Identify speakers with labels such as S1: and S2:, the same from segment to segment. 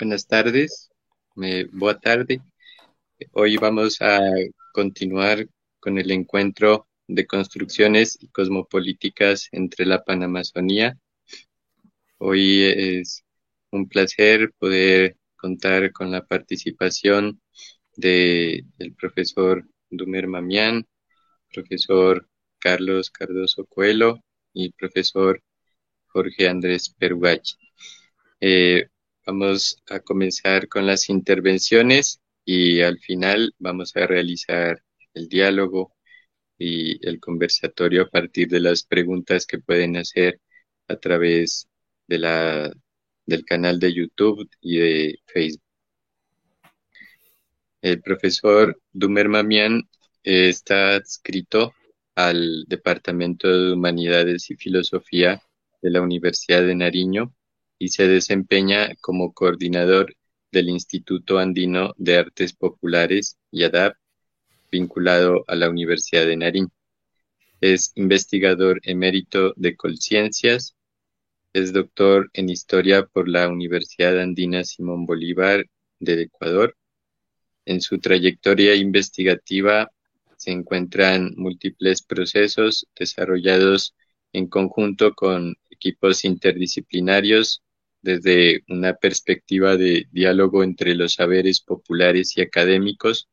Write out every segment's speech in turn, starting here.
S1: buenas tardes, me, boa tarde. Hoy vamos a continuar con el encuentro de construcciones y cosmopolíticas entre la Panamazonía. Hoy es un placer poder contar con la participación del profesor Dumer Mamián, profesor Carlos Cardoso Coelho y profesor Jorge Andrés Perugachi. Eh, vamos a comenzar con las intervenciones y al final vamos a realizar el diálogo y el conversatorio a partir de las preguntas que pueden hacer a través de la, del canal de YouTube y de Facebook. El profesor Dumer Mamián está adscrito al Departamento de Humanidades y Filosofía de la Universidad de Nariño y se desempeña como coordinador del Instituto Andino de Artes Populares, YADAP, vinculado a la Universidad de Nariño. Es investigador emérito de Colciencias, es doctor en Historia por la Universidad Andina Simón Bolívar del Ecuador. En su trayectoria investigativa se encuentran múltiples procesos desarrollados en conjunto con equipos interdisciplinarios desde una perspectiva de diálogo entre los saberes populares y académicos,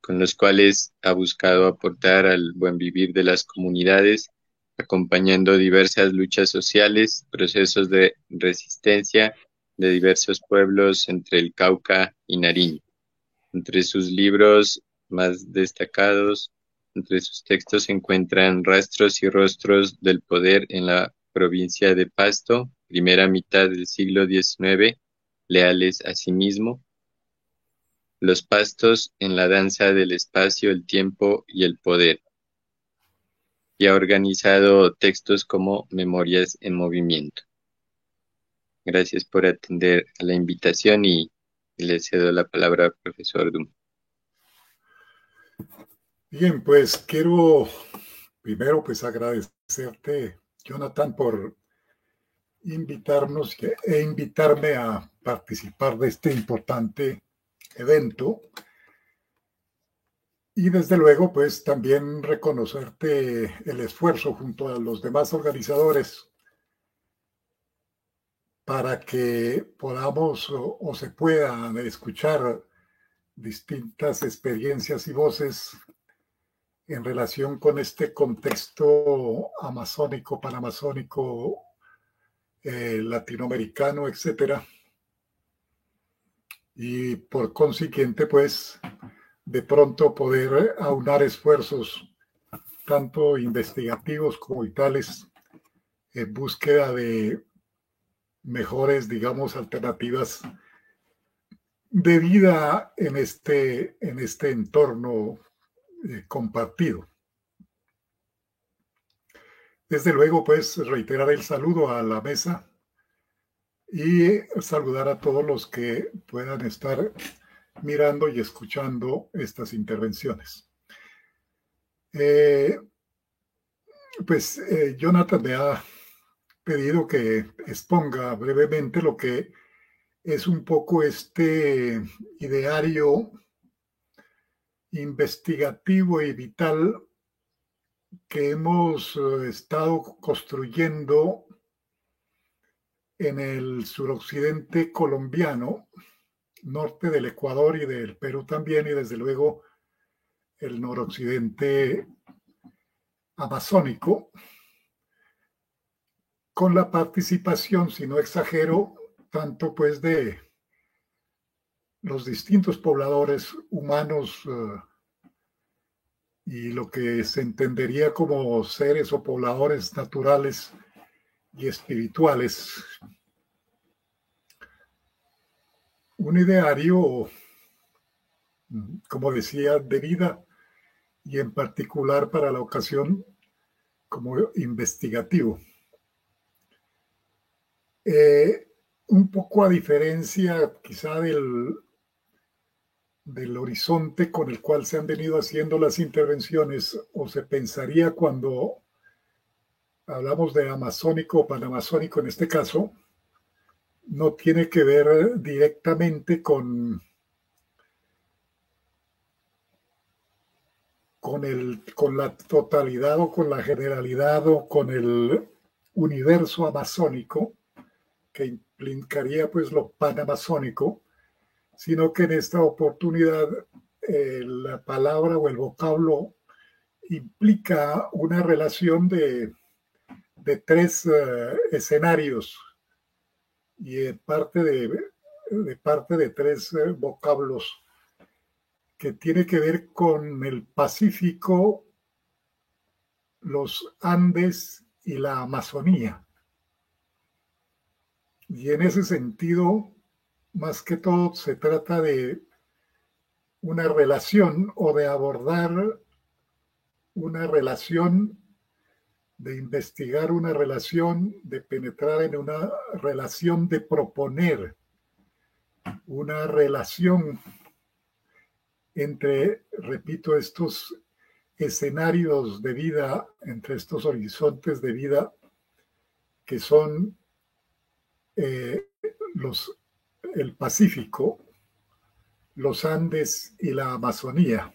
S1: con los cuales ha buscado aportar al buen vivir de las comunidades, acompañando diversas luchas sociales, procesos de resistencia de diversos pueblos entre el Cauca y Nariño. Entre sus libros más destacados, entre sus textos se encuentran Rastros y Rostros del Poder en la provincia de Pasto, primera mitad del siglo XIX, leales a sí mismo, los pastos en la danza del espacio, el tiempo y el poder. Y ha organizado textos como Memorias en Movimiento. Gracias por atender a la invitación y le cedo la palabra al profesor Dum.
S2: Bien, pues quiero primero pues agradecerte, Jonathan, por invitarnos e invitarme a participar de este importante evento. Y desde luego, pues también reconocerte el esfuerzo junto a los demás organizadores para que podamos o, o se puedan escuchar distintas experiencias y voces en relación con este contexto amazónico, panamazónico eh, latinoamericano, etcétera. Y por consiguiente, pues, de pronto poder aunar esfuerzos, tanto investigativos como vitales, en búsqueda de mejores, digamos, alternativas de vida en este, en este entorno eh, compartido. Desde luego, pues, reiterar el saludo a la mesa y saludar a todos los que puedan estar mirando y escuchando estas intervenciones. Eh, pues eh, Jonathan me ha pedido que exponga brevemente lo que es un poco este ideario investigativo y vital que hemos eh, estado construyendo en el suroccidente colombiano, norte del Ecuador y del Perú también, y desde luego el noroccidente amazónico, con la participación, si no exagero, tanto pues de los distintos pobladores humanos eh, y lo que se entendería como seres o pobladores naturales y espirituales. Un ideario, como decía, de vida y en particular para la ocasión como investigativo. Eh, un poco a diferencia quizá del del horizonte con el cual se han venido haciendo las intervenciones o se pensaría cuando hablamos de amazónico o panamazónico en este caso, no tiene que ver directamente con, con, el, con la totalidad o con la generalidad o con el universo amazónico, que implicaría pues lo panamazónico, sino que en esta oportunidad eh, la palabra o el vocablo implica una relación de, de tres eh, escenarios y de parte de, de parte de tres eh, vocablos que tiene que ver con el Pacífico, los Andes y la Amazonía. Y en ese sentido, más que todo, se trata de una relación o de abordar una relación, de investigar una relación, de penetrar en una relación, de proponer una relación entre, repito, estos escenarios de vida, entre estos horizontes de vida que son eh, los, el Pacífico, los Andes y la Amazonía.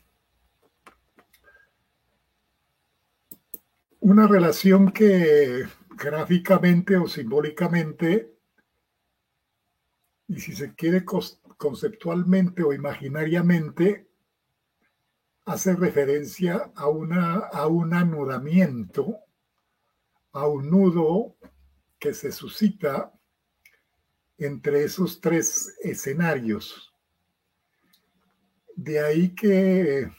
S2: Una relación que gráficamente o simbólicamente, y si se quiere conceptualmente o imaginariamente, hace referencia a, una, a un anudamiento, a un nudo que se suscita entre esos tres escenarios. De ahí que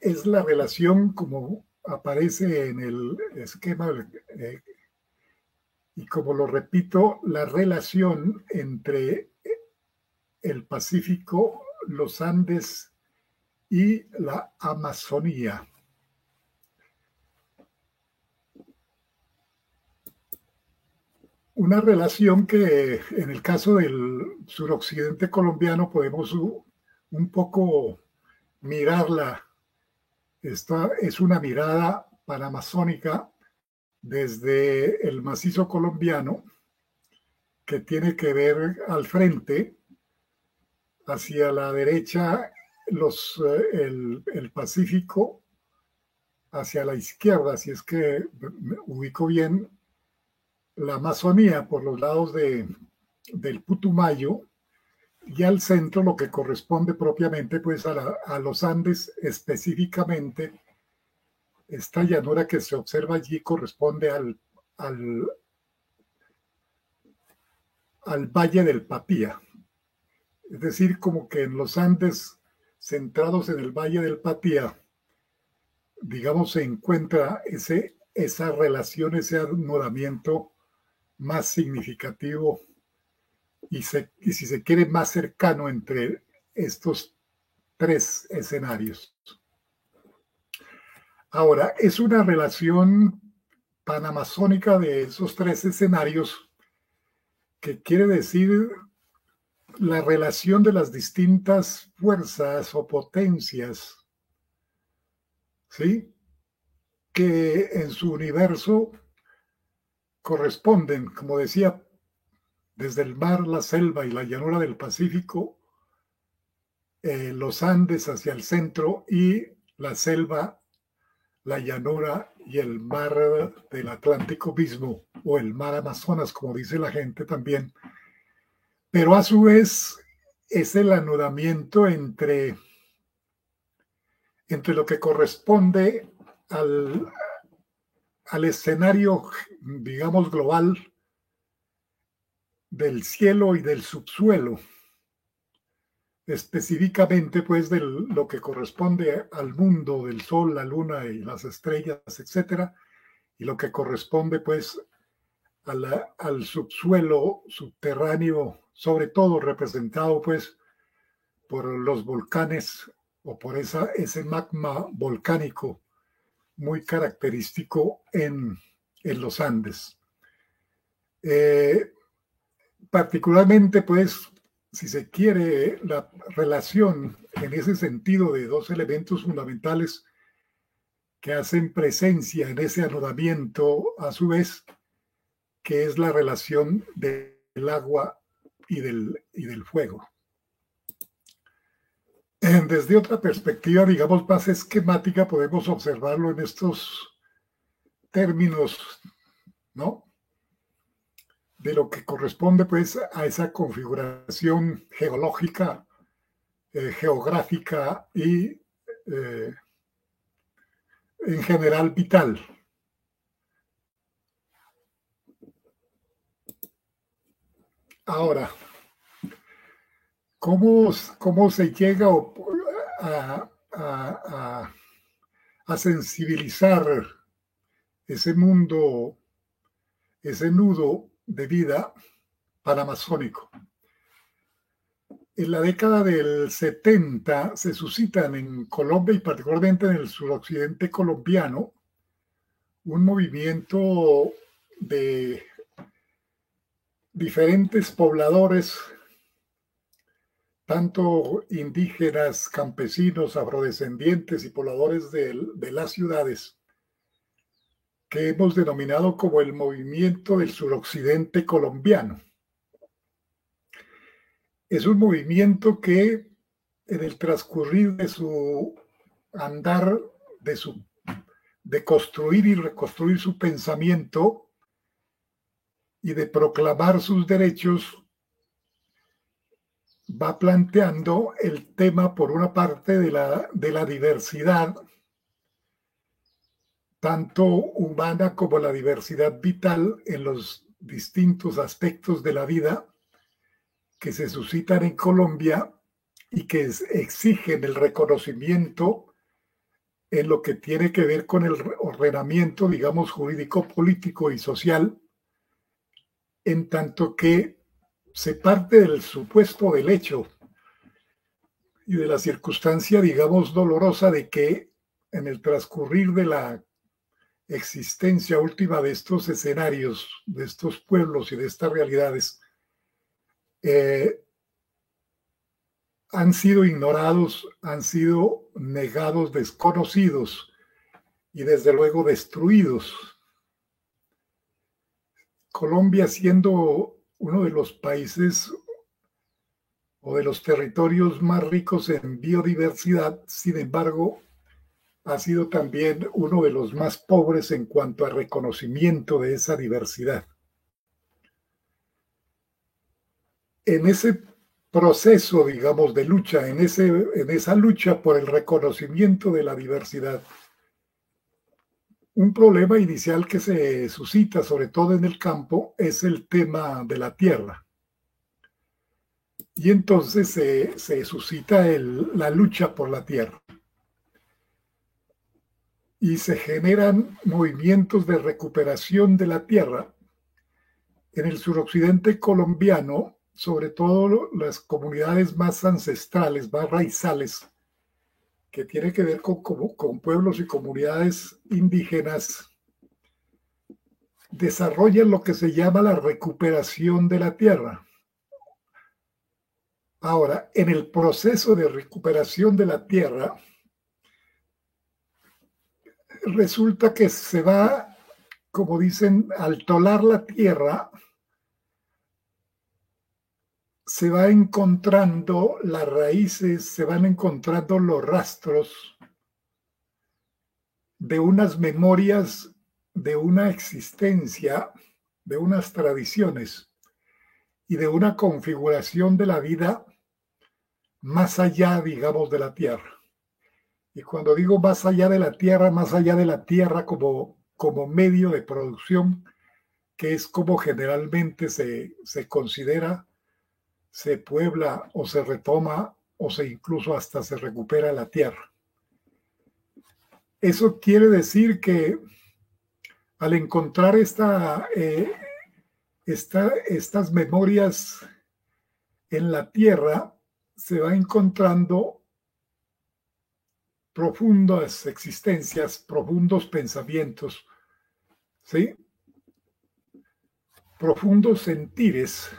S2: es la relación como aparece en el esquema eh, y como lo repito, la relación entre el Pacífico, los Andes y la Amazonía. Una relación que en el caso del suroccidente colombiano podemos un poco mirarla. Esta es una mirada panamazónica desde el macizo colombiano que tiene que ver al frente, hacia la derecha los, eh, el, el, Pacífico, hacia la izquierda, si es que me ubico bien, la Amazonía por los lados de, del Putumayo y al centro lo que corresponde propiamente pues a, los Andes específicamente esta llanura que se observa allí corresponde al, al, al Valle del Patía. Es decir, como que en los Andes centrados en el Valle del Patía, digamos, se encuentra ese, esa relación, ese anudamiento más significativo y, si se quiere más cercano entre estos tres escenarios. Ahora, es una relación panamazónica de esos tres escenarios que quiere decir la relación de las distintas fuerzas o potencias, ¿sí? Que en su universo corresponden, como decía desde el mar, la selva y la llanura del Pacífico, eh, los Andes hacia el centro y la selva, la llanura y el mar del Atlántico mismo, o el mar Amazonas, como dice la gente también. Pero a su vez es el anudamiento entre, entre lo que corresponde al, al escenario, digamos, global del cielo y del subsuelo, específicamente pues de lo que corresponde al mundo del sol, la luna y las estrellas, etcétera, y lo que corresponde pues al subsuelo subterráneo, sobre todo representado pues por los volcanes o por esa, ese magma volcánico muy característico en, en los Andes. Eh, particularmente, pues, si se quiere, la relación en ese sentido de dos elementos fundamentales que hacen presencia en ese anudamiento, a su vez, que es la relación del agua y del, y del fuego. Desde otra perspectiva, digamos, más esquemática, podemos observarlo en estos términos, ¿no? De lo que corresponde, pues, a esa configuración geológica, eh, geográfica y, eh, en general, vital. Ahora, ¿cómo, cómo se llega a, a, sensibilizar ese mundo, ese nudo de vida panamazónico? En la década del 70 se suscitan en Colombia y particularmente en el suroccidente colombiano un movimiento de diferentes pobladores, tanto indígenas, campesinos, afrodescendientes y pobladores de, las ciudades, que hemos denominado como el movimiento del suroccidente colombiano. Es un movimiento que en el transcurrir de su andar, de, su, de construir y reconstruir su pensamiento, y de proclamar sus derechos, va planteando el tema, por una parte, de la, de la diversidad, tanto humana como la diversidad vital en los distintos aspectos de la vida que se suscitan en Colombia y que exigen el reconocimiento en lo que tiene que ver con el ordenamiento, digamos, jurídico, político y social en tanto que se parte del supuesto del hecho y de la circunstancia, digamos, dolorosa de que en el transcurrir de la existencia última de estos escenarios, de estos pueblos y de estas realidades, eh, han sido ignorados, han sido negados, desconocidos y desde luego destruidos. Colombia siendo uno de los países o de los territorios más ricos en biodiversidad, sin embargo, ha sido también uno de los más pobres en cuanto a reconocimiento de esa diversidad. En ese proceso, digamos, de lucha, en, ese, en esa lucha por el reconocimiento de la diversidad, un problema inicial que se suscita, sobre todo en el campo, es el tema de la tierra. Y entonces se, suscita la lucha por la tierra. Y se generan movimientos de recuperación de la tierra. En el suroccidente colombiano, sobre todo las comunidades más ancestrales, más raizales, que tiene que ver con, con, pueblos y comunidades indígenas, desarrollan lo que se llama la recuperación de la tierra. Ahora, en el proceso de recuperación de la tierra, resulta que se va, como dicen, al tolar la tierra, se va encontrando las raíces, se van encontrando los rastros de unas memorias, de una existencia, de unas tradiciones y de una configuración de la vida más allá, digamos, de la tierra. Y cuando digo más allá de la tierra, más allá de la tierra como, como medio de producción, que es como generalmente se, se considera se puebla o se retoma o se incluso hasta se recupera la tierra. Eso quiere decir que al encontrar esta, eh, estas memorias en la tierra, se va encontrando profundas existencias, profundos pensamientos, ¿sí? profundos sentires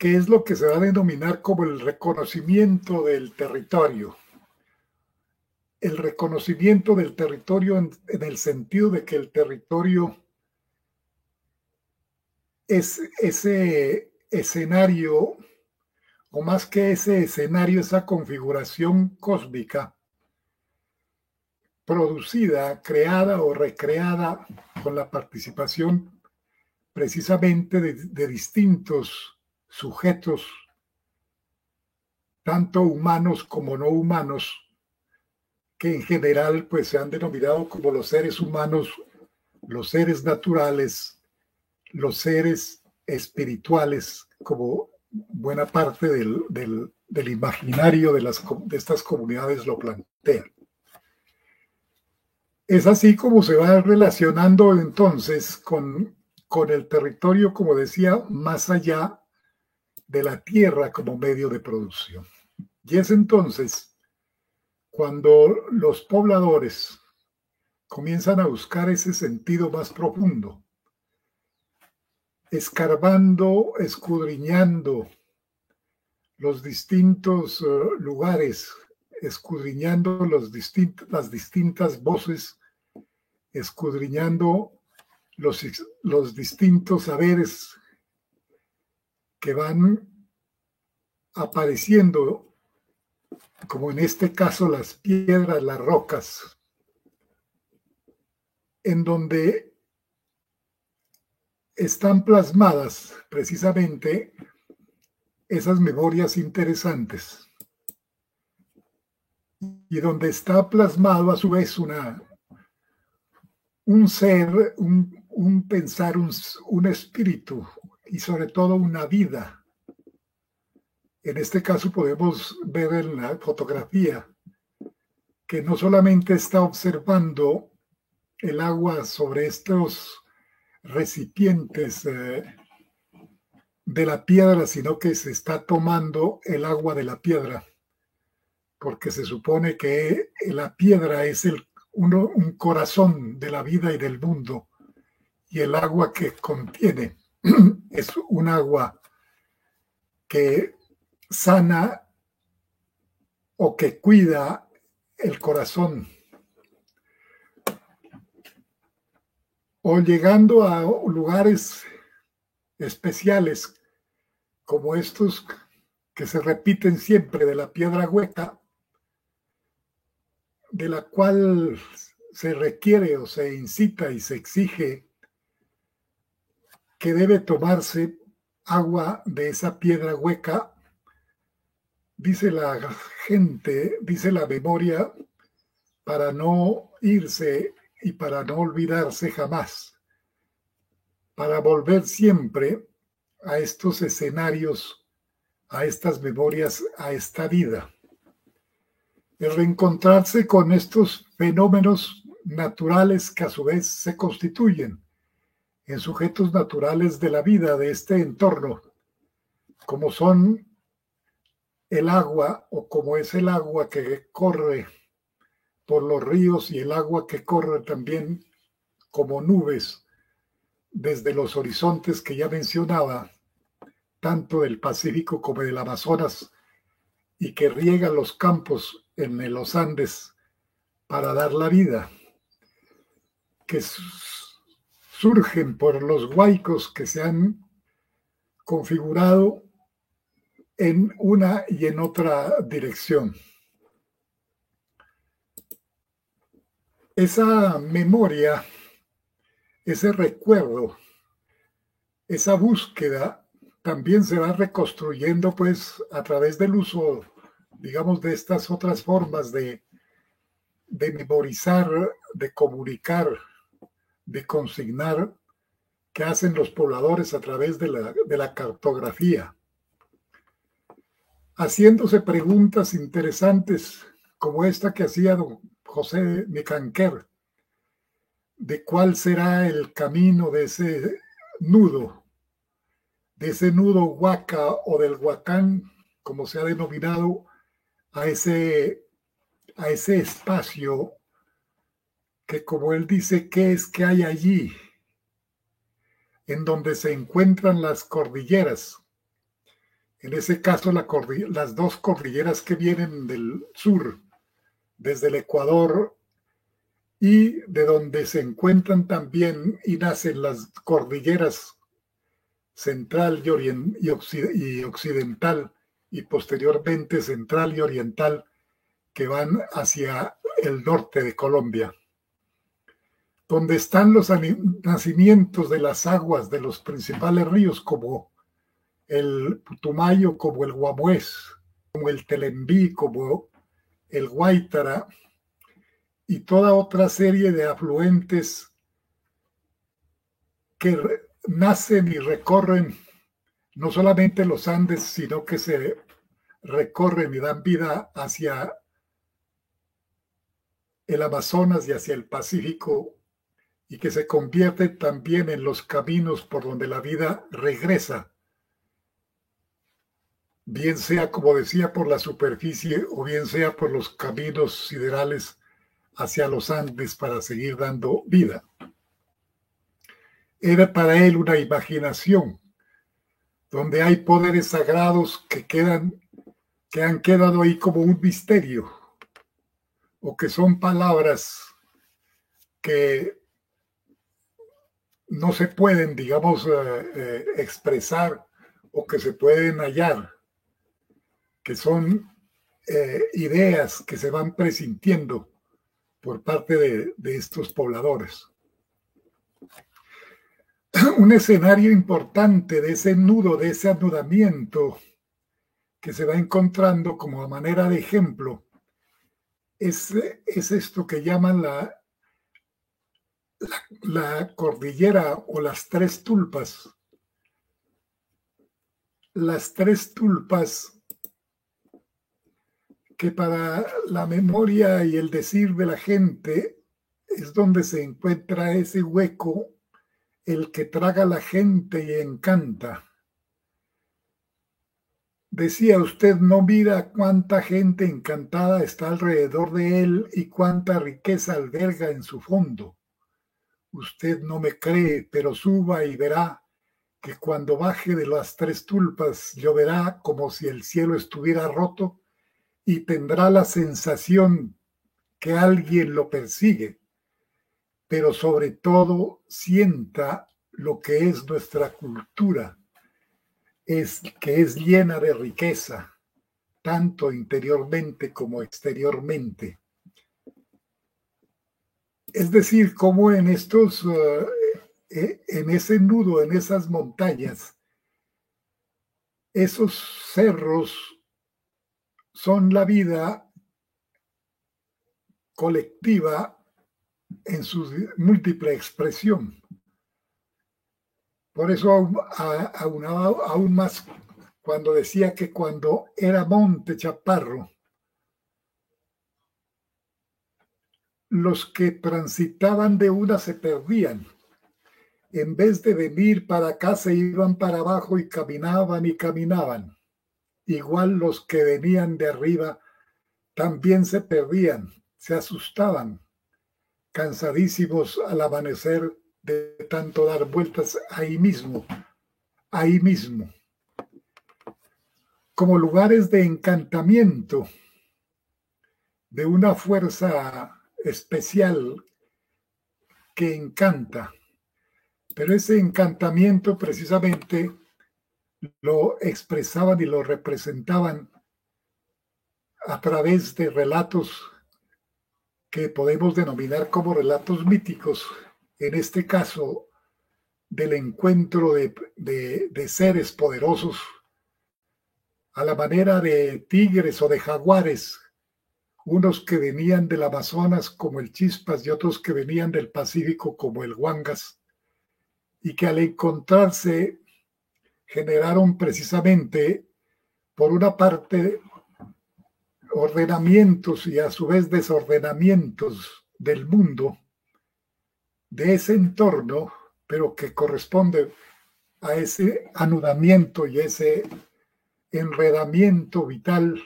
S2: que es lo que se va a denominar como el reconocimiento del territorio. El reconocimiento del territorio en, el sentido de que el territorio es ese escenario, o más que ese escenario, esa configuración cósmica producida, creada o recreada con la participación precisamente de, distintos sujetos, tanto humanos como no humanos, que en general pues se han denominado como los seres humanos, los seres naturales, los seres espirituales, como buena parte del, del, imaginario de, las, de estas comunidades lo plantean. Es así como se va relacionando entonces con, con el territorio, como decía, más allá de la tierra como medio de producción. Y es entonces cuando los pobladores comienzan a buscar ese sentido más profundo, escarbando, escudriñando los distintos eh, lugares, escudriñando los las distintas voces escudriñando los, los distintos saberes que van apareciendo, como en este caso las piedras, las rocas, en donde están plasmadas precisamente esas memorias interesantes. Y donde está plasmado a su vez una, un ser, un, pensar, un, espíritu y sobre todo una vida. En este caso podemos ver en la fotografía que no solamente está observando el agua sobre estos recipientes eh, de la piedra, sino que se está tomando el agua de la piedra, porque se supone que la piedra es el un corazón de la vida y del mundo, y el agua que contiene es un agua que sana o que cuida el corazón. O llegando a lugares especiales como estos que se repiten siempre de la piedra hueca, de la cual se requiere o se incita y se exige que debe tomarse agua de esa piedra hueca, dice la gente, dice la memoria, para no irse y para no olvidarse jamás, para volver siempre a estos escenarios, a estas memorias, a esta vida. El reencontrarse con estos fenómenos naturales que a su vez se constituyen en sujetos naturales de la vida de este entorno, como son el agua o como es el agua que corre por los ríos y el agua que corre también como nubes desde los horizontes que ya mencionaba, tanto del Pacífico como del Amazonas, y que riega los campos en los Andes para dar la vida, que surgen por los huaicos que se han configurado en una y en otra dirección. Esa memoria, ese recuerdo, esa búsqueda también se va reconstruyendo pues a través del uso digamos, de estas otras formas de, de memorizar, de comunicar, de consignar que hacen los pobladores a través de la, de la cartografía, haciéndose preguntas interesantes como esta que hacía don José Micanquer, de cuál será el camino de ese nudo, de ese nudo huaca o del huacán, como se ha denominado, a ese, a ese espacio que como él dice, ¿qué es que hay allí? En donde se encuentran las cordilleras. En ese caso, las dos cordilleras que vienen del sur, desde el Ecuador, y de donde se encuentran también y nacen las cordilleras central y, occidental y posteriormente central y oriental que van hacia el norte de Colombia, donde están los nacimientos de las aguas de los principales ríos como el Putumayo, como el Guamués, como el Telembí, como el Guaitara y toda otra serie de afluentes que nacen y recorren no solamente los Andes, sino que se recorren y dan vida hacia el Amazonas y hacia el Pacífico y que se convierten también en los caminos por donde la vida regresa, bien sea, como decía, por la superficie o bien sea por los caminos siderales hacia los Andes para seguir dando vida. Era para él una imaginación, donde hay poderes sagrados que quedan, que han quedado ahí como un misterio, o que son palabras que no se pueden, digamos, eh, eh, expresar o que se pueden hallar, que son eh, ideas que se van presintiendo por parte de, de estos pobladores. Un escenario importante de ese nudo, de ese anudamiento que se va encontrando como a manera de ejemplo, es, es esto que llaman la, la, cordillera o las tres tulpas. Las tres tulpas que para la memoria y el decir de la gente es donde se encuentra ese hueco, el que traga la gente y encanta. Decía usted, no mira cuánta gente encantada está alrededor de él y cuánta riqueza alberga en su fondo. Usted no me cree, pero suba y verá que cuando baje de las tres tulpas lloverá como si el cielo estuviera roto y tendrá la sensación que alguien lo persigue, pero sobre todo sienta lo que es nuestra cultura, es que es llena de riqueza, tanto interiormente como exteriormente. Es decir, como en estos, eh, eh, en ese nudo, en esas montañas, esos cerros son la vida colectiva en su múltiple expresión. Por eso aún, aún más cuando decía que cuando era Monte Chaparro, los que transitaban de una se perdían. En vez de venir para acá, se iban para abajo y caminaban y caminaban. Igual los que venían de arriba también se perdían, se asustaban, cansadísimos al amanecer de tanto dar vueltas ahí mismo, ahí mismo, como lugares de encantamiento, de una fuerza especial que encanta. Pero ese encantamiento precisamente lo expresaban y lo representaban a través de relatos que podemos denominar como relatos míticos, en este caso del encuentro de, de, seres poderosos a la manera de tigres o de jaguares unos que venían del Amazonas como el Chispas y otros que venían del Pacífico como el Huangas, y que al encontrarse generaron precisamente, por una parte, ordenamientos y a su vez desordenamientos del mundo, de ese entorno, pero que corresponde a ese anudamiento y ese enredamiento vital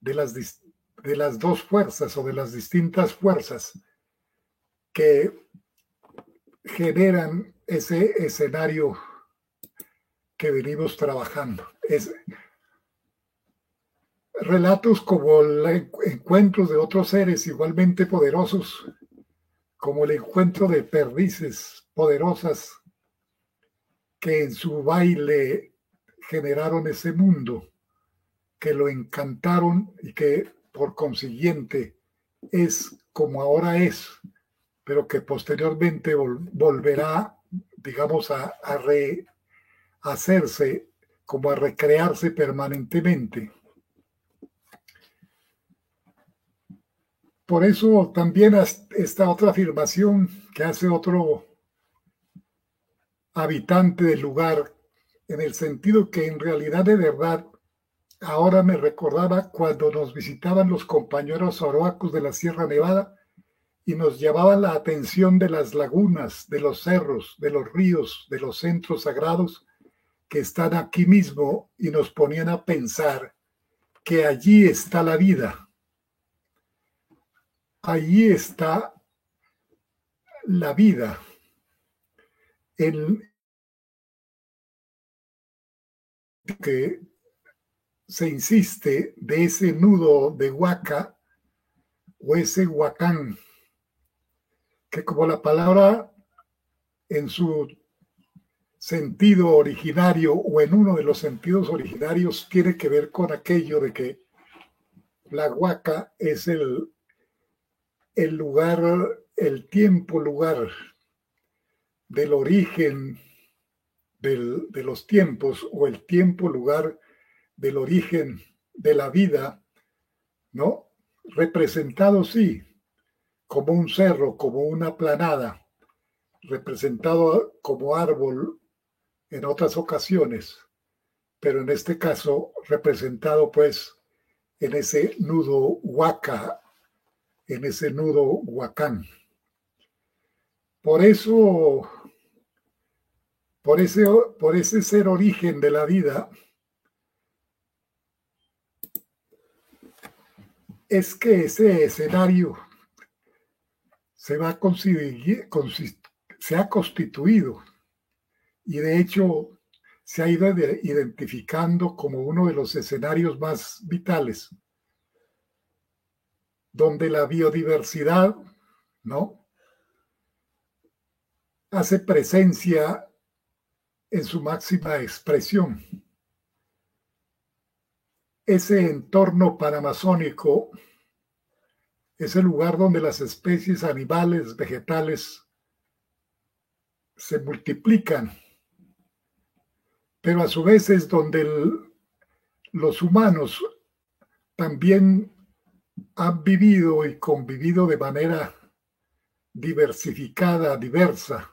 S2: de las de las dos fuerzas o de las distintas fuerzas que generan ese escenario que venimos trabajando. Es, relatos como el encuentro de otros seres igualmente poderosos, como el encuentro de perdices poderosas que en su baile generaron ese mundo, que lo encantaron y que por consiguiente es como ahora es, pero que posteriormente volverá, digamos, a, a rehacerse, como a recrearse permanentemente. Por eso también esta otra afirmación que hace otro habitante del lugar, en el sentido que en realidad de verdad, ahora me recordaba cuando nos visitaban los compañeros oroacos de la Sierra Nevada y nos llamaban la atención de las lagunas, de los cerros, de los ríos, de los centros sagrados que están aquí mismo y nos ponían a pensar que allí está la vida. Allí está la vida el que se insiste de ese nudo de Huaca o ese Huacán, que como la palabra en su sentido originario o en uno de los sentidos originarios tiene que ver con aquello de que la Huaca es el, el lugar, el tiempo lugar del origen de los tiempos o el tiempo, lugar del origen de la vida, ¿no? Representado, sí, como un cerro, como una planada, representado como árbol en otras ocasiones, pero en este caso representado pues en ese nudo huaca, en ese nudo huacán. Por eso por ese, por ese ser origen de la vida, es que ese escenario se va a se ha constituido y de hecho se ha ido identificando como uno de los escenarios más vitales, donde la biodiversidad, ¿no? Hace presencia en su máxima expresión. Ese entorno panamazónico es el lugar donde las especies animales, vegetales, se multiplican, pero a su vez es donde los humanos también han vivido y convivido de manera diversificada, diversa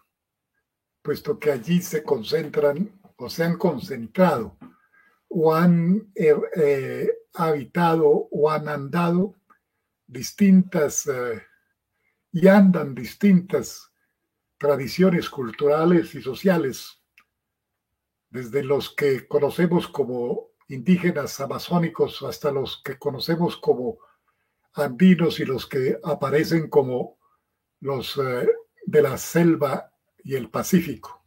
S2: puesto que allí se concentran o se han concentrado o han eh, eh, habitado o han andado distintas eh, y andan distintas tradiciones culturales y sociales, desde los que conocemos como indígenas amazónicos hasta los que conocemos como andinos y los que aparecen como los de la selva y el Pacífico.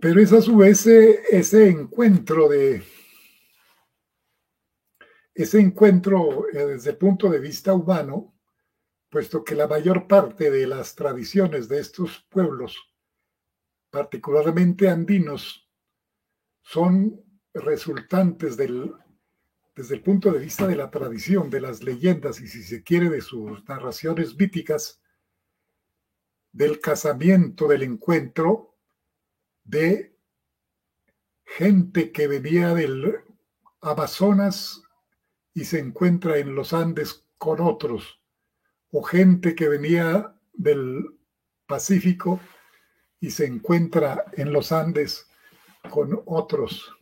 S2: Pero es a su vez ese, encuentro de ese encuentro eh, desde el punto de vista humano, puesto que la mayor parte de las tradiciones de estos pueblos, particularmente andinos, son resultantes del, desde el punto de vista de la tradición, de las leyendas y si se quiere de sus narraciones míticas, del casamiento, del encuentro de gente que venía del Amazonas y se encuentra en los Andes con otros, o gente que venía del Pacífico y se encuentra en los Andes con otros,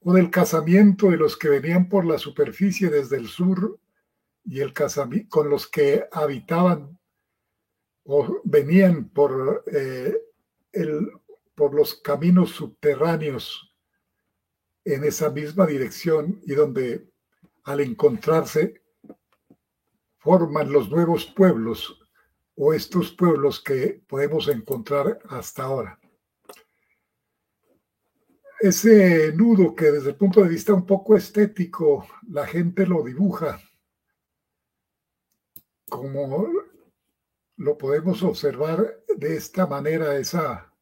S2: o del casamiento de los que venían por la superficie desde el sur y el casamiento con los que habitaban o venían por, eh, el, por los caminos subterráneos en esa misma dirección y donde al encontrarse forman los nuevos pueblos o estos pueblos que podemos encontrar hasta ahora. Ese nudo que desde el punto de vista un poco estético la gente lo dibuja como lo podemos observar de esta manera, esa,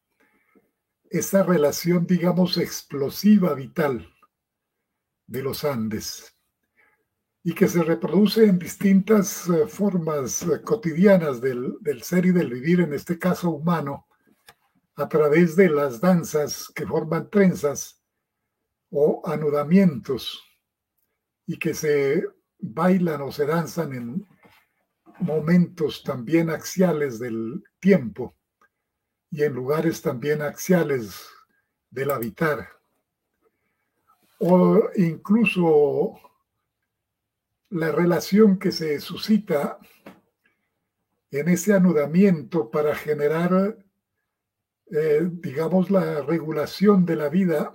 S2: esa relación, digamos, explosiva, vital de los Andes y que se reproduce en distintas eh, formas eh, cotidianas del, del, ser y del vivir, en este caso humano, a través de las danzas que forman trenzas o anudamientos y que se bailan o se danzan en momentos también axiales del tiempo y en lugares también axiales del habitar. O incluso la relación que se suscita en ese anudamiento para generar, eh, digamos, la regulación de la vida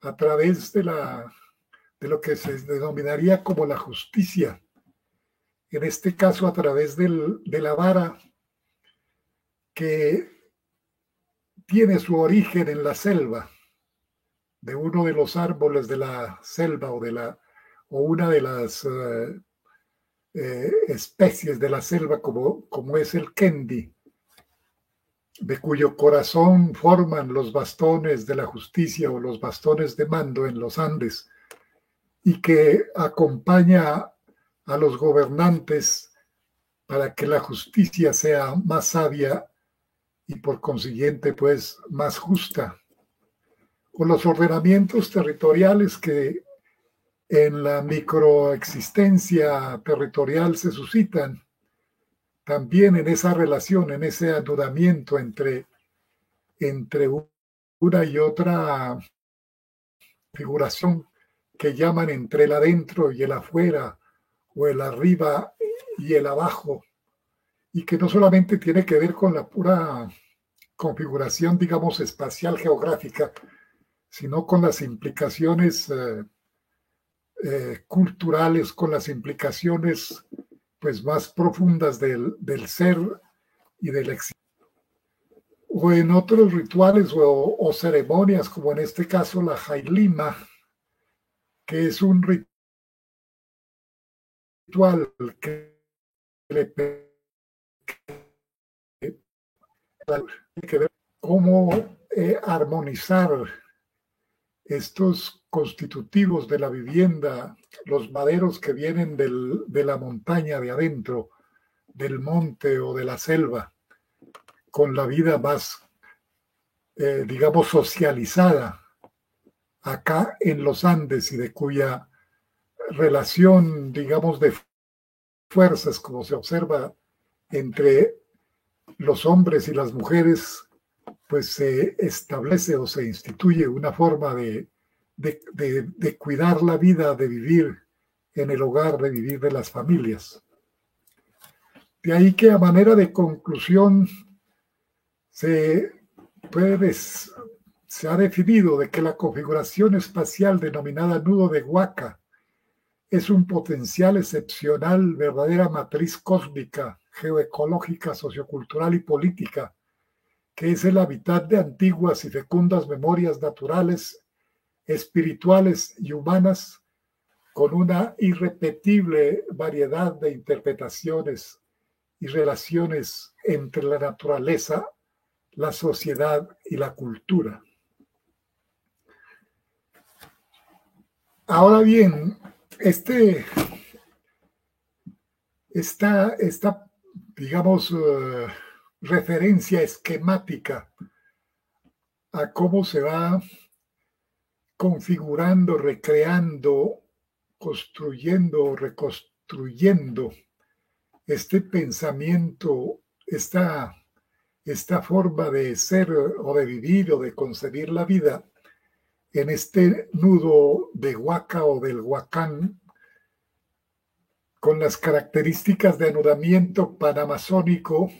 S2: a través de, la, de lo que se denominaría como la justicia, en este caso a través de la vara que tiene su origen en la selva, de uno de los árboles de la selva o de la o una de las eh, eh, especies de la selva como, como es el kendi, de cuyo corazón forman los bastones de la justicia o los bastones de mando en los Andes, y que acompaña a los gobernantes para que la justicia sea más sabia y por consiguiente pues más justa. O los ordenamientos territoriales que en la microexistencia territorial se suscitan, también en esa relación, en ese anudamiento entre, entre una y otra figuración que llaman entre el adentro y el afuera, o el arriba y el abajo, y que no solamente tiene que ver con la pura configuración, digamos, espacial geográfica, sino con las implicaciones eh, eh, culturales, con las implicaciones pues más profundas del, del ser y del existir. O en otros rituales o, o, ceremonias, como en este caso la Jailima, que es un ritual que le que cómo eh, armonizar estos constitutivos de la vivienda, los maderos que vienen de la montaña de adentro, del monte o de la selva, con la vida más, eh, digamos, socializada acá en los Andes y de cuya relación, digamos, de fuerzas, como se observa entre los hombres y las mujeres, pues se establece o se instituye una forma de, de, cuidar la vida, de vivir en el hogar, de vivir de las familias. De ahí que a manera de conclusión se, puede, se ha definido de que la configuración espacial denominada nudo de Huaca es un potencial excepcional, verdadera matriz cósmica, geoecológica, sociocultural y política que es el hábitat de antiguas y fecundas memorias naturales, espirituales y humanas, con una irrepetible variedad de interpretaciones y relaciones entre la naturaleza, la sociedad y la cultura. Ahora bien, este, esta, esta digamos, uh, referencia esquemática a cómo se va configurando, recreando, construyendo, reconstruyendo este pensamiento, esta, esta forma de ser o de vivir o de concebir la vida en este nudo de Huaca o del Huacán, con las características de anudamiento panamazónico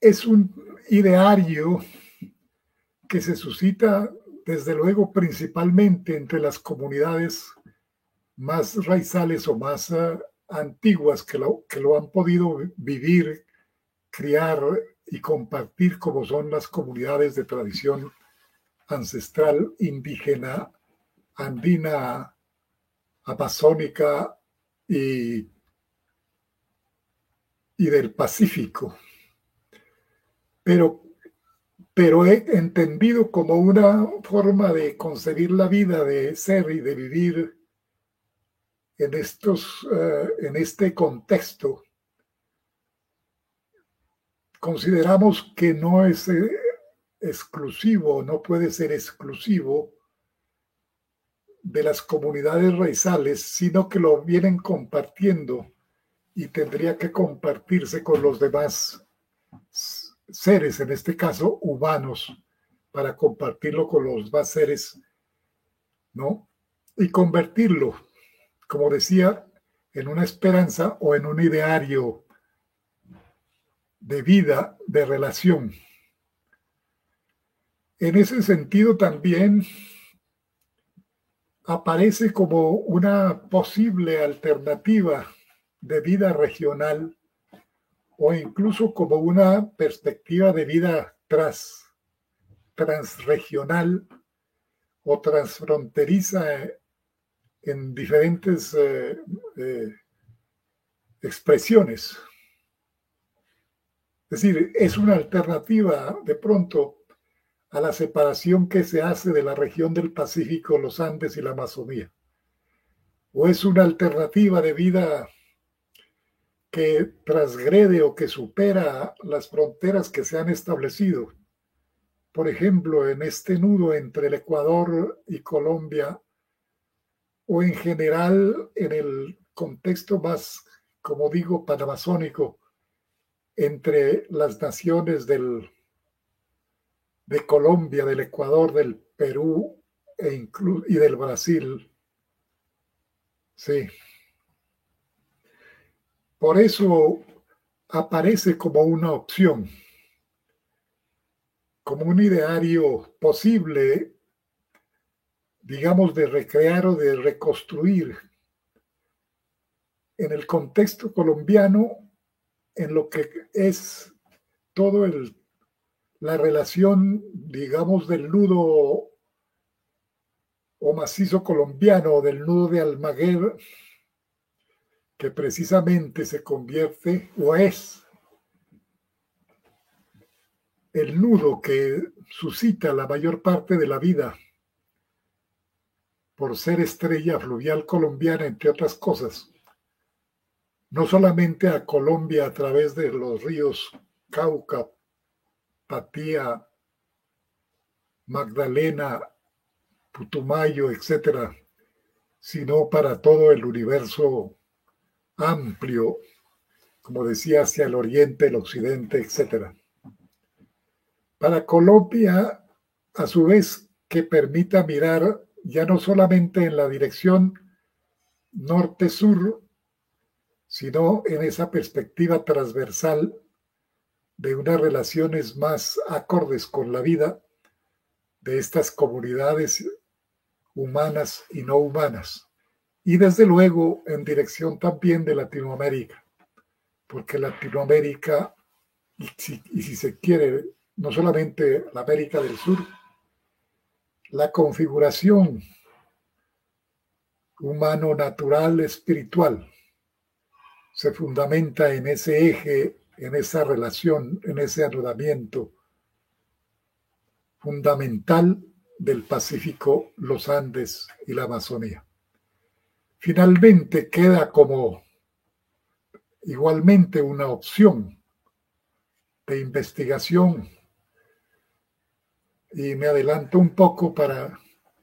S2: es un ideario que se suscita desde luego principalmente entre las comunidades más raizales o más uh, antiguas que lo, que lo han podido vivir, criar y compartir como son las comunidades de tradición ancestral indígena, andina, amazónica y y del Pacífico, pero, pero he entendido como una forma de concebir la vida, de ser y de vivir en, estos, eh, en este contexto. Consideramos que no es eh, exclusivo, no puede ser exclusivo de las comunidades raizales, sino que lo vienen compartiendo y tendría que compartirse con los demás seres, en este caso humanos, para compartirlo con los demás seres, ¿no? Y convertirlo, como decía, en una esperanza o en un ideario de vida, de relación. En ese sentido también aparece como una posible alternativa de vida regional o incluso como una perspectiva de vida tras, transregional o transfronteriza en diferentes eh, eh, expresiones. Es decir, es una alternativa de pronto a la separación que se hace de la región del Pacífico, los Andes y la Amazonía. O es una alternativa de vida que transgrede o que supera las fronteras que se han establecido. Por ejemplo, en este nudo entre el Ecuador y Colombia, o en general en el contexto más, como digo, panamazónico, entre las naciones del, de Colombia, del Ecuador, del Perú e y del Brasil. Sí. Por eso aparece como una opción, como un ideario posible, digamos, de recrear o de reconstruir en el contexto colombiano, en lo que es todo el la relación, digamos, del nudo o macizo colombiano, del nudo de Almaguer, que precisamente se convierte o es el nudo que suscita la mayor parte de la vida por ser estrella fluvial colombiana, entre otras cosas, no solamente a Colombia a través de los ríos Cauca, Patía, Magdalena, Putumayo, etcétera, sino para todo el universo amplio, como decía, hacia el oriente, el occidente, etc. Para Colombia, a su vez, que permita mirar ya no solamente en la dirección norte-sur, sino en esa perspectiva transversal de unas relaciones más acordes con la vida de estas comunidades humanas y no humanas. Y desde luego en dirección también de Latinoamérica, porque Latinoamérica, y si, se quiere, no solamente la América del Sur, la configuración humano, natural, espiritual, se fundamenta en ese eje, en esa relación, en ese anudamiento fundamental del Pacífico, los Andes y la Amazonía finalmente queda como igualmente una opción de investigación. Y me adelanto un poco para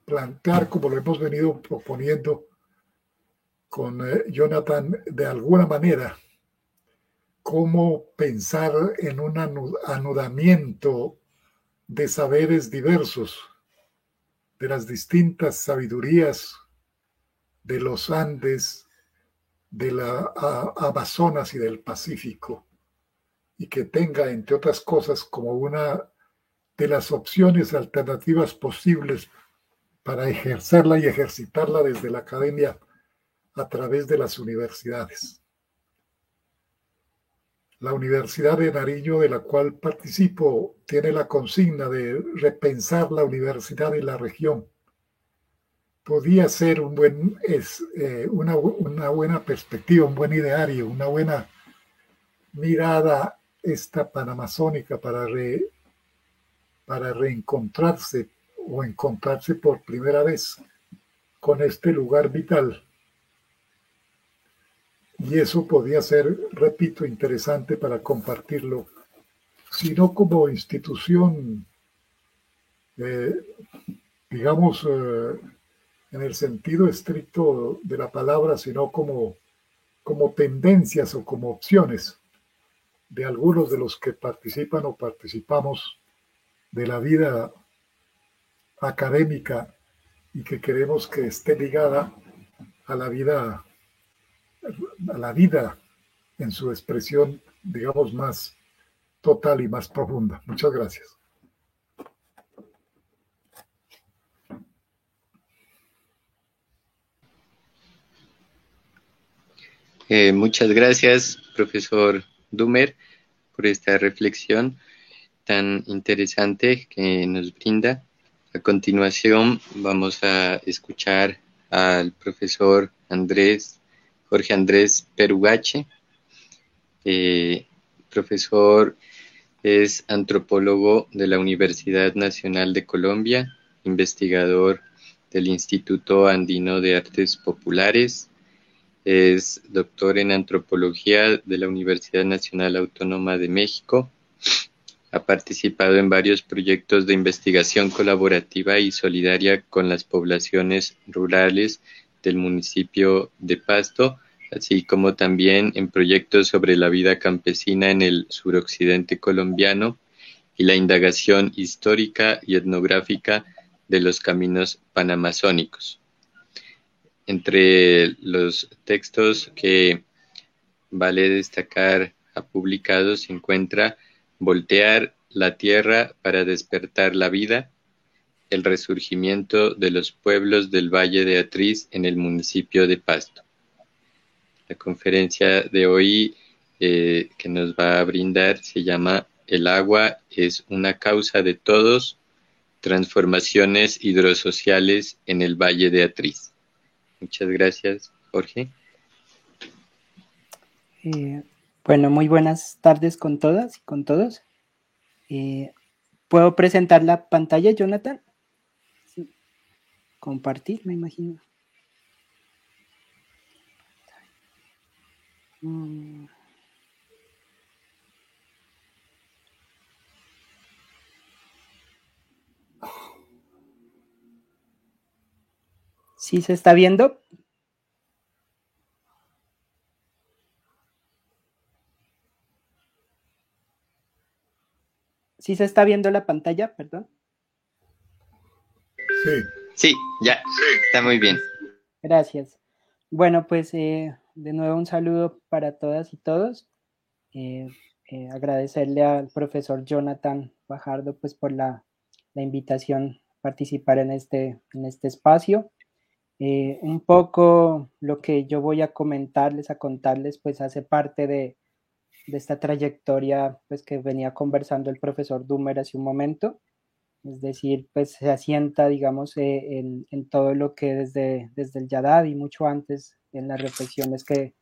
S2: plantear, como lo hemos venido proponiendo con eh, Jonathan, de alguna manera, cómo pensar en un anudamiento de saberes diversos, de las distintas sabidurías de los Andes, de la Amazonas y del Pacífico, y que tenga, entre otras cosas, como una de las opciones alternativas posibles para ejercerla y ejercitarla desde la academia a través de las universidades. La Universidad de Nariño, de la cual participo, tiene la consigna de repensar la universidad en la región podía ser un buen, es, eh, una, una, buena perspectiva, un buen ideario, una buena mirada esta panamazónica para, para reencontrarse o encontrarse por primera vez con este lugar vital. Y eso podía ser, repito, interesante para compartirlo, sino como institución, eh, digamos, eh, en el sentido estricto de la palabra, sino como, como tendencias o como opciones de algunos de los que participan o participamos de la vida académica y que queremos que esté ligada a la vida a la vida en su expresión digamos más total y más profunda. Muchas gracias.
S1: Eh, muchas gracias, profesor Dumer, por esta reflexión tan interesante que nos brinda. A continuación vamos a escuchar al profesor Andrés, Jorge Andrés Perugache. Eh, profesor es antropólogo de la Universidad Nacional de Colombia, investigador del Instituto Andino de Artes Populares, es doctor en antropología de la Universidad Nacional Autónoma de México. Ha participado en varios proyectos de investigación colaborativa y solidaria con las poblaciones rurales del municipio de Pasto, así como también en proyectos sobre la vida campesina en el suroccidente colombiano y la indagación histórica y etnográfica de los caminos panamazónicos. Entre los textos que vale destacar ha publicado se encuentra Voltear la tierra para despertar la vida, el resurgimiento de los pueblos del Valle de Atriz en el municipio de Pasto. La conferencia de hoy eh, que nos va a brindar se llama El agua es una causa de todos, transformaciones hidrosociales en el Valle de Atriz. Muchas gracias, Jorge.
S3: Eh, bueno, muy buenas tardes con todas y con todos. Eh, ¿Puedo presentar la pantalla, Jonathan? Compartir, me imagino. Mm. ¿Sí se está viendo? ¿Sí se está viendo la pantalla? Perdón.
S1: Sí. Sí, ya. Está muy bien.
S3: Gracias. Bueno, pues eh, de nuevo un saludo para todas y todos. Eh, eh, agradecerle al profesor Jonathan Bajardo pues por la, la invitación a participar en este, en este espacio. Eh, un poco lo que yo voy a comentarles, a contarles, pues hace parte de, esta trayectoria pues que venía conversando el profesor Dumer hace un momento. Es decir, pues se asienta, digamos, eh, en, todo lo que desde, desde el Yadad y mucho antes en las reflexiones que,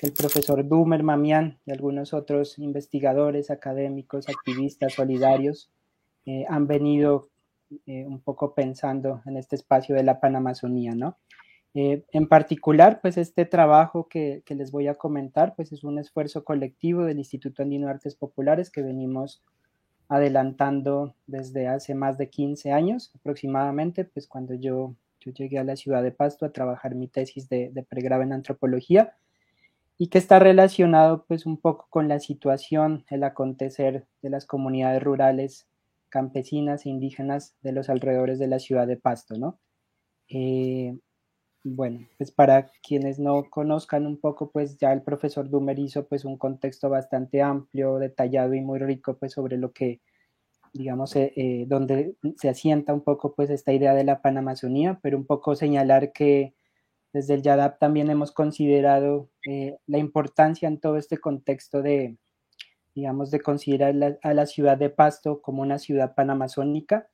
S3: el profesor Dumer, Mamián y algunos otros investigadores, académicos, activistas, solidarios eh, han venido eh, un poco pensando en este espacio de la Panamazonía, ¿no? En particular, pues este trabajo que, les voy a comentar, pues es un esfuerzo colectivo del Instituto Andino de Artes Populares que venimos adelantando desde hace más de 15 años aproximadamente, pues cuando yo, yo llegué a la ciudad de Pasto a trabajar mi tesis de, de pregrado en antropología y que está relacionado pues un poco con la situación, el acontecer de las comunidades rurales campesinas e indígenas de los alrededores de la ciudad de Pasto, ¿no? Eh, bueno, pues para quienes no conozcan un poco, pues ya el profesor Dumer hizo pues un contexto bastante amplio, detallado y muy rico pues sobre lo que, digamos, eh, eh, donde se asienta un poco pues esta idea de la Panamazonía, pero un poco señalar que desde el YADAP también hemos considerado la importancia en todo este contexto de, digamos, de considerar a la ciudad de Pasto como una ciudad panamazónica.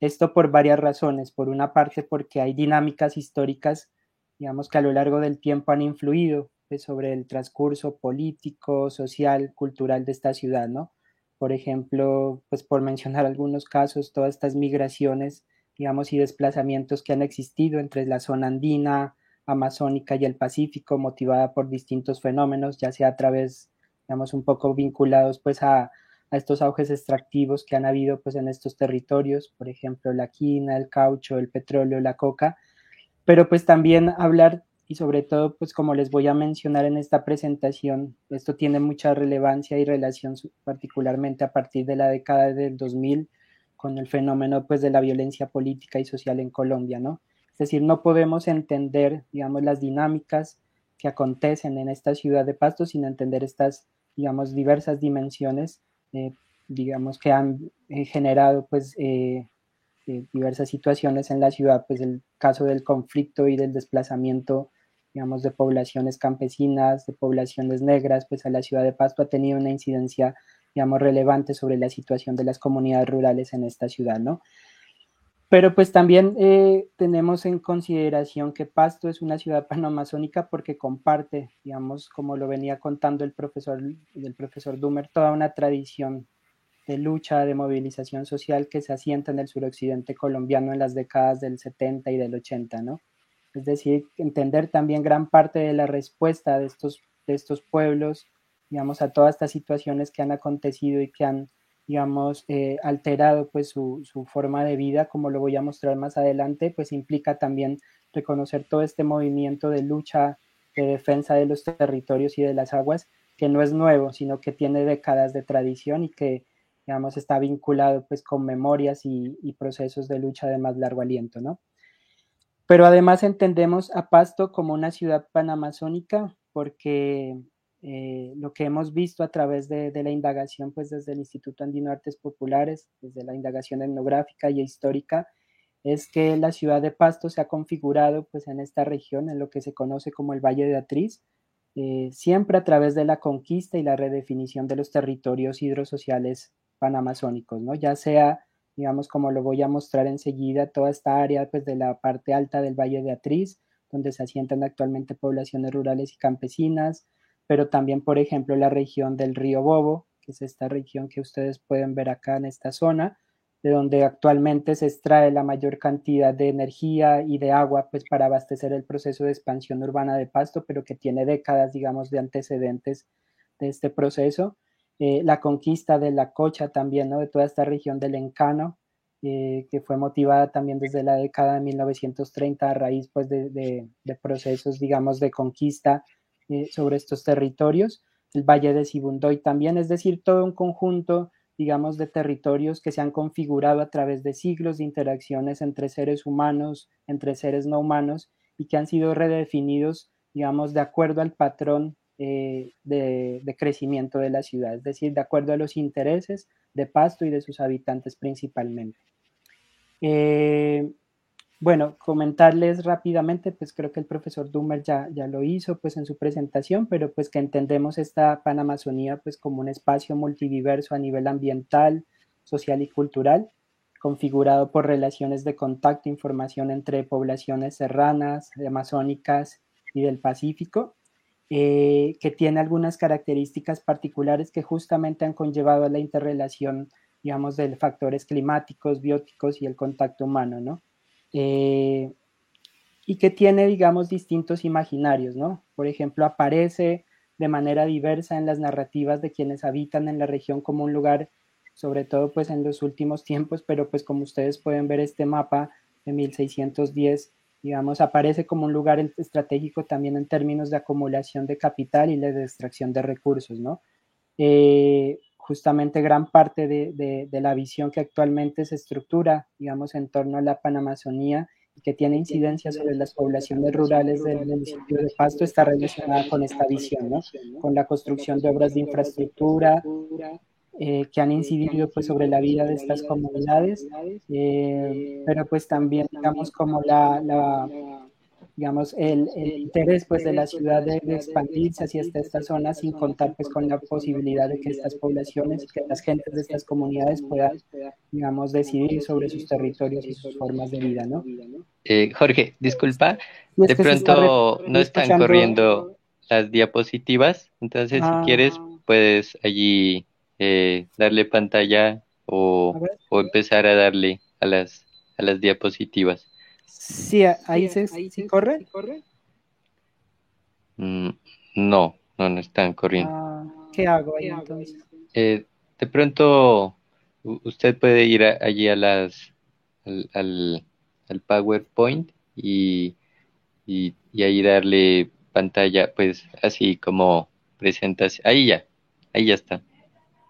S3: Esto por varias razones. Por una parte, porque hay dinámicas históricas, digamos, que a lo largo del tiempo han influido pues, sobre el transcurso político, social, cultural de esta ciudad, ¿no? Por ejemplo, pues por mencionar algunos casos, todas estas migraciones, digamos, y desplazamientos que han existido entre la zona andina, amazónica y el Pacífico, motivada por distintos fenómenos, ya sea a través, digamos, un poco vinculados pues a, a estos auges extractivos que han habido pues en estos territorios, por ejemplo, la quina, el caucho, el petróleo, la coca, pero pues también hablar y sobre todo pues como les voy a mencionar en esta presentación, esto tiene mucha relevancia y relación particularmente a partir de la década del 2000 con el fenómeno pues de la violencia política y social en Colombia, ¿no? Es decir, no podemos entender, digamos, las dinámicas que acontecen en esta ciudad de Pasto sin entender estas, digamos, diversas dimensiones eh, digamos, que han eh, generado pues eh, diversas situaciones en la ciudad, pues el caso del conflicto y del desplazamiento, digamos, de poblaciones campesinas, de poblaciones negras, pues a la ciudad de Pasto ha tenido una incidencia, digamos, relevante sobre la situación de las comunidades rurales en esta ciudad, ¿no? Pero pues también eh, tenemos en consideración que Pasto es una ciudad panamazónica porque comparte, digamos, como lo venía contando el profesor, el profesor Dumer, toda una tradición de lucha, de movilización social que se asienta en el suroccidente colombiano en las décadas del 70 y del 80, ¿no? Es decir, entender también gran parte de la respuesta de estos, de estos pueblos, digamos, a todas estas situaciones que han acontecido y que han digamos, eh, alterado pues su, forma de vida, como lo voy a mostrar más adelante, pues implica también reconocer todo este movimiento de lucha, de defensa de los territorios y de las aguas, que no es nuevo, sino que tiene décadas de tradición y que, digamos, está vinculado pues con memorias y, y procesos de lucha de más largo aliento, ¿no? Pero además entendemos a Pasto como una ciudad panamazónica porque eh, lo que hemos visto a través de, la indagación, pues desde el Instituto Andino Artes Populares, desde la indagación etnográfica y histórica, es que la ciudad de Pasto se ha configurado pues en esta región, en lo que se conoce como el Valle de Atriz, eh, siempre a través de la conquista y la redefinición de los territorios hidrosociales panamazónicos, ¿no? Ya sea, digamos, como lo voy a mostrar enseguida, toda esta área pues de la parte alta del Valle de Atriz, donde se asientan actualmente poblaciones rurales y campesinas, pero también, por ejemplo, la región del río Bobo, que es esta región que ustedes pueden ver acá en esta zona, de donde actualmente se extrae la mayor cantidad de energía y de agua pues para abastecer el proceso de expansión urbana de Pasto, pero que tiene décadas, digamos, de antecedentes de este proceso. Eh, la conquista de la cocha también, ¿no? De toda esta región del Encano, eh, que fue motivada también desde la década de 1930 a raíz pues de, de procesos, digamos, de conquista eh, sobre estos territorios, el Valle de Sibundoy también, es decir, todo un conjunto, digamos, de territorios que se han configurado a través de siglos de interacciones entre seres humanos, entre seres no humanos, y que han sido redefinidos, digamos, de acuerdo al patrón eh, de, crecimiento de la ciudad, es decir, de acuerdo a los intereses de Pasto y de sus habitantes principalmente. Eh, bueno, comentarles rápidamente, pues creo que el profesor Dummer ya, ya lo hizo pues en su presentación, pero pues que entendemos esta Panamazonía pues como un espacio multidiverso a nivel ambiental, social y cultural, configurado por relaciones de contacto e información entre poblaciones serranas, amazónicas y del Pacífico, eh, que tiene algunas características particulares que justamente han conllevado a la interrelación, digamos, de factores climáticos, bióticos y el contacto humano, ¿no? Eh, y que tiene, digamos, distintos imaginarios, ¿no? Por ejemplo, aparece de manera diversa en las narrativas de quienes habitan en la región como un lugar, sobre todo pues en los últimos tiempos, pero pues como ustedes pueden ver este mapa de 1610, digamos, aparece como un lugar estratégico también en términos de acumulación de capital y de extracción de recursos, ¿no? Eh, justamente gran parte de, la visión que actualmente se estructura, digamos, en torno a la Panamazonía y que tiene incidencia sobre las poblaciones rurales del municipio de Pasto está relacionada con esta visión, ¿no? Con la construcción de obras de infraestructura eh, que han incidido pues sobre la vida de estas comunidades, eh, pero pues también, digamos, como la digamos, el, interés pues, de la ciudad de, expandirse hacia esta, zona sin contar pues, con la posibilidad de que estas poblaciones, que las gentes de estas comunidades puedan, digamos, decidir sobre sus territorios y sus formas de vida, ¿no?
S1: Eh, Jorge, disculpa, de pronto no están corriendo las diapositivas. Entonces, si quieres, ah. puedes allí eh, darle pantalla o, empezar a darle a las, a las diapositivas.
S3: Sí, ahí, se, corre.
S1: Mm, no, no, no están corriendo.
S3: Ah, ¿Qué hago ahí entonces?
S1: Eh, de pronto, usted puede ir allí a las, al, al, PowerPoint y, y, y, ahí darle pantalla, pues así como presentación. Ahí ya, ahí ya está.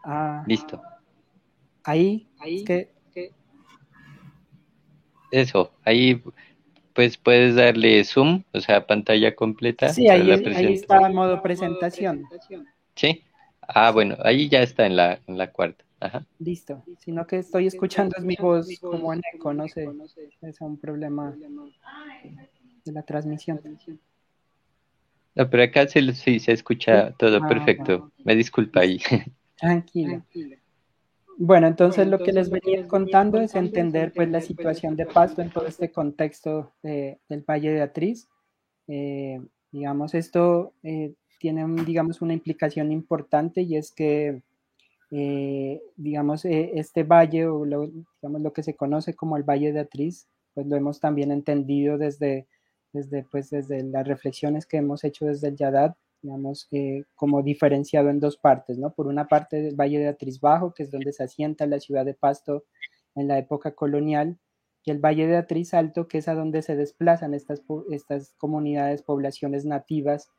S3: Ah,
S1: Listo.
S3: Ahí, ahí. Que...
S1: Eso, ahí pues puedes darle zoom, o sea, pantalla completa.
S3: Sí, ahí, ahí está en modo presentación.
S1: Sí. Ah, bueno, ahí ya está en la, en la cuarta. Ajá.
S3: Listo. Sino que estoy escuchando es mi voz como en eco, no sé. Es un problema de la transmisión.
S1: No, pero acá sí, se escucha todo ah, perfecto. Me disculpa ahí.
S3: Tranquilo. Bueno, entonces lo que les venía contando es entender pues la situación de Pasto en todo este contexto del Valle de Atriz. Eh, digamos, esto eh, tiene, digamos, una implicación importante y es que, eh, digamos, este valle o lo, digamos, lo que se conoce como el Valle de Atriz, pues lo hemos también entendido desde, desde, pues, desde las reflexiones que hemos hecho desde el Yadad digamos, eh, como diferenciado en dos partes, ¿no? Por una parte del Valle de Atriz Bajo, que es donde se asienta la ciudad de Pasto en la época colonial, y el Valle de Atriz Alto, que es a donde se desplazan estas, estas comunidades, poblaciones nativas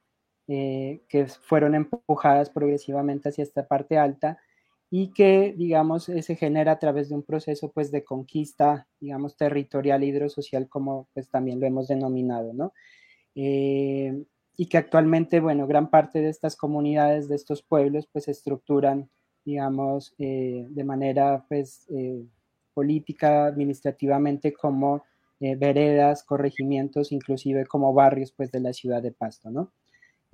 S3: eh, que fueron empujadas progresivamente hacia esta parte alta y que, digamos, eh, se genera a través de un proceso, pues, de conquista, digamos, territorial hidrosocial, como, pues, también lo hemos denominado, ¿no? Y que actualmente, bueno, gran parte de estas comunidades, de estos pueblos, pues se estructuran, digamos, eh, de manera, pues, eh, política, administrativamente, como eh, veredas, corregimientos, inclusive como barrios, pues, de la ciudad de Pasto, ¿no?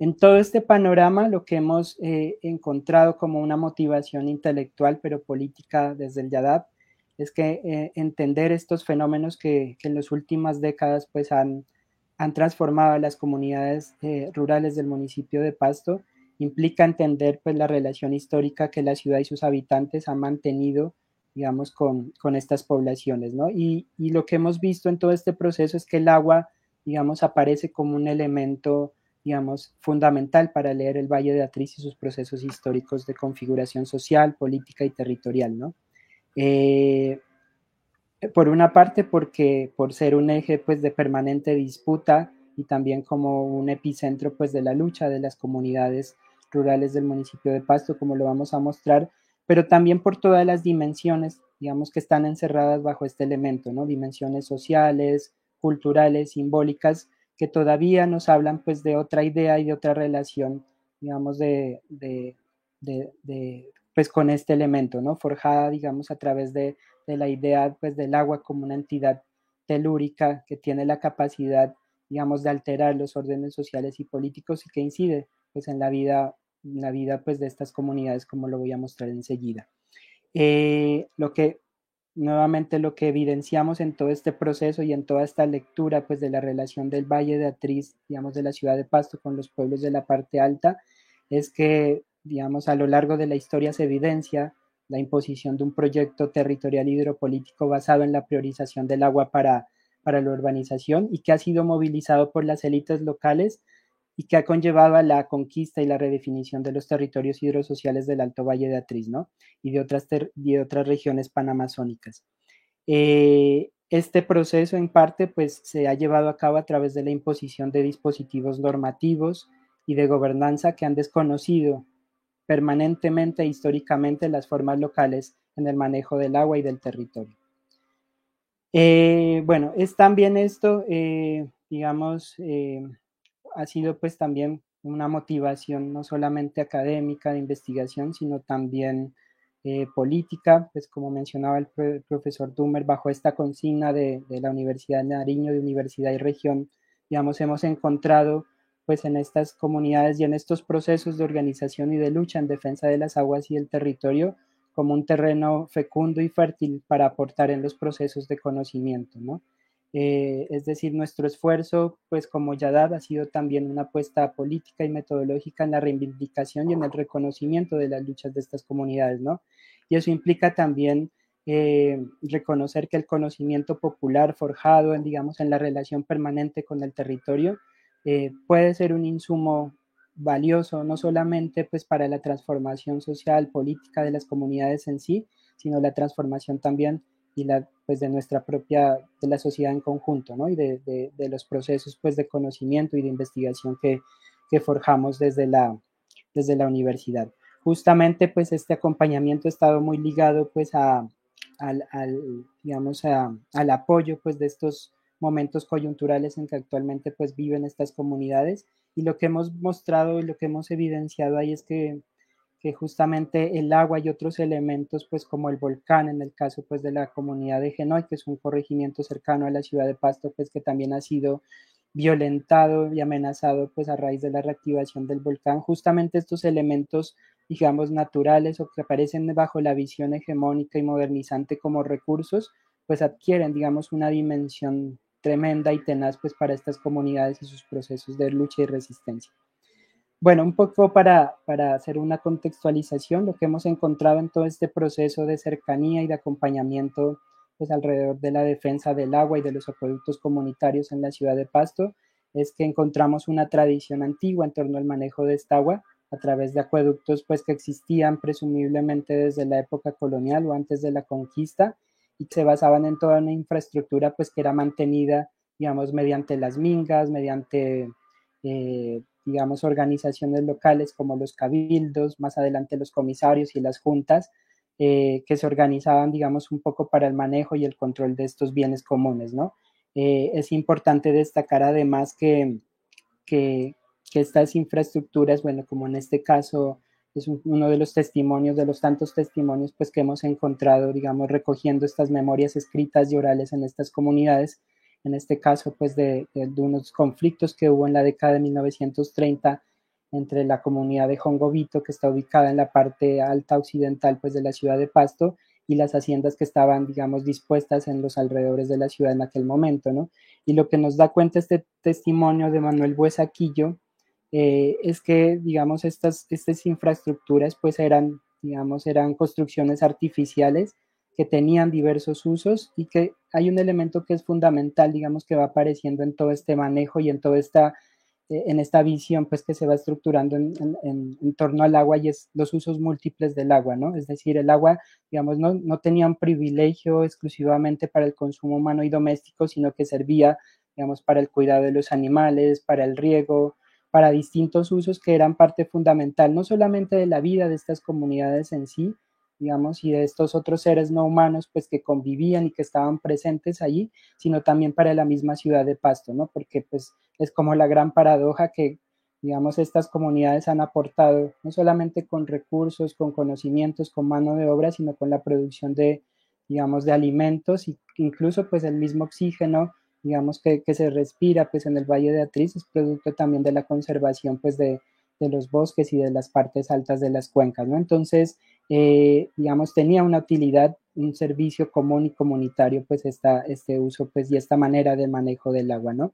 S3: En todo este panorama, lo que hemos encontrado como una motivación intelectual, pero política desde el YADAP, es que entender estos fenómenos que, que en las últimas décadas, pues, han han transformado a las comunidades eh, rurales del municipio de Pasto implica entender pues la relación histórica que la ciudad y sus habitantes han mantenido digamos con, estas poblaciones ¿no? Y, lo que hemos visto en todo este proceso es que el agua digamos aparece como un elemento digamos fundamental para leer el Valle de Atriz y sus procesos históricos de configuración social, política y territorial ¿no? Eh, por una parte porque por ser un eje pues de permanente disputa y también como un epicentro pues de la lucha de las comunidades rurales del municipio de Pasto, como lo vamos a mostrar, pero también por todas las dimensiones, digamos, que están encerradas bajo este elemento, ¿no? Dimensiones sociales, culturales, simbólicas, que todavía nos hablan pues de otra idea y de otra relación, digamos, de, de, de pues con este elemento, ¿no? Forjada, digamos, a través de de la idea pues, del agua como una entidad telúrica que tiene la capacidad, digamos, de alterar los órdenes sociales y políticos y que incide pues, en la vida, en la vida pues, de estas comunidades, como lo voy a mostrar enseguida. Eh, lo que nuevamente lo que evidenciamos en todo este proceso y en toda esta lectura pues de la relación del Valle de Atriz, digamos de la ciudad de Pasto con los pueblos de la parte alta, es que digamos a lo largo de la historia se evidencia la imposición de un proyecto territorial hidropolítico basado en la priorización del agua para, para la urbanización y que ha sido movilizado por las élites locales y que ha conllevado a la conquista y la redefinición de los territorios hidrosociales del Alto Valle de Atriz, ¿no? Y de otras, otras regiones panamazónicas. Eh, este proceso, en parte, pues se ha llevado a cabo a través de la imposición de dispositivos normativos y de gobernanza que han desconocido permanentemente e históricamente las formas locales en el manejo del agua y del territorio. Eh, bueno, es también esto, eh, digamos, eh, ha sido pues también una motivación no solamente académica de investigación, sino también política, pues como mencionaba el, profesor Dumer, bajo esta consigna de, de la Universidad de Nariño, de Universidad y Región, digamos, hemos encontrado pues en estas comunidades y en estos procesos de organización y de lucha en defensa de las aguas y el territorio como un terreno fecundo y fértil para aportar en los procesos de conocimiento, ¿no? Eh, es decir, nuestro esfuerzo, pues como Yadad, ha sido también una apuesta política y metodológica en la reivindicación y en el reconocimiento de las luchas de estas comunidades, ¿no? Y eso implica también eh, reconocer que el conocimiento popular forjado, en, digamos, en la relación permanente con el territorio, eh, puede ser un insumo valioso, no solamente pues para la transformación social, política de las comunidades en sí, sino la transformación también y la, pues de nuestra propia, de la sociedad en conjunto, ¿no? Y de, de, los procesos pues de conocimiento y de investigación que, que forjamos desde la, desde la universidad. Justamente pues este acompañamiento ha estado muy ligado pues a, al, al digamos, a, al apoyo pues de estos momentos coyunturales en que actualmente pues viven estas comunidades. Y lo que hemos mostrado y lo que hemos evidenciado ahí es que que justamente el agua y otros elementos, pues como el volcán, en el caso pues de la comunidad de Genoy, que es un corregimiento cercano a la ciudad de Pasto, pues que también ha sido violentado y amenazado pues a raíz de la reactivación del volcán, justamente estos elementos, digamos, naturales o que aparecen bajo la visión hegemónica y modernizante como recursos, pues adquieren, digamos, una dimensión tremenda y tenaz pues para estas comunidades y sus procesos de lucha y resistencia. Bueno, un poco para, hacer una contextualización, lo que hemos encontrado en todo este proceso de cercanía y de acompañamiento pues, alrededor de la defensa del agua y de los acueductos comunitarios en la ciudad de Pasto es que encontramos una tradición antigua en torno al manejo de esta agua a través de acueductos pues que existían presumiblemente desde la época colonial o antes de la conquista y se basaban en toda una infraestructura pues que era mantenida digamos mediante las mingas, mediante eh, digamos, organizaciones locales como los cabildos, más adelante los comisarios y las juntas, eh, que se organizaban, digamos, un poco para el manejo y el control de estos bienes comunes, ¿no? Eh, es importante destacar además que, que, que, estas infraestructuras, bueno, como en este caso es uno de los testimonios, de los tantos testimonios, pues que hemos encontrado, digamos, recogiendo estas memorias escritas y orales en estas comunidades, en este caso pues de, unos conflictos que hubo en la década de 1930 entre la comunidad de Jongovito, que está ubicada en la parte alta occidental pues de la ciudad de Pasto, y las haciendas que estaban, digamos, dispuestas en los alrededores de la ciudad en aquel momento, ¿no? Y lo que nos da cuenta este testimonio de Manuel Buesaquillo eh, es que, digamos, estas, estas infraestructuras pues eran, digamos, eran construcciones artificiales que tenían diversos usos y que hay un elemento que es fundamental, digamos, que va apareciendo en todo este manejo y en toda esta, eh, en esta visión, pues que se va estructurando en, en, torno al agua y es los usos múltiples del agua, ¿no? Es decir, el agua, digamos, no, no tenía un privilegio exclusivamente para el consumo humano y doméstico, sino que servía, digamos, para el cuidado de los animales, para el riego, para distintos usos que eran parte fundamental, no solamente de la vida de estas comunidades en sí, digamos, y de estos otros seres no humanos, pues que convivían y que estaban presentes allí, sino también para la misma ciudad de Pasto, ¿no? Porque pues es como la gran paradoja que, digamos, estas comunidades han aportado, no solamente con recursos, con conocimientos, con mano de obra, sino con la producción de, digamos, de alimentos e incluso pues el mismo oxígeno, digamos, que, que se respira pues en el Valle de Atriz es producto también de la conservación pues de, de los bosques y de las partes altas de las cuencas, ¿no? Entonces, eh, digamos, tenía una utilidad, un servicio común y comunitario, pues esta, este uso, pues y esta manera de manejo del agua, ¿no?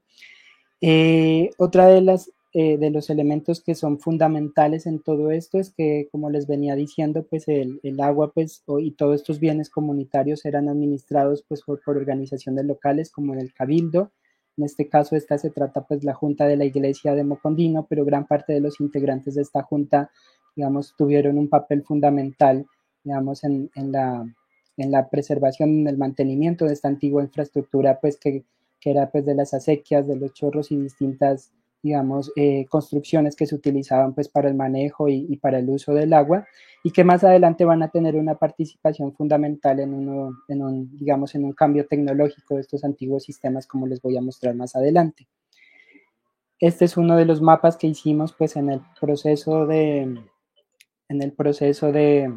S3: Eh, otra de las eh, de los elementos que son fundamentales en todo esto es que, como les venía diciendo, pues el, el agua pues, y todos estos bienes comunitarios eran administrados pues, por, por, organizaciones locales como el Cabildo. En este caso, esta se trata pues la Junta de la Iglesia de Mocondino, pero gran parte de los integrantes de esta Junta digamos, tuvieron un papel fundamental, digamos, en, en, la, en la preservación, en el mantenimiento de esta antigua infraestructura, pues que, que era pues de las acequias, de los chorros y distintas, digamos, eh, construcciones que se utilizaban pues para el manejo y, y, para el uso del agua y que más adelante van a tener una participación fundamental en, uno, en un, digamos, en un cambio tecnológico de estos antiguos sistemas como les voy a mostrar más adelante. Este es uno de los mapas que hicimos pues en el proceso de, en el proceso de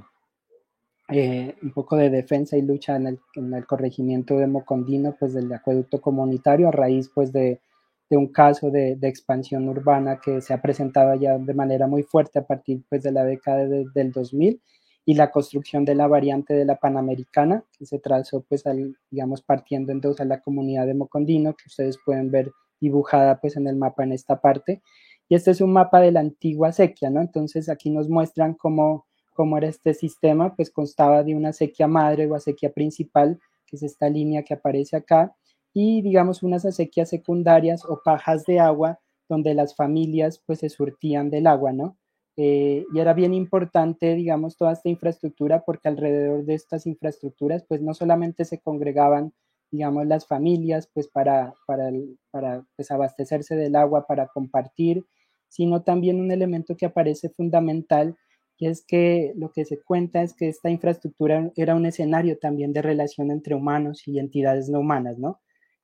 S3: eh, un poco de defensa y lucha en el, en el, corregimiento de Mocondino, pues del acueducto comunitario, a raíz pues de, de un caso de, expansión urbana que se ha presentado ya de manera muy fuerte a partir pues de la década de, del 2000 y la construcción de la variante de la Panamericana, que se trazó, pues, al, digamos, partiendo en dos a la comunidad de Mocondino, que ustedes pueden ver dibujada, pues, en el mapa en esta parte. Y este es un mapa de la antigua sequía, ¿no? Entonces, aquí nos muestran cómo, cómo era este sistema, pues, constaba de una sequía madre o acequia principal, que es esta línea que aparece acá, y, digamos, unas acequias secundarias o pajas de agua, donde las familias, pues, se surtían del agua, ¿no? Eh, y era bien importante, digamos, toda esta infraestructura porque alrededor de estas infraestructuras, pues no solamente se congregaban, digamos, las familias, pues para, para, para pues, abastecerse del agua, para compartir, sino también un elemento que aparece fundamental, y es que lo que se cuenta es que esta infraestructura era un escenario también de relación entre humanos y entidades no humanas, ¿no?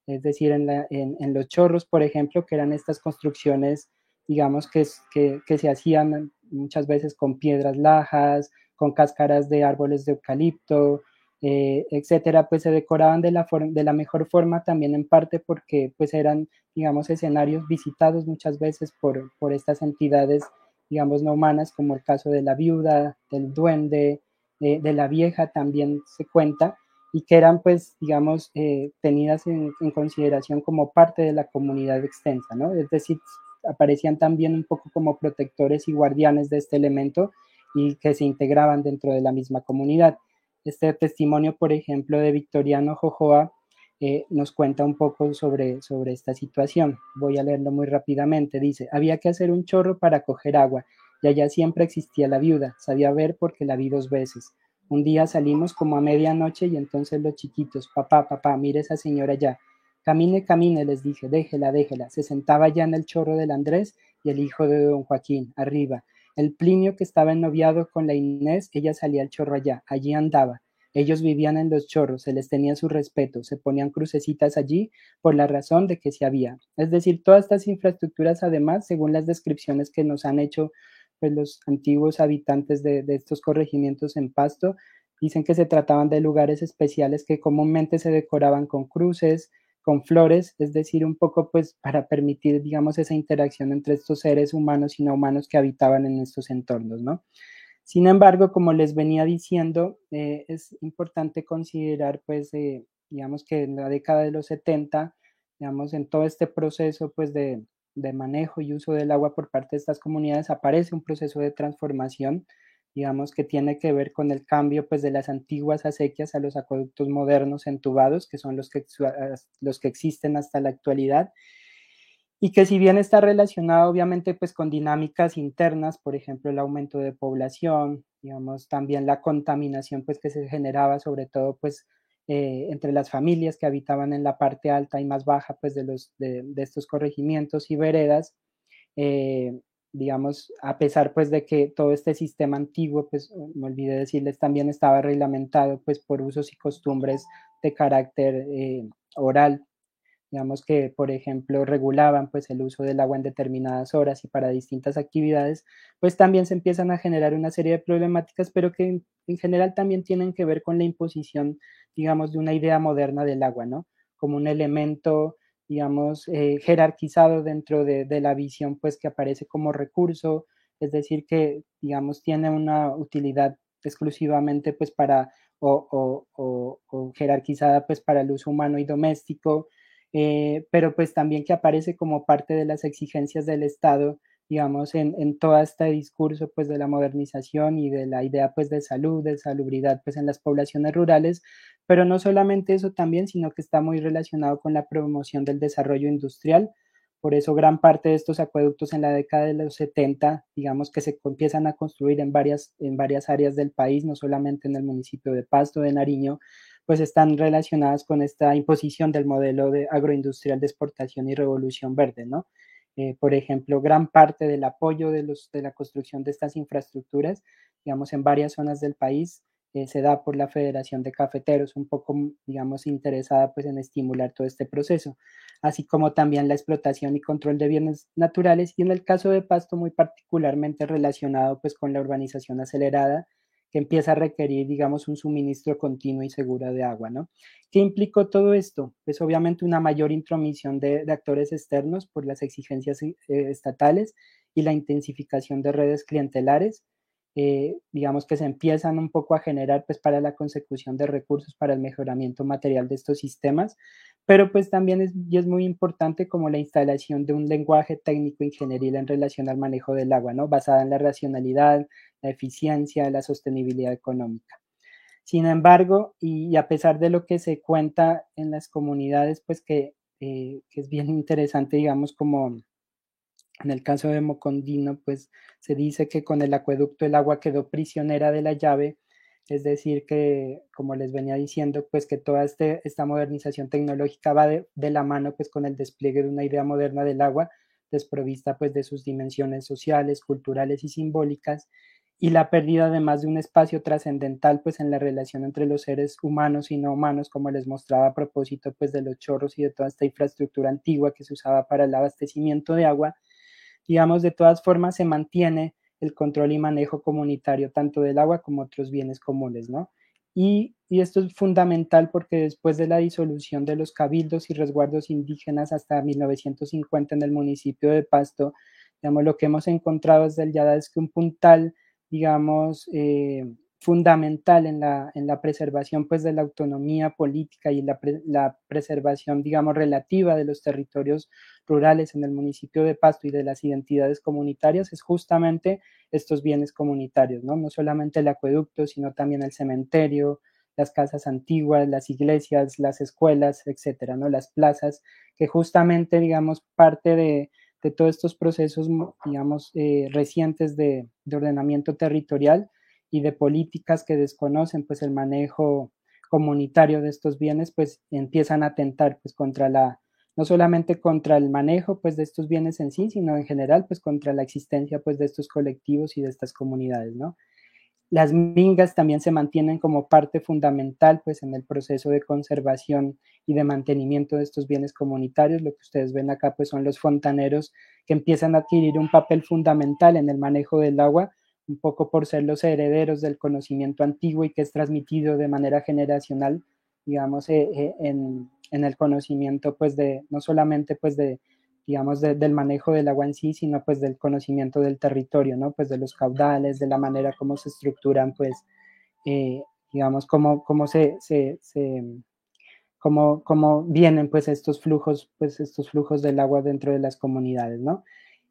S3: Es decir, en, los chorros, por ejemplo, que eran estas construcciones digamos, que, se hacían muchas veces con piedras lajas, con cáscaras de árboles de eucalipto, eh, etcétera, pues se decoraban de la, mejor forma también en parte porque pues eran, digamos, escenarios visitados muchas veces por, por estas entidades, digamos, no humanas, como el caso de la viuda, del duende, eh, de la vieja también se cuenta, y que eran pues, digamos, eh, tenidas en, consideración como parte de la comunidad extensa, ¿no? Es decir, aparecían también un poco como protectores y guardianes de este elemento y que se integraban dentro de la misma comunidad. Este testimonio, por ejemplo, de Victoriano Jojoa eh, nos cuenta un poco sobre, sobre esta situación. Voy a leerlo muy rápidamente. Dice, había que hacer un chorro para coger agua y allá siempre existía la viuda. Sabía ver porque la vi dos veces. Un día salimos como a medianoche y entonces los chiquitos, papá, papá, mire esa señora ya. Camine, camine, les dije, déjela, déjela. Se sentaba ya en el chorro del Andrés y el hijo de don Joaquín, arriba. El Plinio que estaba ennoviado con la Inés, ella salía al chorro allá, allí andaba. Ellos vivían en los chorros, se les tenía su respeto, se ponían crucecitas allí por la razón de que se había. Es decir, todas estas infraestructuras, además, según las descripciones que nos han hecho pues, los antiguos habitantes de, estos corregimientos en Pasto, dicen que se trataban de lugares especiales que comúnmente se decoraban con cruces, con flores, es decir, un poco pues para permitir, digamos, esa interacción entre estos seres humanos y no humanos que habitaban en estos entornos, ¿no? Sin embargo, como les venía diciendo, eh, es importante considerar, pues, eh, digamos que en la década de los 70, digamos, en todo este proceso, pues, de, de manejo y uso del agua por parte de estas comunidades, aparece un proceso de transformación digamos que tiene que ver con el cambio pues de las antiguas acequias a los acueductos modernos entubados, que son los que, los que existen hasta la actualidad, y que si bien está relacionado obviamente pues con dinámicas internas, por ejemplo el aumento de población, digamos también la contaminación pues que se generaba sobre todo pues eh, entre las familias que habitaban en la parte alta y más baja pues de, los, de, estos corregimientos y veredas, eh, digamos, a pesar pues de que todo este sistema antiguo, pues me olvidé decirles, también estaba reglamentado pues por usos y costumbres de carácter eh, oral, digamos que por ejemplo regulaban pues el uso del agua en determinadas horas y para distintas actividades, pues también se empiezan a generar una serie de problemáticas, pero que en, en general también tienen que ver con la imposición, digamos, de una idea moderna del agua, ¿no? Como un elemento digamos, eh, jerarquizado dentro de, de, la visión, pues que aparece como recurso, es decir, que, digamos, tiene una utilidad exclusivamente, pues, para, o, o, o, o jerarquizada, pues, para el uso humano y doméstico, eh, pero pues también que aparece como parte de las exigencias del Estado, digamos, en, en todo este discurso, pues, de la modernización y de la idea, pues, de salud, de salubridad, pues, en las poblaciones rurales, pero no solamente eso también, sino que está muy relacionado con la promoción del desarrollo industrial. Por eso gran parte de estos acueductos en la década de los 70, digamos que se empiezan a construir en varias, en varias áreas del país, no solamente en el municipio de Pasto, de Nariño, pues están relacionadas con esta imposición del modelo de agroindustrial de exportación y revolución verde, ¿no? Eh, por ejemplo, gran parte del apoyo de, los, de la construcción de estas infraestructuras, digamos, en varias zonas del país, eh, se da por la Federación de Cafeteros, un poco, digamos, interesada pues en estimular todo este proceso, así como también la explotación y control de bienes naturales y en el caso de Pasto muy particularmente relacionado pues con la urbanización acelerada que empieza a requerir, digamos, un suministro continuo y seguro de agua, ¿no? ¿Qué implicó todo esto? Pues obviamente una mayor intromisión de, actores externos por las exigencias eh, estatales y la intensificación de redes clientelares, eh, digamos que se empiezan un poco a generar pues para la consecución de recursos para el mejoramiento material de estos sistemas, pero pues también es, es muy importante como la instalación de un lenguaje técnico ingenieril en relación al manejo del agua, ¿no? Basada en la racionalidad, la eficiencia, la sostenibilidad económica. Sin embargo, y, a pesar de lo que se cuenta en las comunidades, pues que, eh, que es bien interesante, digamos, como en el caso de Mocondino, pues se dice que con el acueducto el agua quedó prisionera de la llave, es decir, que como les venía diciendo, pues que toda este, esta modernización tecnológica va de, de, la mano pues con el despliegue de una idea moderna del agua, desprovista pues de sus dimensiones sociales, culturales y simbólicas, y la pérdida además de un espacio trascendental pues en la relación entre los seres humanos y no humanos, como les mostraba a propósito pues de los chorros y de toda esta infraestructura antigua que se usaba para el abastecimiento de agua, digamos, de todas formas se mantiene el control y manejo comunitario tanto del agua como otros bienes comunes, ¿no? Y, esto es fundamental porque después de la disolución de los cabildos y resguardos indígenas hasta 1950 en el municipio de Pasto, digamos, lo que hemos encontrado desde el Yada es que un puntal, digamos, eh, fundamental en la, en la preservación pues, de la autonomía política y la, la, preservación, digamos, relativa de los territorios rurales en el municipio de Pasto y de las identidades comunitarias es justamente estos bienes comunitarios, ¿no? No solamente el acueducto, sino también el cementerio, las casas antiguas, las iglesias, las escuelas, etcétera, ¿no? Las plazas, que justamente, digamos, parte de, de todos estos procesos, digamos, eh, recientes de, de ordenamiento territorial, y de políticas que desconocen pues el manejo comunitario de estos bienes pues empiezan a atentar pues contra la no solamente contra el manejo pues de estos bienes en sí sino en general pues contra la existencia pues de estos colectivos y de estas comunidades no las mingas también se mantienen como parte fundamental pues en el proceso de conservación y de mantenimiento de estos bienes comunitarios. Lo que ustedes ven acá pues son los fontaneros que empiezan a adquirir un papel fundamental en el manejo del agua un poco por ser los herederos del conocimiento antiguo y que es transmitido de manera generacional, digamos, eh, eh, en, en, el conocimiento, pues, de, no solamente, pues, de, digamos, del manejo del agua en sí, sino, pues, del conocimiento del territorio, ¿no? Pues, de los caudales, de la manera como se estructuran, pues, eh, digamos, cómo, cómo se, se, se cómo, cómo, vienen, pues, estos flujos, pues, estos flujos del agua dentro de las comunidades, ¿no?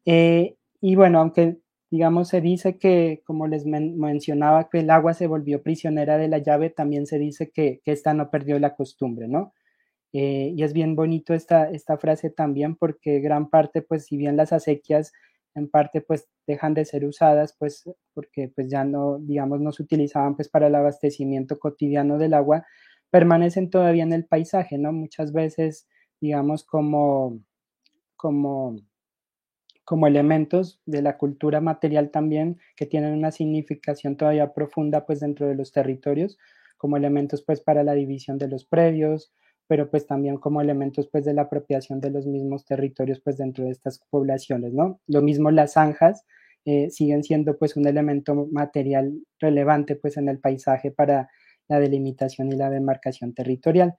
S3: y bueno, aunque digamos, se dice que, como les mencionaba, que el agua se volvió prisionera de la llave, también se dice que, esta no perdió la costumbre, ¿no? Eh, y es bien bonito esta, esta frase también porque gran parte, pues si bien las acequias en parte pues dejan de ser usadas, pues porque pues ya no, digamos, no se utilizaban pues para el abastecimiento cotidiano del agua, permanecen todavía en el paisaje, ¿no? Muchas veces, digamos, como, como como elementos de la cultura material también que tienen una significación todavía profunda pues dentro de los territorios, como elementos pues para la división de los predios, pero pues también como elementos pues de la apropiación de los mismos territorios pues dentro de estas poblaciones, ¿no? Lo mismo las zanjas eh, siguen siendo pues un elemento material relevante pues en el paisaje para la delimitación y la demarcación territorial.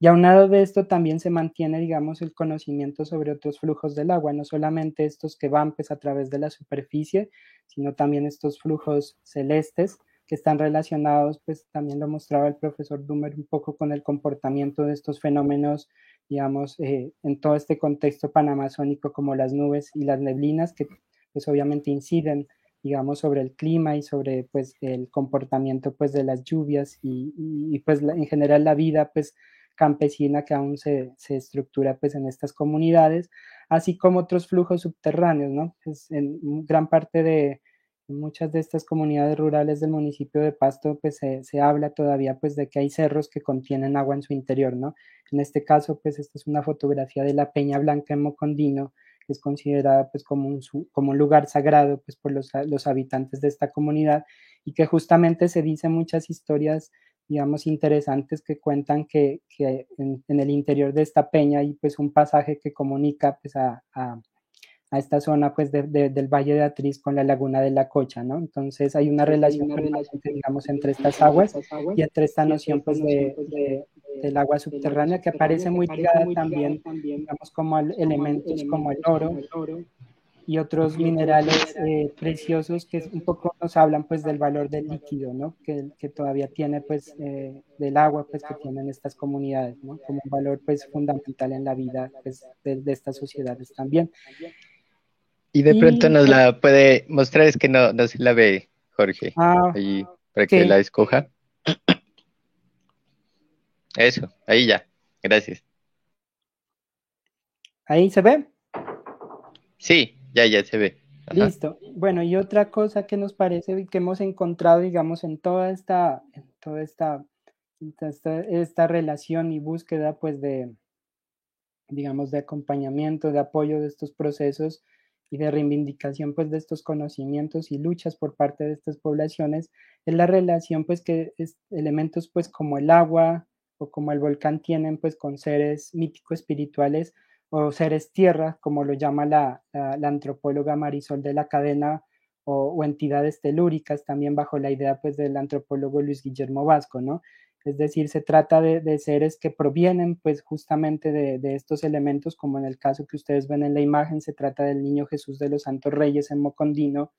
S3: Y aunado de esto también se mantiene, digamos, el conocimiento sobre otros flujos del agua, no solamente estos que van pues a través de la superficie, sino también estos flujos celestes que están relacionados, pues también lo mostraba el profesor Dumer un poco con el comportamiento de estos fenómenos, digamos, eh, en todo este contexto panamazónico como las nubes y las neblinas que pues obviamente inciden digamos, sobre el clima y sobre, pues, el comportamiento, pues, de las lluvias y, pues, en general la vida, pues, campesina que aún se, se, estructura pues en estas comunidades, así como otros flujos subterráneos, ¿no? Pues en gran parte de muchas de estas comunidades rurales del municipio de Pasto, pues se, se, habla todavía pues de que hay cerros que contienen agua en su interior, ¿no? En este caso, pues esta es una fotografía de la Peña Blanca en Mocondino, que es considerada pues como un, como un lugar sagrado pues por los, los habitantes de esta comunidad y que justamente se dicen muchas historias digamos, interesantes que cuentan que, que en, en, el interior de esta peña hay pues un pasaje que comunica pues a, a, a esta zona pues de, de, del Valle de Atriz con la Laguna de la Cocha, ¿no? Entonces hay una relación, una relación digamos, entre estas aguas y entre esta noción pues de, de del agua subterránea que aparece muy ligada también, digamos, como elementos como el oro, y otros minerales eh, preciosos que un poco nos hablan pues del valor del líquido, ¿no? Que, que todavía tiene pues eh, del agua pues que tienen estas comunidades, ¿no? Como un valor pues fundamental en la vida pues, de, de estas sociedades también.
S1: Y de pronto nos la puede mostrar, es que no, no se la ve, Jorge,
S3: ah,
S1: ahí, para que la escoja. Eso, ahí ya, gracias.
S3: ¿Ahí se ve?
S1: Sí, ya, ya se ve.
S3: Listo. Bueno, y otra cosa que nos parece que hemos encontrado, digamos, en toda esta, en toda esta, esta, esta relación y búsqueda, pues, de, digamos, de acompañamiento, de apoyo de estos procesos y de reivindicación, pues, de estos conocimientos y luchas por parte de estas poblaciones, es la relación, pues, que es, elementos, pues, como el agua o como el volcán tienen, pues, con seres mítico-espirituales, o seres tierra, como lo llama la, la, antropóloga Marisol de la Cadena, o, o, entidades telúricas, también bajo la idea pues, del antropólogo Luis Guillermo Vasco, ¿no? Es decir, se trata de, de seres que provienen pues justamente de, de, estos elementos, como en el caso que ustedes ven en la imagen, se trata del niño Jesús de los Santos Reyes en Mocondino,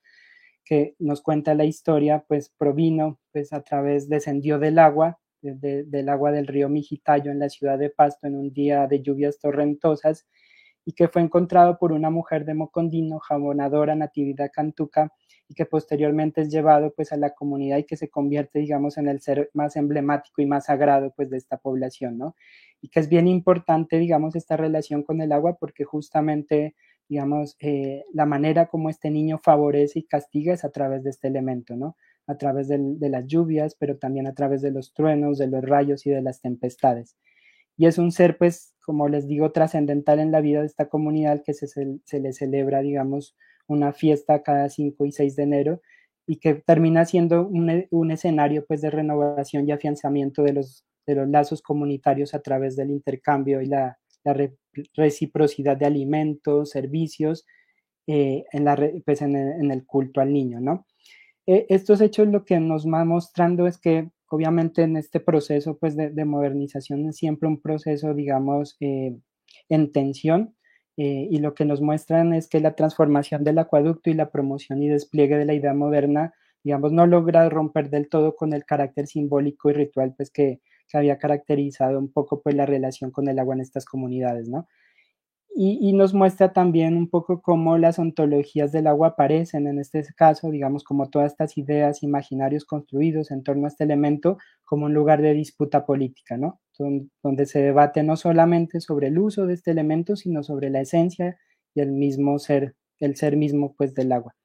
S3: que nos cuenta la historia, pues provino, pues a través, descendió del agua, de, del agua del río Mijitayo en la ciudad de Pasto en un día de lluvias torrentosas y que fue encontrado por una mujer de Mocondino, jabonadora Natividad Cantuca, y que posteriormente es llevado pues a la comunidad y que se convierte, digamos, en el ser más emblemático y más sagrado pues de esta población, ¿no? Y que es bien importante, digamos, esta relación con el agua porque justamente, digamos, eh, la manera como este niño favorece y castiga es a través de este elemento, ¿no? A través de, las lluvias, pero también a través de los truenos, de los rayos y de las tempestades. Y es un ser, pues, como les digo, trascendental en la vida de esta comunidad que se, le celebra, digamos, una fiesta cada 5 y 6 de enero y que termina siendo un, escenario, pues, de renovación y afianzamiento de los, lazos comunitarios a través del intercambio y la, la re, reciprocidad de alimentos, servicios, eh, en, la, pues en el culto al niño, ¿no? Eh, estos hechos lo que nos va mostrando es que obviamente en este proceso pues, de, de modernización es siempre un proceso, digamos, eh, en tensión eh, y lo que nos muestran es que la transformación del acueducto y la promoción y despliegue de la idea moderna, digamos, no logra romper del todo con el carácter simbólico y ritual pues, que, que había caracterizado un poco pues, la relación con el agua en estas comunidades, ¿no? Y, nos muestra también un poco cómo las ontologías del agua aparecen en este caso, digamos, como todas estas ideas, imaginarios construidos en torno a este elemento como un lugar de disputa política, ¿no? Donde se debate no solamente sobre el uso de este elemento, sino sobre la esencia y el mismo ser, el ser mismo, pues, del agua.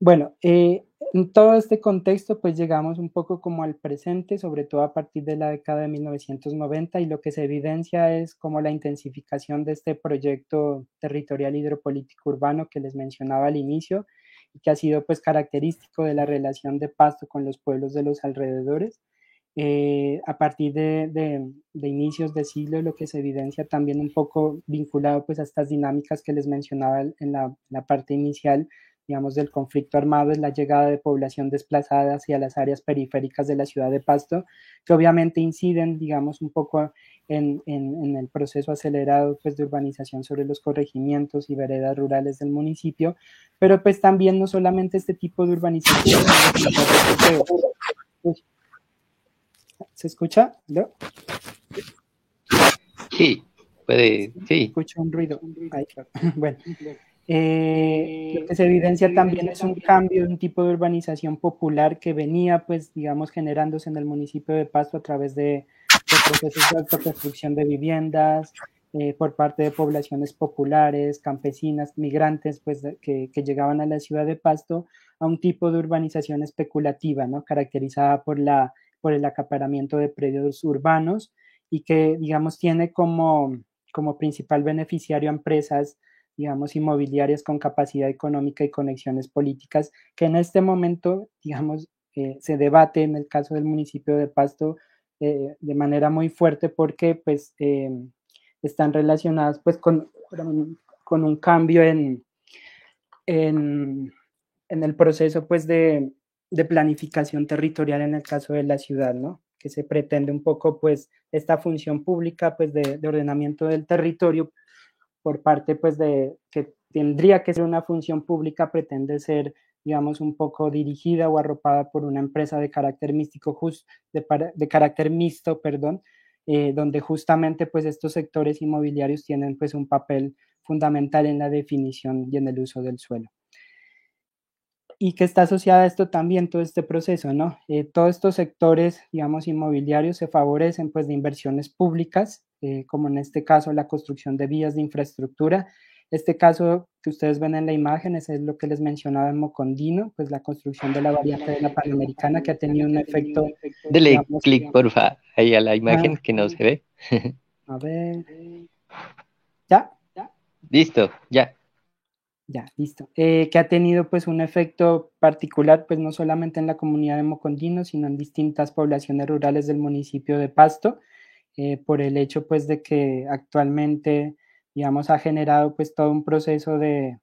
S3: Bueno, eh, en todo este contexto, pues llegamos un poco como al presente, sobre todo a partir de la década de 1990, y lo que se evidencia es como la intensificación de este proyecto territorial hidropolítico urbano que les mencionaba al inicio, y que ha sido pues característico de la relación de Pasto con los pueblos de los alrededores. Eh, a partir de, de, de, inicios de siglo, lo que se evidencia también un poco vinculado pues a estas dinámicas que les mencionaba en la, la parte inicial digamos, del conflicto armado es la llegada de población desplazada hacia las áreas periféricas de la ciudad de Pasto, que obviamente inciden, digamos, un poco en, en, en, el proceso acelerado pues, de urbanización sobre los corregimientos y veredas rurales del municipio, pero pues también no solamente este tipo de urbanización. ¿Se escucha? ¿No?
S1: Sí, puede, sí.
S3: Escucho un ruido. Ay, claro. Bueno. Eh, lo que se evidencia también es un cambio de un tipo de urbanización popular que venía, pues, digamos, generándose en el municipio de Pasto a través de, de procesos de autoconstrucción de viviendas, eh, por parte de poblaciones populares, campesinas, migrantes, pues, que, que, llegaban a la ciudad de Pasto a un tipo de urbanización especulativa, ¿no? Caracterizada por, la, por el acaparamiento de predios urbanos y que, digamos, tiene como, como principal beneficiario a empresas digamos, inmobiliarias con capacidad económica y conexiones políticas, que en este momento, digamos, eh, se debate en el caso del municipio de Pasto eh, de manera muy fuerte porque, pues, eh, están relacionadas, pues, con, con un cambio en, en, el proceso, pues, de, de planificación territorial en el caso de la ciudad, ¿no? que se pretende un poco, pues, esta función pública, pues, de ordenamiento del territorio, por parte pues de que tendría que ser una función pública pretende ser, digamos, un poco dirigida o arropada por una empresa de carácter místico, just, de, de carácter mixto, perdón, eh, donde justamente pues estos sectores inmobiliarios tienen pues un papel fundamental en la definición y en el uso del suelo. Y que está asociada a esto también todo este proceso, ¿no? Eh, todos estos sectores, digamos, inmobiliarios se favorecen pues de inversiones públicas, eh, como en este caso la construcción de vías de infraestructura este caso que ustedes ven en la imagen es lo que les mencionaba en Mocondino, pues la construcción de la variante de la Panamericana que ha tenido un efecto...
S1: Dele clic, porfa, ahí a la imagen que no se ve.
S3: A ver. ¿Ya?
S1: Listo, ya.
S3: Ya, listo. Eh, que ha tenido pues un efecto particular, pues no solamente en la comunidad de Mocondino, sino en distintas poblaciones rurales del municipio de Pasto, eh, por el hecho pues de que actualmente digamos, ha generado pues todo un proceso de,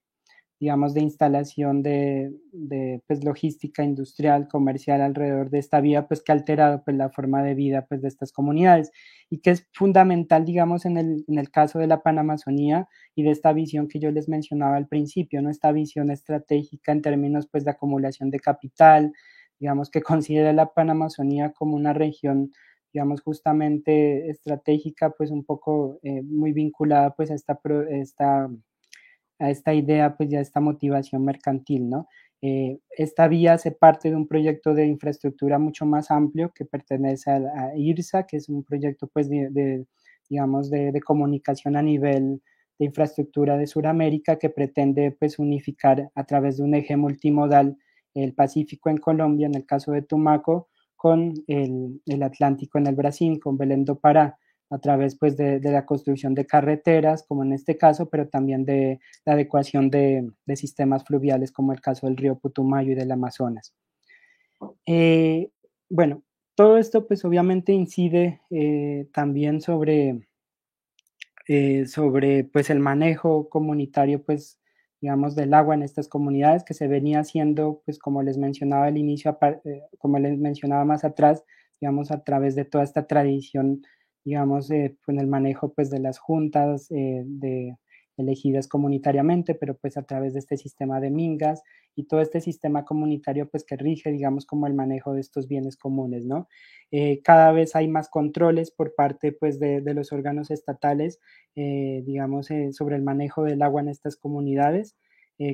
S3: digamos, de instalación de, de pues, logística industrial, comercial alrededor de esta vía, pues que ha alterado pues la forma de vida pues de estas comunidades y que es fundamental, digamos, en el, en el caso de la Panamazonía y de esta visión que yo les mencionaba al principio, ¿no? Esta visión estratégica en términos pues de acumulación de capital, digamos, que considera la Panamazonía como una región digamos, justamente estratégica, pues un poco eh, muy vinculada pues a esta, esta, a esta idea, pues ya esta motivación mercantil, ¿no? Eh, esta vía hace parte de un proyecto de infraestructura mucho más amplio que pertenece a, IRSA, que es un proyecto pues de, digamos, de, de, comunicación a nivel de infraestructura de Sudamérica que pretende pues unificar a través de un eje multimodal el Pacífico en Colombia, en el caso de Tumaco, con el, el, Atlántico en el Brasil, con Belén do Pará, a través pues, de, de, la construcción de carreteras, como en este caso, pero también de la adecuación de, de sistemas fluviales, como el caso del río Putumayo y del Amazonas. Eh, bueno, todo esto pues obviamente incide eh, también sobre, eh, sobre pues el manejo comunitario pues digamos, del agua en estas comunidades que se venía haciendo, pues como les mencionaba al inicio, como les mencionaba más atrás, digamos, a través de toda esta tradición, digamos, eh, con el manejo pues de las juntas eh, de, elegidas comunitariamente, pero pues a través de este sistema de mingas y todo este sistema comunitario pues que rige, digamos, como el manejo de estos bienes comunes, ¿no? Eh, cada vez hay más controles por parte pues de, de los órganos estatales, eh, digamos, sobre el manejo del agua en estas comunidades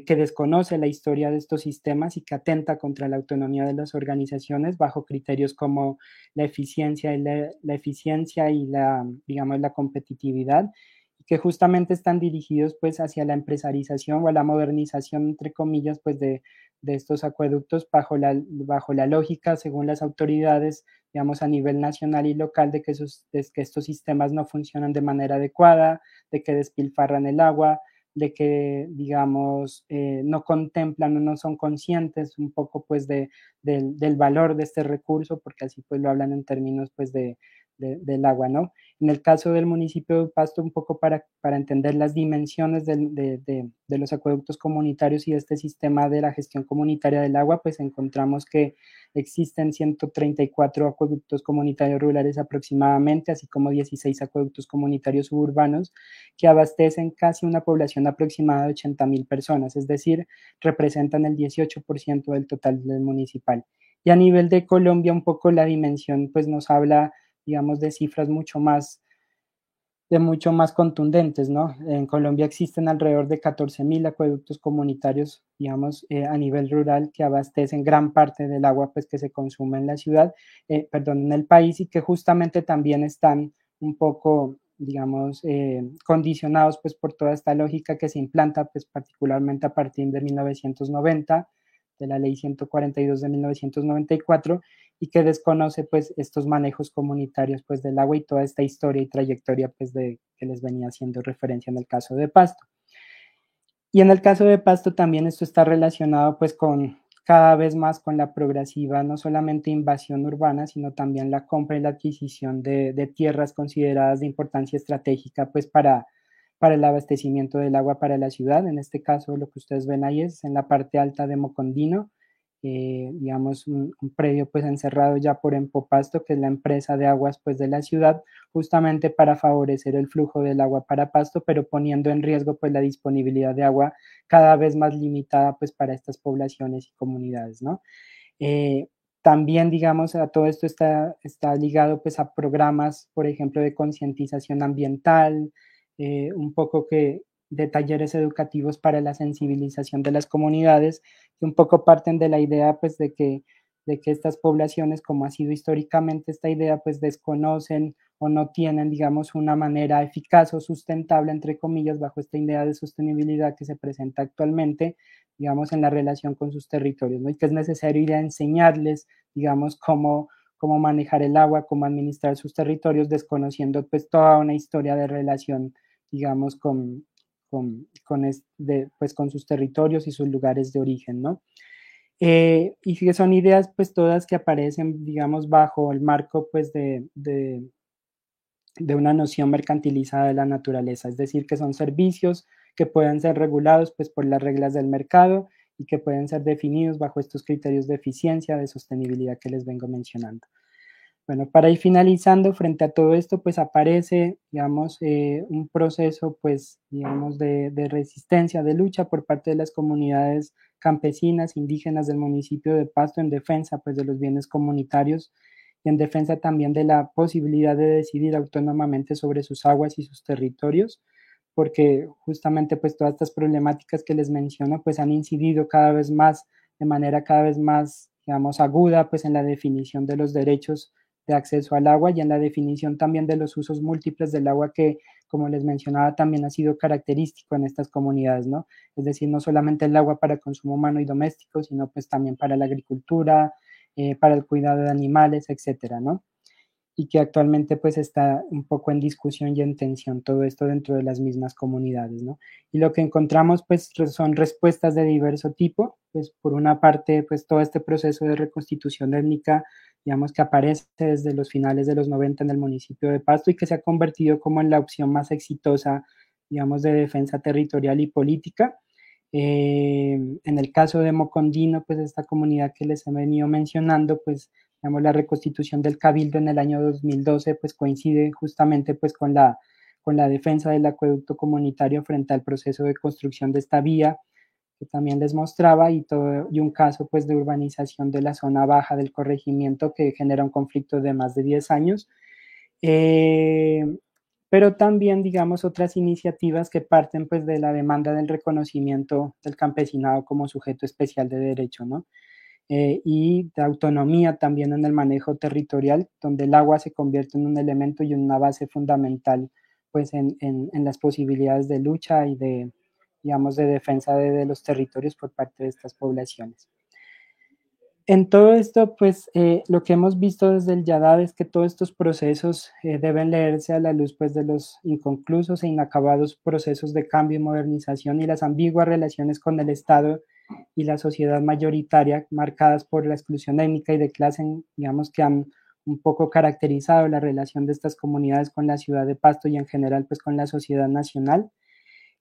S3: que desconoce la historia de estos sistemas y que atenta contra la autonomía de las organizaciones bajo criterios como la eficiencia y la, eficiencia y la, digamos, la competitividad que justamente están dirigidos pues hacia la empresarización o la modernización, entre comillas, pues de, de estos acueductos bajo la, bajo la lógica, según las autoridades, digamos, a nivel nacional y local, de que, esos, de que estos sistemas no funcionan de manera adecuada, de que despilfarran el agua, de que, digamos, eh, no contemplan o no son conscientes un poco, pues, de, de, del valor de este recurso, porque así, pues, lo hablan en términos, pues, de, del agua, ¿no? En el caso del municipio de Pasto, un poco para, para entender las dimensiones de, de, de, los acueductos comunitarios y de este sistema de la gestión comunitaria del agua, pues encontramos que existen 134 acueductos comunitarios rurales aproximadamente, así como 16 acueductos comunitarios suburbanos que abastecen casi una población aproximada de 80 mil personas, es decir, representan el 18% del total del municipal. Y a nivel de Colombia, un poco la dimensión, pues nos habla digamos, de cifras mucho más, de mucho más contundentes, ¿no? En Colombia existen alrededor de 14.000 acueductos comunitarios, digamos, eh, a nivel rural que abastecen gran parte del agua pues, que se consume en la ciudad, eh, perdón, en el país y que justamente también están un poco digamos, eh, condicionados pues por toda esta lógica que se implanta pues particularmente a partir de 1990 de la ley 142 de 1994 y que desconoce pues estos manejos comunitarios pues del agua y toda esta historia y trayectoria pues de que les venía haciendo referencia en el caso de Pasto. Y en el caso de Pasto también esto está relacionado pues con cada vez más con la progresiva, no solamente invasión urbana, sino también la compra y la adquisición de, de tierras consideradas de importancia estratégica pues para para el abastecimiento del agua para la ciudad. En este caso, lo que ustedes ven ahí es en la parte alta de Mocondino, eh, digamos, un, predio pues encerrado ya por Empopasto, que es la empresa de aguas pues de la ciudad, justamente para favorecer el flujo del agua para Pasto, pero poniendo en riesgo pues la disponibilidad de agua cada vez más limitada pues para estas poblaciones y comunidades, ¿no? Eh, también, digamos, a todo esto está, está ligado pues a programas, por ejemplo, de concientización ambiental, eh, un poco que, de talleres educativos para la sensibilización de las comunidades, que un poco parten de la idea pues de que, de que estas poblaciones, como ha sido históricamente esta idea, pues desconocen o no tienen, digamos, una manera eficaz o sustentable, entre comillas, bajo esta idea de sostenibilidad que se presenta actualmente, digamos, en la relación con sus territorios, ¿no? Y que es necesario ir a enseñarles, digamos, cómo, cómo manejar el agua, cómo administrar sus territorios, desconociendo pues toda una historia de relación, digamos, con, con, pues, con sus territorios y sus lugares de origen, ¿no? Eh, y que son ideas, pues, todas que aparecen, digamos, bajo el marco, pues, de, de, de una noción mercantilizada de la naturaleza, es decir, que son servicios que pueden ser regulados, pues, por las reglas del mercado y que pueden ser definidos bajo estos criterios de eficiencia, de sostenibilidad que les vengo mencionando. Bueno, para ir finalizando, frente a todo esto, pues aparece, digamos, eh, un proceso, pues, digamos, de, resistencia, de lucha por parte de las comunidades campesinas, indígenas del municipio de Pasto en defensa, pues, de los bienes comunitarios y en defensa también de la posibilidad de decidir autónomamente sobre sus aguas y sus territorios, porque justamente, pues, todas estas problemáticas que les menciono, pues, han incidido cada vez más, de manera cada vez más, digamos, aguda, pues, en la definición de los derechos de acceso al agua y en la definición también de los usos múltiples del agua que, como les mencionaba, también ha sido característico en estas comunidades, ¿no? Es decir, no solamente el agua para consumo humano y doméstico, sino pues también para la agricultura, eh, para el cuidado de animales, etcétera, ¿no? Y que actualmente pues está un poco en discusión y en tensión todo esto dentro de las mismas comunidades, ¿no? Y lo que encontramos pues son respuestas de diverso tipo, pues por una parte pues todo este proceso de reconstitución étnica digamos que aparece desde los finales de los 90 en el municipio de Pasto y que se ha convertido como en la opción más exitosa, digamos, de defensa territorial y política. Eh, en el caso de Mocondino, pues esta comunidad que les he venido mencionando, pues digamos la reconstitución del cabildo en el año 2012, pues coincide justamente pues con la, con la defensa del acueducto comunitario frente al proceso de construcción de esta vía que también les mostraba y, todo, y un caso pues de urbanización de la zona baja del corregimiento que genera un conflicto de más de 10 años. Eh, pero también, digamos, otras iniciativas que parten pues de la demanda del reconocimiento del campesinado como sujeto especial de derecho, ¿no? Eh, y de autonomía también en el manejo territorial, donde el agua se convierte en un elemento y una base fundamental pues en, en, en las posibilidades de lucha y de, digamos, de defensa de, los territorios por parte de estas poblaciones. En todo esto, pues eh, lo que hemos visto desde el YADAD es que todos estos procesos eh, deben leerse a la luz pues, de los inconclusos e inacabados procesos de cambio y modernización y las ambiguas relaciones con el Estado y la sociedad mayoritaria marcadas por la exclusión étnica y de clase, digamos que han un poco caracterizado la relación de estas comunidades con la ciudad de Pasto y en general pues con la sociedad nacional.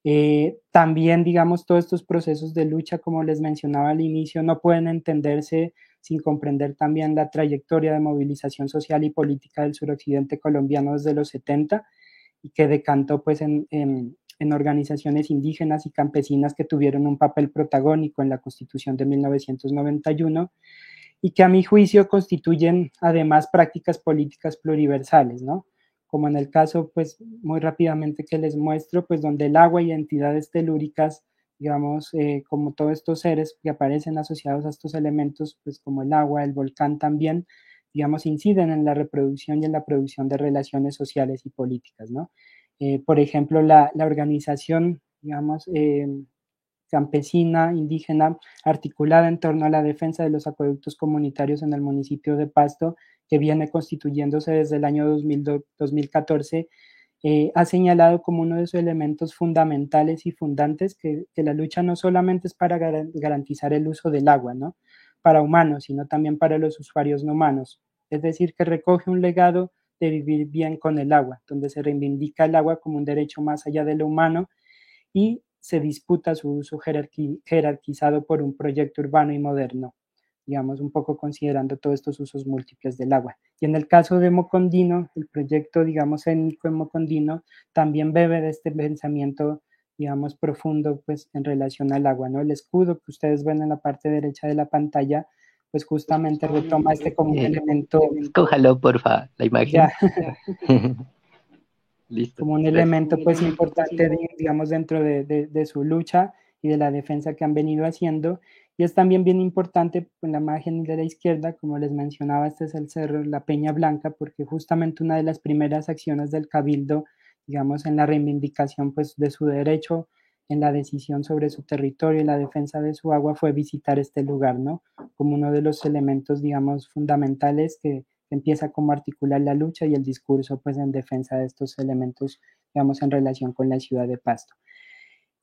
S3: Eh, también, digamos, todos estos procesos de lucha, como les mencionaba al inicio, no pueden entenderse sin comprender también la trayectoria de movilización social y política del suroccidente colombiano desde los 70 y que decantó pues en, en organizaciones indígenas y campesinas que tuvieron un papel protagónico en la Constitución de 1991 y que a mi juicio constituyen además prácticas políticas pluriversales, ¿no? Como en el caso, pues muy rápidamente que les muestro, pues donde el agua y entidades telúricas, digamos, eh, como todos estos seres que aparecen asociados a estos elementos, pues como el agua, el volcán también, digamos, inciden en la reproducción y en la producción de relaciones sociales y políticas, ¿no? Eh, por ejemplo, la, la organización, digamos, eh, campesina, indígena, articulada en torno a la defensa de los acueductos comunitarios en el municipio de Pasto, que viene constituyéndose desde el año 2014, eh, ha señalado como uno de sus elementos fundamentales y fundantes que, la lucha no solamente es para garantizar el uso del agua, ¿no? Para humanos, sino también para los usuarios no humanos. Es decir, que recoge un legado de vivir bien con el agua, donde se reivindica el agua como un derecho más allá de lo humano y se disputa su uso jerarquizado por un proyecto urbano y moderno. digamos, un poco considerando todos estos usos múltiples del agua. Y en el caso de Mocondino, el proyecto, digamos, étnico en Mocondino también bebe de este pensamiento, digamos, profundo, pues, en relación al agua, ¿no? El escudo que ustedes ven en la parte derecha de la pantalla, pues justamente retoma este como un elemento...
S1: Escójalo, porfa, la imagen.
S3: Listo. Como un elemento, pues, importante, digamos, dentro de, de su lucha y de la defensa que han venido haciendo y es también bien importante en la imagen de la izquierda, como les mencionaba, este es el cerro La Peña Blanca, porque justamente una de las primeras acciones del Cabildo, digamos, en la reivindicación pues, de su derecho, en la decisión sobre su territorio y la defensa de su agua fue visitar este lugar, ¿no? Como uno de los elementos, digamos, fundamentales que, empieza como articular la lucha y el discurso, pues, en defensa de estos elementos, digamos, en relación con la ciudad de Pasto.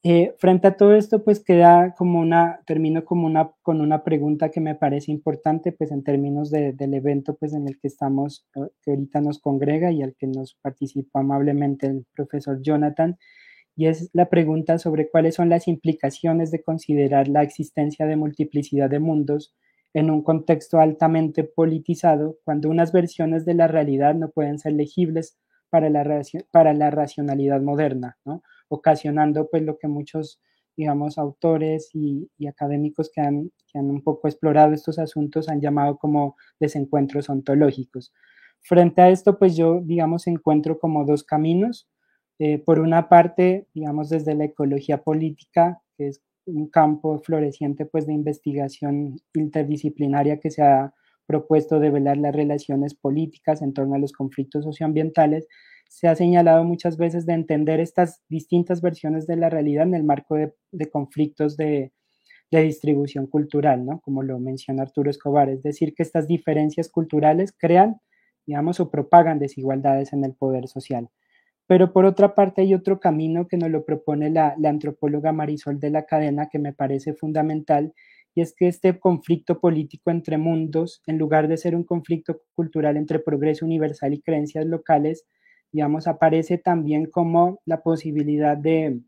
S3: Eh, frente a todo esto, pues queda como una, termino como una, con una pregunta que me parece importante, pues en términos del evento, pues en el que estamos, eh, que ahorita nos congrega y al que nos participa amablemente el profesor Jonathan, y es la pregunta sobre cuáles son las implicaciones de considerar la existencia de multiplicidad de mundos en un contexto altamente politizado, cuando unas versiones de la realidad no pueden ser legibles para la, para la racionalidad moderna, ¿no? ocasionando pues lo que muchos, digamos, autores y, académicos que han, que han un poco explorado estos asuntos han llamado como desencuentros ontológicos. Frente a esto, pues yo, digamos, encuentro como dos caminos. Eh, por una parte, digamos, desde la ecología política, que es un campo floreciente pues de investigación interdisciplinaria que se ha propuesto develar las relaciones políticas en torno a los conflictos socioambientales, se ha señalado muchas veces de entender estas distintas versiones de la realidad en el marco de, conflictos de, distribución cultural, ¿no? Como lo menciona Arturo Escobar, es decir, que estas diferencias culturales crean, digamos, o propagan desigualdades en el poder social. Pero por otra parte hay otro camino que nos lo propone la, antropóloga Marisol de la Cadena que me parece fundamental y es que este conflicto político entre mundos, en lugar de ser un conflicto cultural entre progreso universal y creencias locales, digamos, aparece también como la posibilidad de,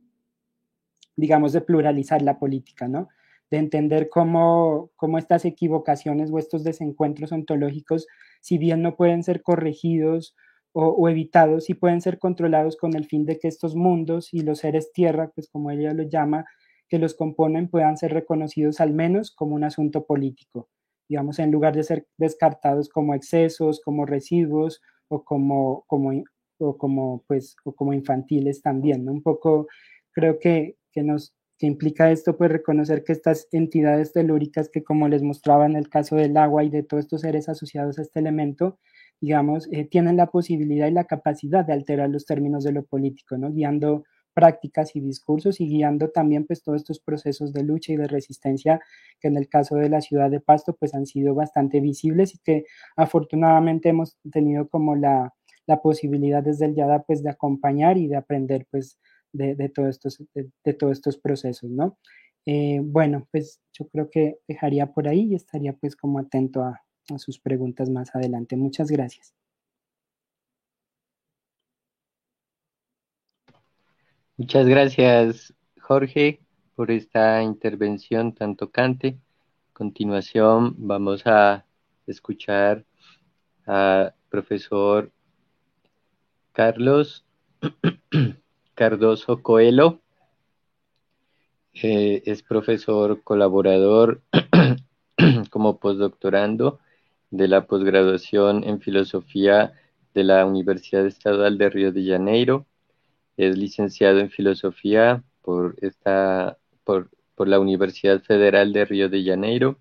S3: digamos, de pluralizar la política, ¿no? De entender cómo, cómo estas equivocaciones o estos desencuentros ontológicos, si bien no pueden ser corregidos o, evitados, sí pueden ser controlados con el fin de que estos mundos y los seres tierra, pues como ella lo llama, que los componen puedan ser reconocidos al menos como un asunto político, digamos, en lugar de ser descartados como excesos, como residuos o como, como, o como, pues, o como infantiles también, ¿no? Un poco creo que, que nos que implica esto, pues reconocer que estas entidades telúricas que como les mostraba en el caso del agua y de todos estos seres asociados a este elemento, digamos, eh, tienen la posibilidad y la capacidad de alterar los términos de lo político, ¿no? Guiando prácticas y discursos y guiando también pues todos estos procesos de lucha y de resistencia que en el caso de la ciudad de Pasto pues han sido bastante visibles y que afortunadamente hemos tenido como la, la posibilidad desde el YADA pues de acompañar y de aprender pues de, de todos, estos, de, todos estos procesos, ¿no? Eh, bueno, pues yo creo que dejaría por ahí y estaría pues como atento a, a sus preguntas más adelante. Muchas gracias.
S1: Muchas gracias, Jorge, por esta intervención tan tocante. A continuación vamos a escuchar al profesor Carlos Cardoso Coelho. Eh, es profesor colaborador como postdoctorando de la posgraduación en filosofía de la Universidad Estatal de Río de Janeiro. Es licenciado en filosofía por, esta, por, por la Universidad Federal de Río de Janeiro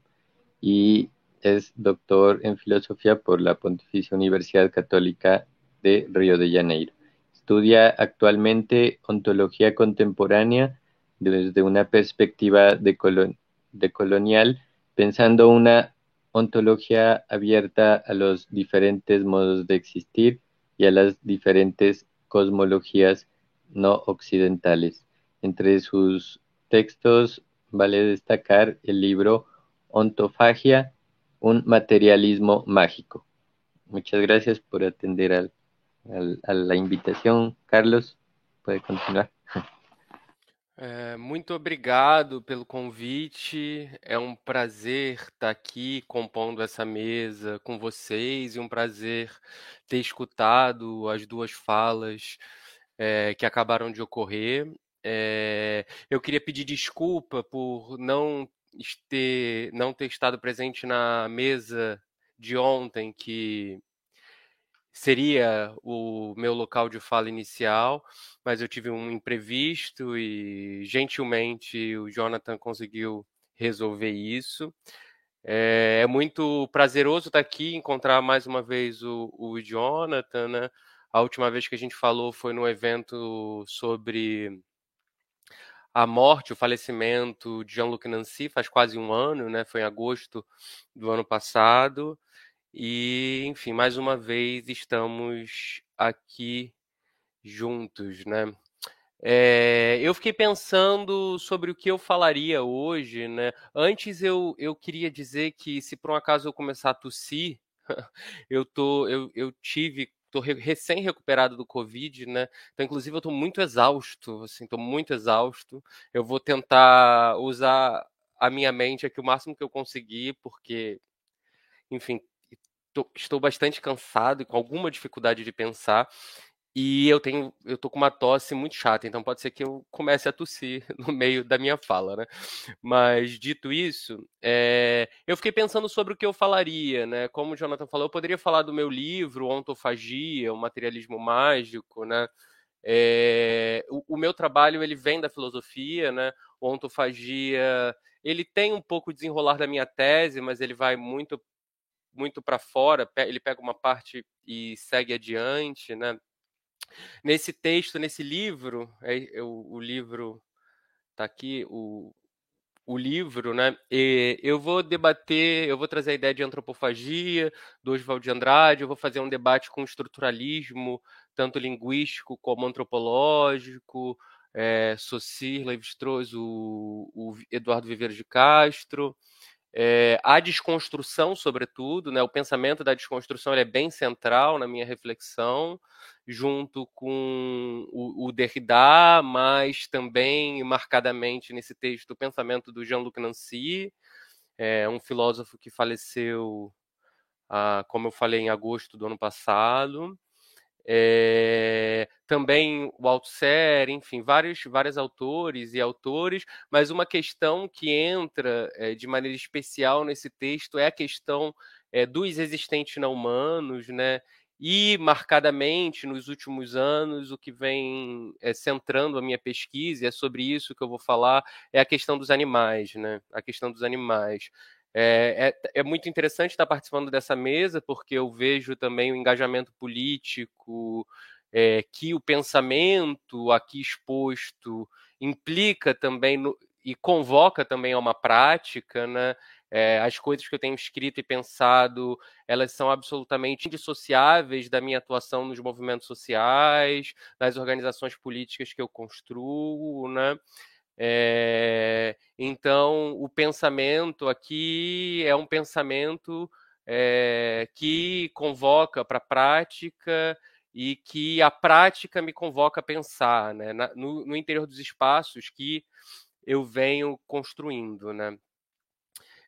S1: y es doctor en filosofía por la Pontificia Universidad Católica de Río de Janeiro. Estudia actualmente ontología contemporánea desde una perspectiva de, de colonial, pensando una ontología abierta a los diferentes modos de existir y a las diferentes cosmologías no occidentales. Entre sus textos vale destacar el libro Ontofagia, un materialismo mágico. Muchas gracias por atender al a la invitación. Carlos, puede continuar.
S4: É, muito obrigado pelo convite. É um prazer estar aqui compondo essa mesa com vocês e um prazer ter escutado as duas falas é, que acabaram de ocorrer. É, eu queria pedir desculpa por não ter, não ter estado presente na mesa de ontem, que seria o meu local de fala inicial, mas eu tive um imprevisto e gentilmente o Jonathan conseguiu resolver isso. É, é muito prazeroso estar aqui, encontrar mais uma vez o, o Jonathan. Né? A última vez que a gente falou foi no evento sobre a morte, o falecimento de Jean-Luc Nancy, faz quase um ano, né? foi em agosto do ano passado. E, enfim, mais uma vez estamos aqui juntos, né? É, eu fiquei pensando sobre o que eu falaria hoje, né? Antes eu, eu queria dizer que se por um acaso eu começar a tossir, eu tô eu, eu tive tô recém recuperado do Covid, né? Então, inclusive, eu tô muito exausto, assim, tô muito exausto. Eu vou tentar usar a minha mente aqui o máximo que eu conseguir, porque, enfim, tô, estou bastante cansado e com alguma dificuldade de pensar. E eu tenho, eu tô com uma tosse muito chata, então pode ser que eu comece a tossir no meio da minha fala, né? Mas dito isso, é, eu fiquei pensando sobre o que eu falaria, né? Como o Jonathan falou, eu poderia falar do meu livro, Ontofagia, o materialismo mágico, né? É, o, o, meu trabalho ele vem da filosofia, né? O Ontofagia ele tem um pouco de desenrolar da minha tese, mas ele vai muito muito para fora, ele pega uma parte e segue adiante, né? Nesse texto, nesse livro, é, o, o livro está aqui, o, o livro, né? E eu vou debater, eu vou trazer a ideia de antropofagia do Oswald de Andrade, eu vou fazer um debate com estruturalismo, tanto linguístico como antropológico, é, Saussure, Levi-Strauss, o, o Eduardo Viveiros de Castro, é, a desconstrução, sobretudo, né, o pensamento da desconstrução é bem central na minha reflexão, junto com o, o Derrida, mas também marcadamente nesse texto o pensamento do Jean-Luc Nancy, é, um filósofo que faleceu, ah, como eu falei, em agosto do ano passado. É, também o Althusser, enfim, vários, vários autores e autores, mas uma questão que entra é, de maneira especial nesse texto é a questão é, dos existentes não humanos, né? E, marcadamente, nos últimos anos, o que vem centrando a minha pesquisa, e é sobre isso que eu vou falar, é a questão dos animais, né? A questão dos animais. É, é, é, muito interessante estar participando dessa mesa, porque eu vejo também o engajamento político, é, que o pensamento aqui exposto implica também no, e convoca também a uma prática, né? É, as coisas que eu tenho escrito e pensado, elas são absolutamente indissociáveis da minha atuação nos movimentos sociais, das organizações políticas que eu construo, né? É, então, o pensamento aqui é um pensamento é, que convoca para a prática e que a prática me convoca a pensar né, Na, no, no, interior dos espaços que eu venho construindo. Né.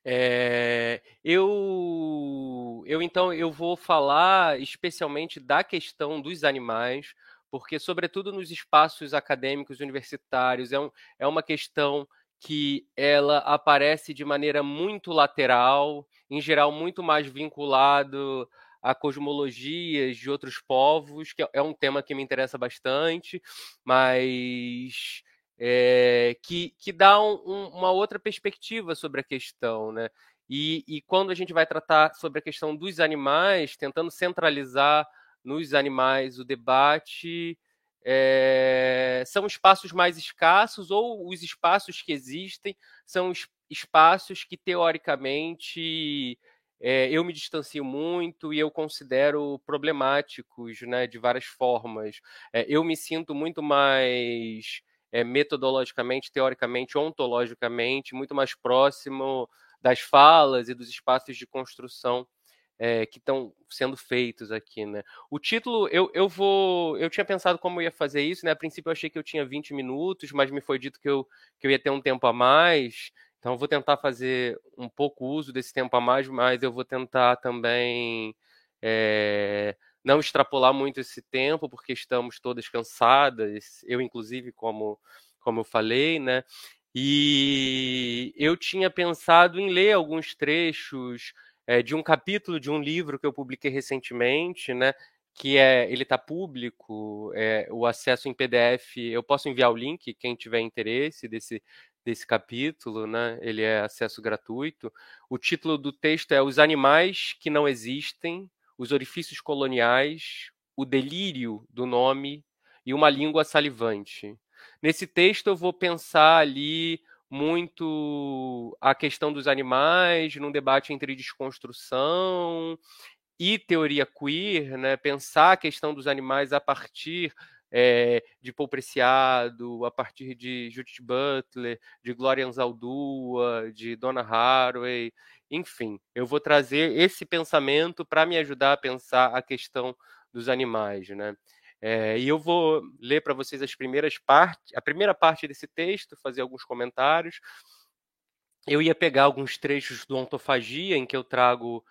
S4: É, eu, eu então eu vou falar especialmente da questão dos animais, porque, sobretudo nos espaços acadêmicos universitários, é, um, é uma questão que ela aparece de maneira muito lateral, em geral muito mais vinculado a cosmologias de outros povos, que é um tema que me interessa bastante, mas é, que, que dá um, um, uma outra perspectiva sobre a questão, né? E, e quando a gente vai tratar sobre a questão dos animais, tentando centralizar nos animais o debate é, são espaços mais escassos ou os espaços que existem são espaços que teoricamente é, eu me distancio muito e eu considero problemáticos né, de várias formas. É, eu me sinto muito mais metodologicamente, teoricamente, ontologicamente, muito mais próximo das falas e dos espaços de construção é, que estão sendo feitos aqui, né? O título, eu, eu vou. Eu tinha pensado como eu ia fazer isso, né? A princípio eu achei que eu tinha 20 minutos, mas me foi dito que eu, que eu ia ter um tempo a mais. Então eu vou tentar fazer um pouco uso desse tempo a mais, mas eu vou tentar também é, não extrapolar muito esse tempo, porque estamos todas cansadas, eu inclusive, como, como eu falei, né? E eu tinha pensado em ler alguns trechos é, de um capítulo de um livro que eu publiquei recentemente, né? Que é, ele está público, é, o acesso em PDF. Eu posso enviar o link, quem tiver interesse desse desse capítulo, né? Ele é acesso gratuito. O título do texto é Os animais que não existem, os orifícios coloniais, o delírio do nome e uma língua salivante. Nesse texto eu vou pensar ali muito a questão dos animais, num debate entre desconstrução e teoria queer, né? pensar a questão dos animais a partir é, de Paul Preciado, a partir de Judith Butler, de Gloria Anzaldúa, de Donna Haraway, enfim, eu vou trazer esse pensamento para me ajudar a pensar a questão dos animais, né? É, e eu vou ler para vocês as primeiras partes, a primeira parte desse texto, fazer alguns comentários. Eu ia pegar alguns trechos do Ontofagia, em que eu trago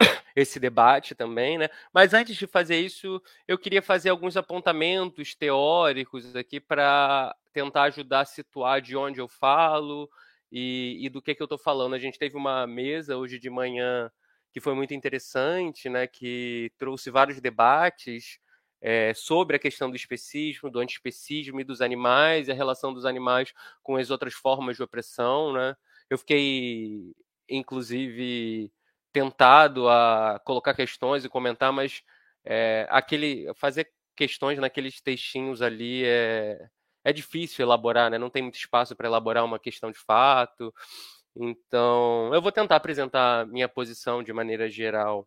S4: esse debate também, né? Mas antes de fazer isso, eu queria fazer alguns apontamentos teóricos aqui para tentar ajudar a situar de onde eu falo e, e do que, que eu estou falando. A gente teve uma mesa hoje de manhã que foi muito interessante, né? Que trouxe vários debates é, sobre a questão do especismo, do antiespecismo e dos animais, e a relação dos animais com as outras formas de opressão, né? Eu fiquei, inclusive, tentado a colocar questões e comentar, mas é, aquele fazer questões naqueles textinhos ali é, é difícil elaborar, né? Não tem muito espaço para elaborar uma questão de fato. Então, eu vou tentar apresentar minha posição de maneira geral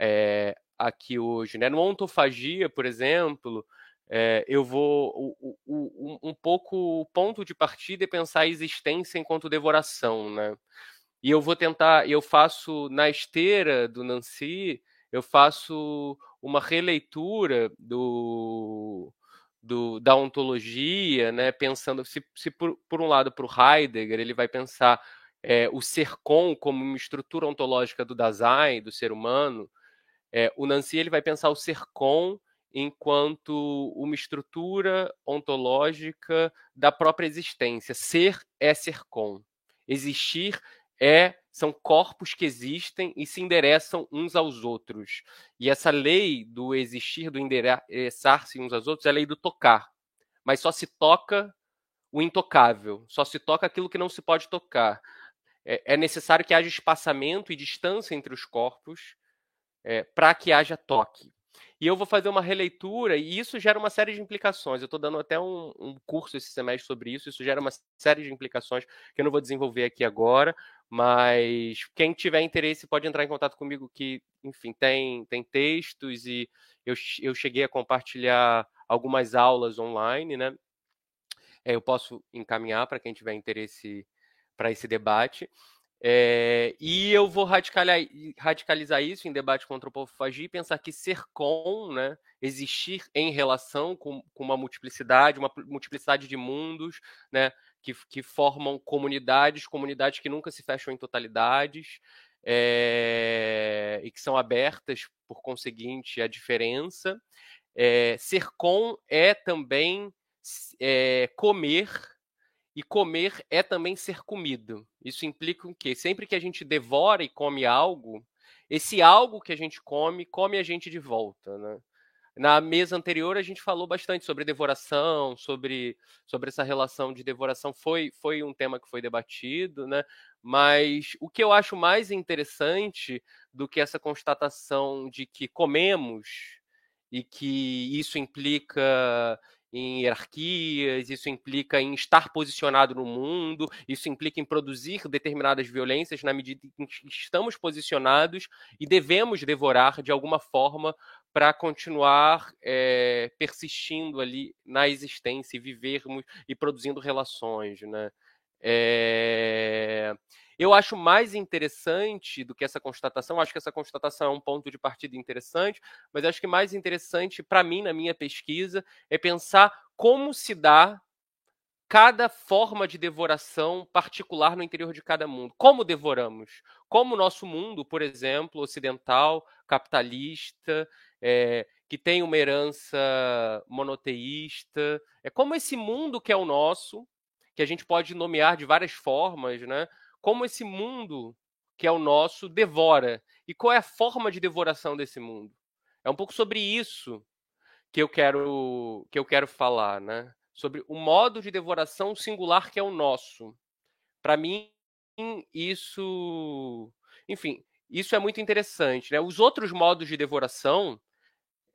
S4: é, aqui hoje. Né? No ontofagia, por exemplo, é, eu vou o, o, um pouco o ponto de partida é pensar a existência enquanto devoração, né? E eu vou tentar, eu faço na esteira do Nancy, eu faço uma releitura do, do da ontologia, né? Pensando se, se por, por um lado para o Heidegger ele vai pensar é, o ser com como uma estrutura ontológica do Dasein, do ser humano, é, o Nancy ele vai pensar o ser com enquanto uma estrutura ontológica da própria existência. Ser é ser com. Existir é são corpos que existem e se endereçam uns aos outros. E essa lei do existir, do endereçar-se uns aos outros, é a lei do tocar. Mas só se toca o intocável, só se toca aquilo que não se pode tocar. É, é necessário que haja espaçamento e distância entre os corpos é, para que haja toque. E eu vou fazer uma releitura, e isso gera uma série de implicações. Eu estou dando até um, um, curso esse semestre sobre isso, isso gera uma série de implicações que eu não vou desenvolver aqui agora, mas quem tiver interesse pode entrar em contato comigo, que, enfim, tem, tem textos e eu, eu cheguei a compartilhar algumas aulas online, né? É, eu posso encaminhar para quem tiver interesse para esse debate. É, e eu vou radicalizar isso em debate com antropofagia e pensar que ser com, né, existir em relação com, com, uma multiplicidade, uma multiplicidade de mundos, né, que, que, formam comunidades, comunidades que nunca se fecham em totalidades é, e que são abertas, por conseguinte, à diferença. É, ser com é também comer e comer é também ser comido. Isso implica o quê? Sempre que a gente devora e come algo, esse algo que a gente come, come a gente de volta, né? Na mesa anterior a gente falou bastante sobre devoração, sobre, sobre essa relação de devoração foi, foi um tema que foi debatido, né? Mas o que eu acho mais interessante do que essa constatação de que comemos e que isso implica em hierarquias, isso implica em estar posicionado no mundo, isso implica em produzir determinadas violências na medida em que estamos posicionados e devemos devorar de alguma forma para continuar é, persistindo ali na existência e vivermos e produzindo relações, né? É... Eu acho mais interessante do que essa constatação, acho que essa constatação é um ponto de partida interessante, mas acho que mais interessante para mim, na minha pesquisa, é pensar como se dá cada forma de devoração particular no interior de cada mundo. Como devoramos? Como o nosso mundo, por exemplo, ocidental, capitalista, é, que tem uma herança monoteísta, é como esse mundo que é o nosso, que a gente pode nomear de várias formas, né? Como esse mundo que é o nosso devora e qual é a forma de devoração desse mundo? É um pouco sobre isso que eu quero que eu quero falar, né? sobre o modo de devoração singular que é o nosso. Para mim, isso. Enfim, isso é muito interessante. Né? Os outros modos de devoração,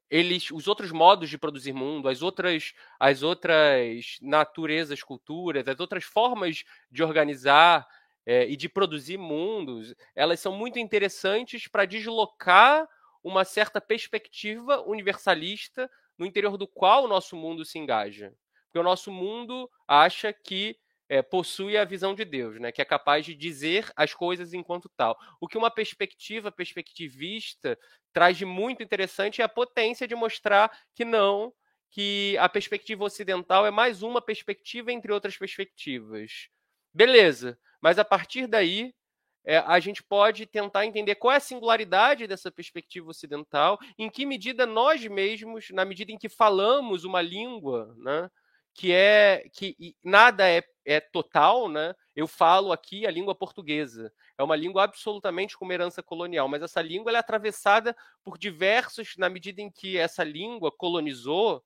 S4: eles, os outros modos de produzir mundo, as outras, as outras naturezas, culturas, as outras formas de organizar é, e de produzir mundos, elas são muito interessantes para deslocar uma certa perspectiva universalista no interior do qual o nosso mundo se engaja. Porque o nosso mundo acha que é, possui a visão de Deus, né? que é capaz de dizer as coisas enquanto tal. O que uma perspectiva perspectivista traz de muito interessante é a potência de mostrar que não, que a perspectiva ocidental é mais uma perspectiva entre outras perspectivas. Beleza, mas a partir daí é, a gente pode tentar entender qual é a singularidade dessa perspectiva ocidental, em que medida nós mesmos, na medida em que falamos uma língua, né, que é que nada é, é total, né? Eu falo aqui a língua portuguesa. É uma língua absolutamente com herança colonial, mas essa língua é atravessada por diversos, na medida em que essa língua colonizou,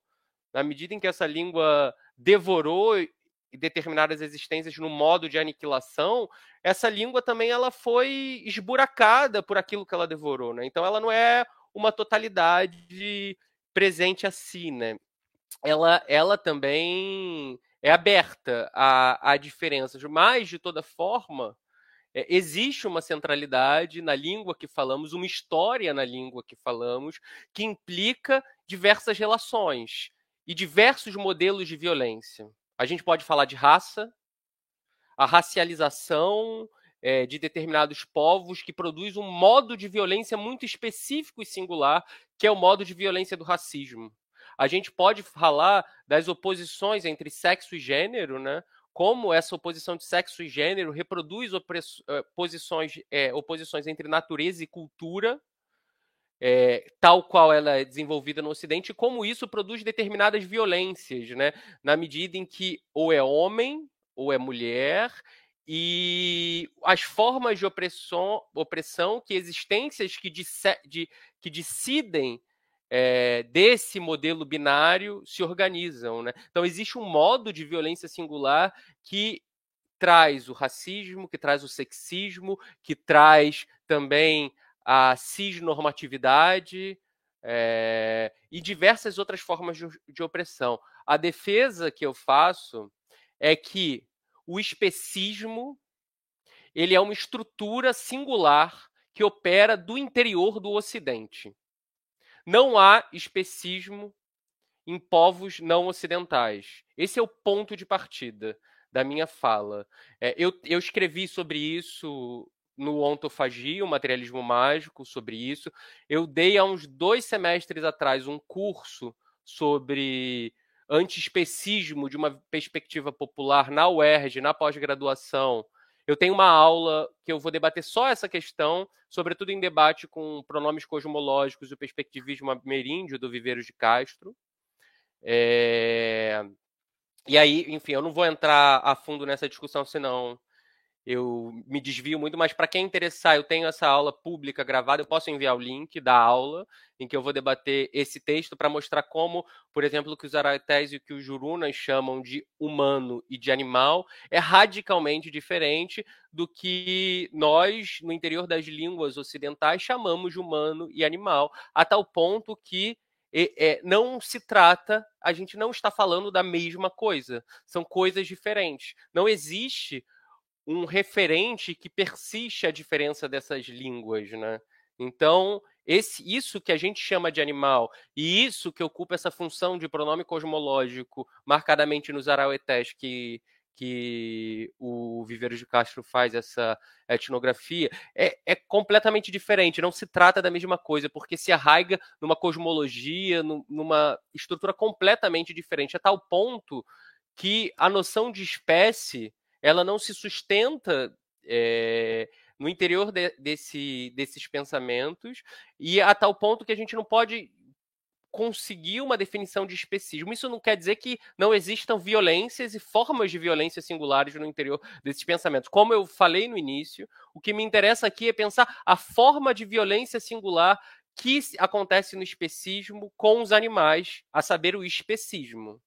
S4: na medida em que essa língua devorou determinadas existências no modo de aniquilação, essa língua também ela foi esburacada por aquilo que ela devorou, né? Então ela não é uma totalidade presente assim, né? ela, ela também é aberta a, a diferenças, mas, de toda forma, é, existe uma centralidade na língua que falamos, uma história na língua que falamos, que implica diversas relações e diversos modelos de violência. A gente pode falar de raça, a racialização é, de determinados povos que produz um modo de violência muito específico e singular, que é o modo de violência do racismo. A gente pode falar das oposições entre sexo e gênero, né? Como essa oposição de sexo e gênero reproduz é, oposições entre natureza e cultura, é, tal qual ela é desenvolvida no Ocidente, como isso produz determinadas violências, né? Na medida em que ou é homem ou é mulher, e as formas de opressão, opressão que existências que, de, que decidem é, desse modelo binário se organizam. Né? Então, existe um modo de violência singular que traz o racismo, que traz o sexismo, que traz também a cisnormatividade é, e diversas outras formas de, de opressão. A defesa que eu faço é que o especismo ele é uma estrutura singular que opera do interior do Ocidente. Não há especismo em povos não ocidentais. Esse é o ponto de partida da minha fala. É, eu, eu escrevi sobre isso no Ontofagia, o materialismo mágico, sobre isso. Eu dei há uns dois semestres atrás um curso sobre antiespecismo de uma perspectiva popular na UERJ, na pós-graduação, eu tenho uma aula que eu vou debater só essa questão, sobretudo em debate com pronomes cosmológicos e o perspectivismo ameríndio do Viveiros de Castro. É... E aí, enfim, eu não vou entrar a fundo nessa discussão, senão eu me desvio muito, mas para quem interessar, eu tenho essa aula pública gravada, eu posso enviar o link da aula em que eu vou debater esse texto para mostrar como, por exemplo, o que os aratés e o que os jurunas chamam de humano e de animal é radicalmente diferente do que nós, no interior das línguas ocidentais, chamamos de humano e animal, a tal ponto que é, não se trata, a gente não está falando da mesma coisa, são coisas diferentes. Não existe um referente que persiste a diferença dessas línguas, né? Então, esse, isso que a gente chama de animal e isso que ocupa essa função de pronome cosmológico marcadamente nos arauetés que, que o Viveiros de Castro faz essa etnografia, é, é, completamente diferente, não se trata da mesma coisa, porque se arraiga numa cosmologia, numa estrutura completamente diferente, a tal ponto que a noção de espécie ela não se sustenta é, no interior de, desse, desses pensamentos, e a tal ponto que a gente não pode conseguir uma definição de especismo. Isso não quer dizer que não existam violências e formas de violência singulares no interior desses pensamentos. Como eu falei no início, o que me interessa aqui é pensar a forma de violência singular que acontece no especismo com os animais, a saber, o especismo.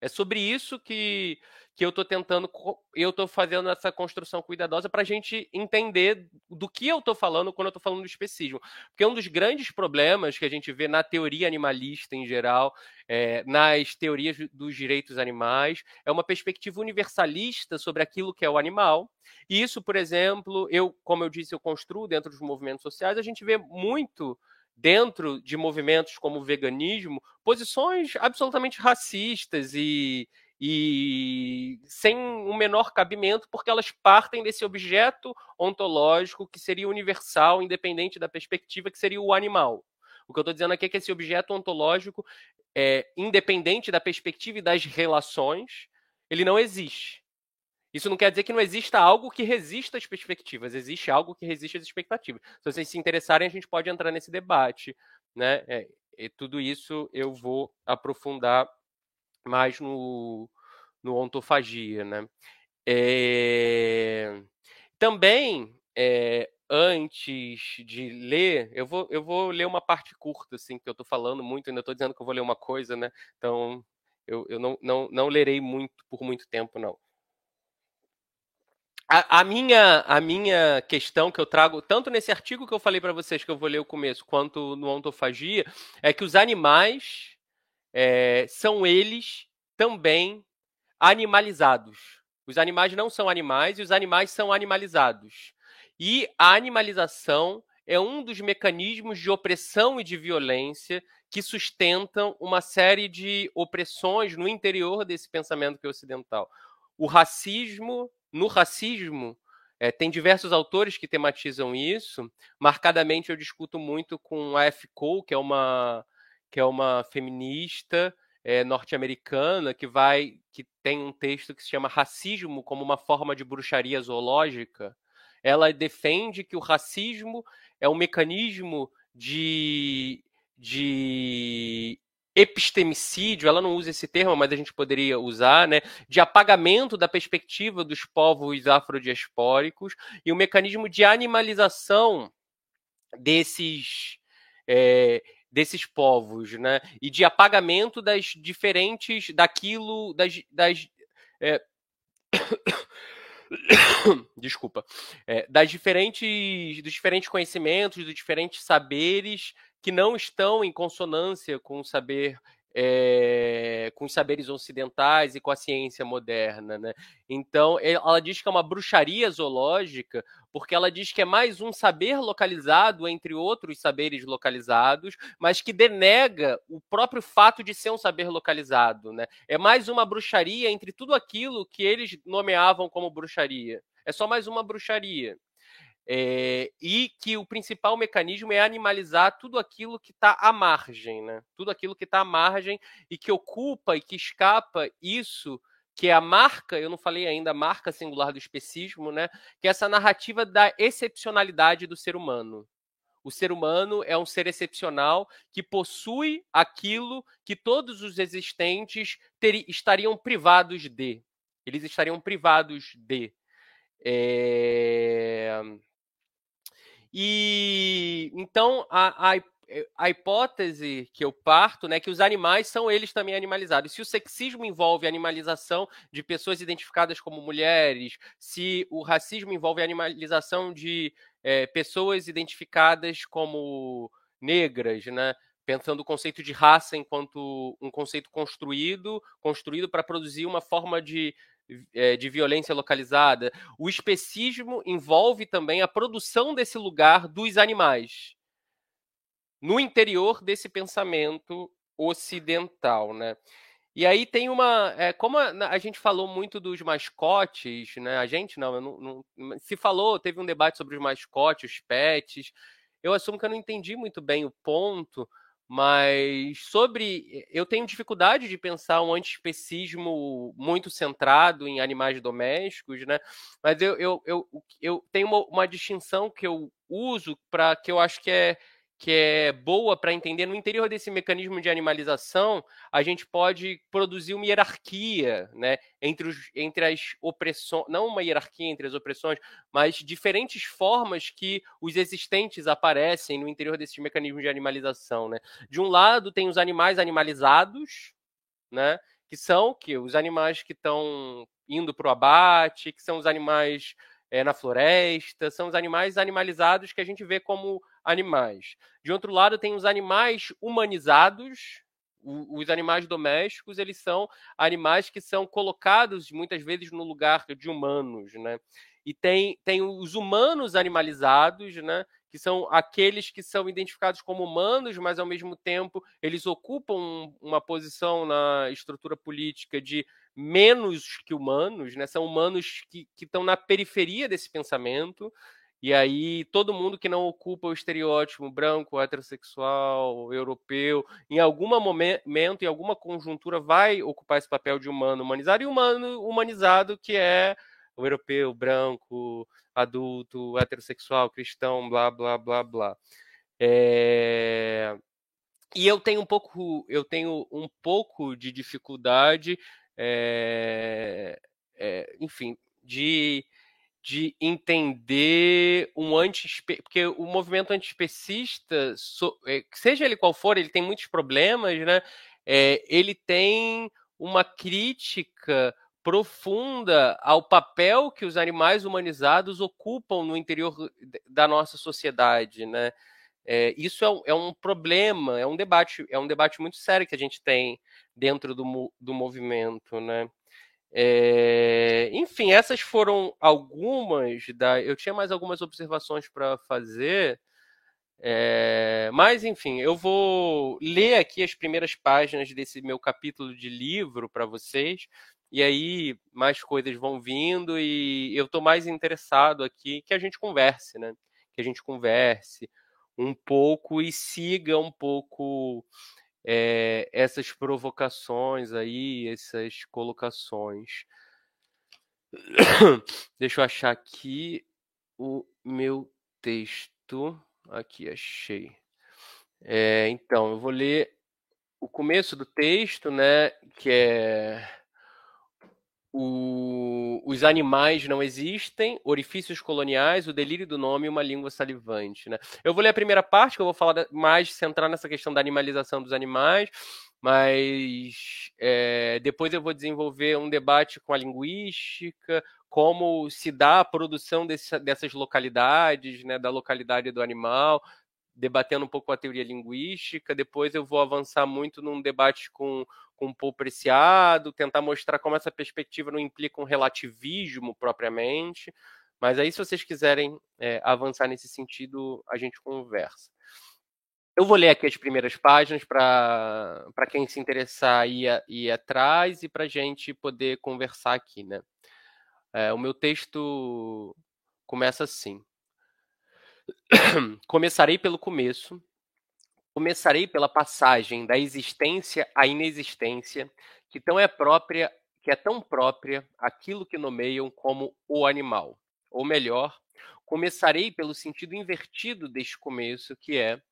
S4: É sobre isso que, que eu estou tentando, eu estou fazendo essa construção cuidadosa para a gente entender do que eu estou falando quando eu estou falando do especismo. Porque um dos grandes problemas que a gente vê na teoria animalista em geral, é, nas teorias dos direitos animais, é uma perspectiva universalista sobre aquilo que é o animal. E isso, por exemplo, eu, como eu disse, eu construo dentro dos movimentos sociais, a gente vê muito dentro de movimentos como o veganismo, posições absolutamente racistas e, e sem um menor cabimento, porque elas partem desse objeto ontológico que seria universal, independente da perspectiva, que seria o animal. O que eu estou dizendo aqui é que esse objeto ontológico, é, independente da perspectiva e das relações, ele não existe. Isso não quer dizer que não exista algo que resista às perspectivas, existe algo que resiste às expectativas. Se vocês se interessarem, a gente pode entrar nesse debate. Né? É, e tudo isso eu vou aprofundar mais no, no ontofagia. Né? É, também, é, antes de ler, eu vou, eu vou ler uma parte curta, assim, que eu estou falando muito, ainda estou dizendo que eu vou ler uma coisa, né? Então, eu, eu não, não, não lerei muito por muito tempo, não. A, a, minha, a minha questão que eu trago, tanto nesse artigo que eu falei para vocês, que eu vou ler o começo, quanto no Ontofagia, é que os animais é, são eles também animalizados. Os animais não são animais e os animais são animalizados. E a animalização é um dos mecanismos de opressão e de violência que sustentam uma série de opressões no interior desse pensamento que é ocidental. O racismo no racismo, é, tem diversos autores que tematizam isso. Marcadamente, eu discuto muito com a F. Cole, que é uma, que é uma feminista é, norte-americana que vai que tem um texto que se chama Racismo como uma forma de bruxaria zoológica. Ela defende que o racismo é um mecanismo de, de epistemicídio, ela não usa esse termo, mas a gente poderia usar, né, de apagamento da perspectiva dos povos afrodiaspóricos e o um mecanismo de animalização desses é, desses povos, né, e de apagamento das diferentes daquilo das, das é, desculpa, é, das diferentes, dos diferentes conhecimentos, dos diferentes saberes que não estão em consonância com o saber é, com os saberes ocidentais e com a ciência moderna. Né? Então, ela diz que é uma bruxaria zoológica, porque ela diz que é mais um saber localizado entre outros saberes localizados, mas que denega o próprio fato de ser um saber localizado. Né? É mais uma bruxaria entre tudo aquilo que eles nomeavam como bruxaria. É só mais uma bruxaria. É, e que o principal mecanismo é animalizar tudo aquilo que está à margem, né? Tudo aquilo que está à margem e que ocupa e que escapa isso que é a marca, eu não falei ainda, a marca singular do especismo, né? Que é essa narrativa da excepcionalidade do ser humano. O ser humano é um ser excepcional que possui aquilo que todos os existentes ter, estariam privados de. Eles estariam privados de. É... E então a, a, eh, a, hipótese que eu parto, né, é que os animais são eles também animalizados. Se o sexismo envolve a animalização de pessoas identificadas como mulheres, se o racismo envolve a animalização de é, pessoas identificadas como negras, né, pensando o conceito de raça enquanto um conceito construído, construído para produzir uma forma de de violência localizada. O especismo envolve também a produção desse lugar dos animais no interior desse pensamento ocidental, né? E aí tem uma. É, como a, a, gente falou muito dos mascotes, né? A gente não, não, não, se falou, teve um debate sobre os mascotes, os pets. Eu assumo que eu não entendi muito bem o ponto, mas sobre. Eu tenho dificuldade de pensar um antiespecismo muito centrado em animais domésticos, né? Mas eu, eu, eu, eu tenho uma, uma distinção que eu uso para que eu acho que é que é boa para entender, no interior desse mecanismo de animalização, a gente pode produzir uma hierarquia né, entre, os, entre as opressões, não uma hierarquia entre as opressões, mas diferentes formas que os existentes aparecem no interior desses mecanismos de animalização. Né? De um lado, tem os animais animalizados, né, que são que os animais que estão indo para o abate, que são os animais é, na floresta, são os animais animalizados que a gente vê como animais. De outro lado, tem os animais humanizados. os animais domésticos, eles são animais que são colocados muitas vezes no lugar de humanos, né? E tem, tem os humanos animalizados, né? que são aqueles que são identificados como humanos, mas ao mesmo tempo eles ocupam uma posição na estrutura política de menos que humanos, né? São humanos que, estão na periferia desse pensamento. E aí, todo mundo que não ocupa o estereótipo branco, heterossexual, europeu, em algum momento, em alguma conjuntura, vai ocupar esse papel de humano humanizado, e humano humanizado, que é o europeu, branco, adulto, heterossexual, cristão, blá, blá, blá, blá. É... E eu tenho um pouco, eu tenho um pouco de dificuldade, é... É, enfim, de de entender um anti porque o movimento antiespecista, eh, seja ele qual for, ele tem muitos problemas, né? É, ele tem uma crítica profunda ao papel que os animais humanizados ocupam no interior da nossa sociedade, né? É, isso é um, é um, problema, é um debate, é um debate muito sério que a gente tem dentro do, do movimento, né? É, enfim, essas foram algumas da. Eu tinha mais algumas observações para fazer, é, mas enfim, eu vou ler aqui as primeiras páginas desse meu capítulo de livro para vocês, e aí mais coisas vão vindo, e eu estou mais interessado aqui que a gente converse, né? Que a gente converse um pouco e siga um pouco é, essas provocações aí, essas colocações. Deixa eu achar aqui o meu texto. Aqui, achei. É, então, eu vou ler o começo do texto, né? Que é o, os animais não existem, orifícios coloniais, o delírio do nome e uma língua salivante. Né? Eu vou ler a primeira parte, que eu vou falar mais, centrar nessa questão da animalização dos animais, mas é, depois eu vou desenvolver um debate com a linguística, como se dá a produção desse, dessas localidades, né, da localidade do animal, debatendo um pouco a teoria linguística. Depois eu vou avançar muito num debate com, com o Paul Preciado, tentar mostrar como essa perspectiva não implica um relativismo propriamente. Mas aí, se vocês quiserem é, avançar nesse sentido, a gente conversa. Eu vou ler aqui as primeiras páginas para quem se interessar ir, ir atrás e para a gente poder conversar aqui. Né? É, o meu texto começa assim. Começarei pelo começo. Começarei pela passagem da existência à inexistência, que tão é própria, que é tão própria aquilo que nomeiam como o animal. Ou melhor, começarei pelo sentido invertido deste começo, que é,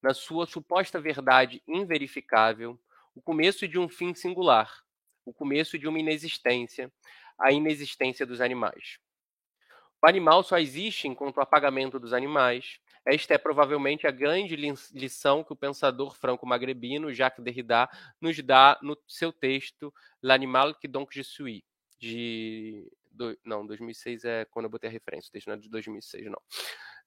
S4: na sua suposta verdade inverificável, o começo de um fim singular, o começo de uma inexistência, a inexistência dos animais. O animal só existe enquanto o apagamento dos animais. Esta é provavelmente a grande lição que o pensador franco-magrebino Jacques Derrida nos dá no seu texto L'animal que donc je suis, de do, não, 2006 é quando eu botei a referência, o texto não é de 2006, não.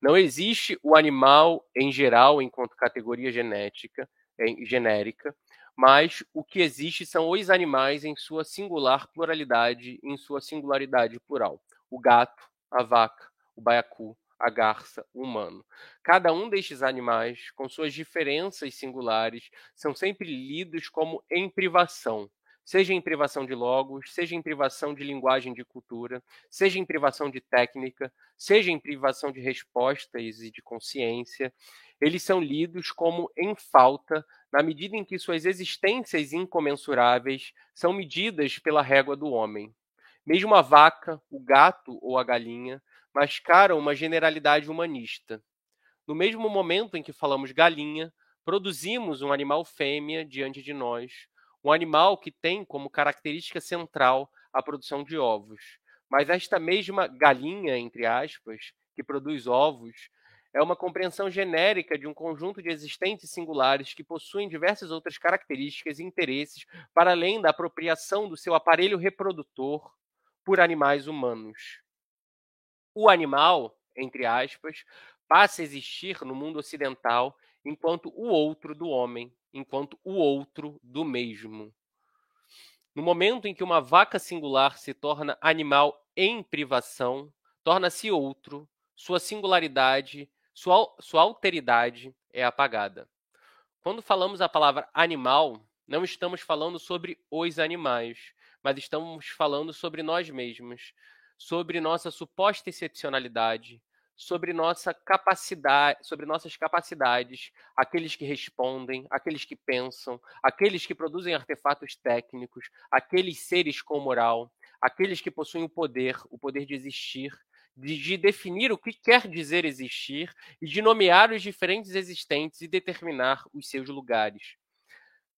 S4: Não existe o animal em geral enquanto categoria genética, em, genérica, mas o que existe são os animais em sua singular pluralidade, em sua singularidade plural. O gato, a vaca, o baiacu, a garça, humano. Cada um destes animais, com suas diferenças singulares, são sempre lidos como em privação, seja em privação de logos, seja em privação de linguagem de cultura, seja em privação de técnica, seja em privação de respostas e de consciência, eles são lidos como em falta na medida em que suas existências incomensuráveis são medidas pela régua do homem. Mesmo a vaca, o gato ou a galinha mascaram uma generalidade humanista. No mesmo momento em que falamos galinha, produzimos um animal fêmea diante de nós, um animal que tem como característica central a produção de ovos. Mas esta mesma galinha, entre aspas, que produz ovos, é uma compreensão genérica de um conjunto de existentes singulares que possuem diversas outras características e interesses para além da apropriação do seu aparelho reprodutor por animais humanos. O animal, entre aspas, passa a existir no mundo ocidental enquanto o outro do homem, enquanto o outro do mesmo. No momento em que uma vaca singular se torna animal em privação, torna-se outro, sua singularidade, sua, sua alteridade é apagada. Quando falamos a palavra animal, não estamos falando sobre os animais, mas estamos falando sobre nós mesmos, sobre nossa suposta excepcionalidade, sobre nossa capacidade, sobre nossas capacidades, aqueles que respondem, aqueles que pensam, aqueles que produzem artefatos técnicos, aqueles seres com moral, aqueles que possuem o poder, o poder de existir, de, de definir o que quer dizer existir e de nomear os diferentes existentes e determinar os seus lugares.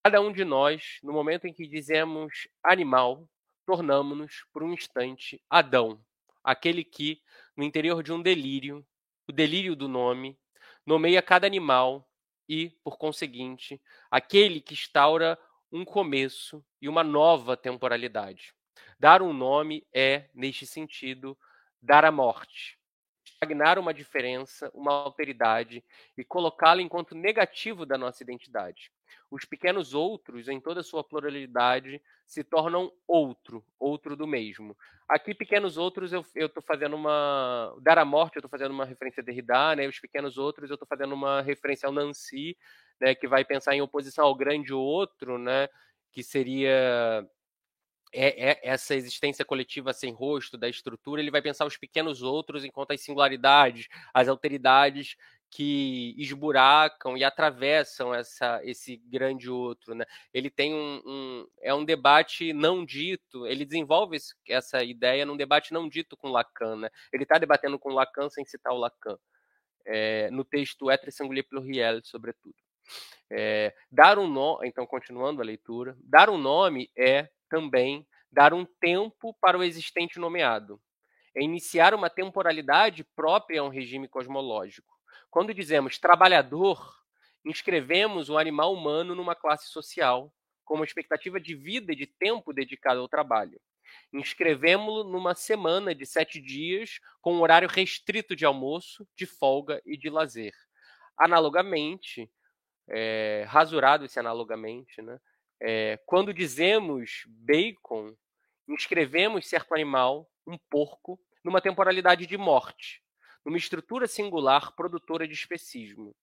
S4: Cada um de nós, no momento em que dizemos animal, tornamos-nos, por um instante, Adão, aquele que, no interior de um delírio, o delírio do nome, nomeia cada animal e, por conseguinte, aquele que instaura um começo e uma nova temporalidade. Dar um nome é, neste sentido, dar a morte, estagnar uma diferença, uma alteridade e colocá-la enquanto negativo da nossa identidade. Os pequenos outros, em toda a sua pluralidade, se tornam outro, outro do mesmo. Aqui, pequenos outros, eu estou fazendo uma. Dar a morte, eu estou fazendo uma referência a Derrida, né? Os pequenos outros, eu estou fazendo uma referência ao Nancy, né? que vai pensar em oposição ao grande outro, né? que seria é, é, essa existência coletiva sem rosto da estrutura, ele vai pensar os pequenos outros enquanto as singularidades, as alteridades que esburacam e atravessam essa, esse grande outro. Né? Ele tem um, um, é um debate não dito, ele desenvolve esse, essa ideia num debate não dito com Lacan. Né? Ele está debatendo com Lacan sem citar o Lacan, é, no texto Etre Singulier Pluriel, sobretudo. É, dar um nome, então continuando a leitura, dar um nome é também dar um tempo para o existente nomeado. É iniciar uma temporalidade própria a um regime cosmológico. Quando dizemos trabalhador, inscrevemos o animal humano numa classe social, com uma expectativa de vida e de tempo dedicado ao trabalho. Inscrevemos-lo numa semana de sete dias, com um horário restrito de almoço, de folga e de lazer. Analogamente, é, rasurado esse analogamente, né? É, quando dizemos bacon, inscrevemos certo animal, um porco, numa temporalidade de morte, numa estrutura singular produtora de especismo.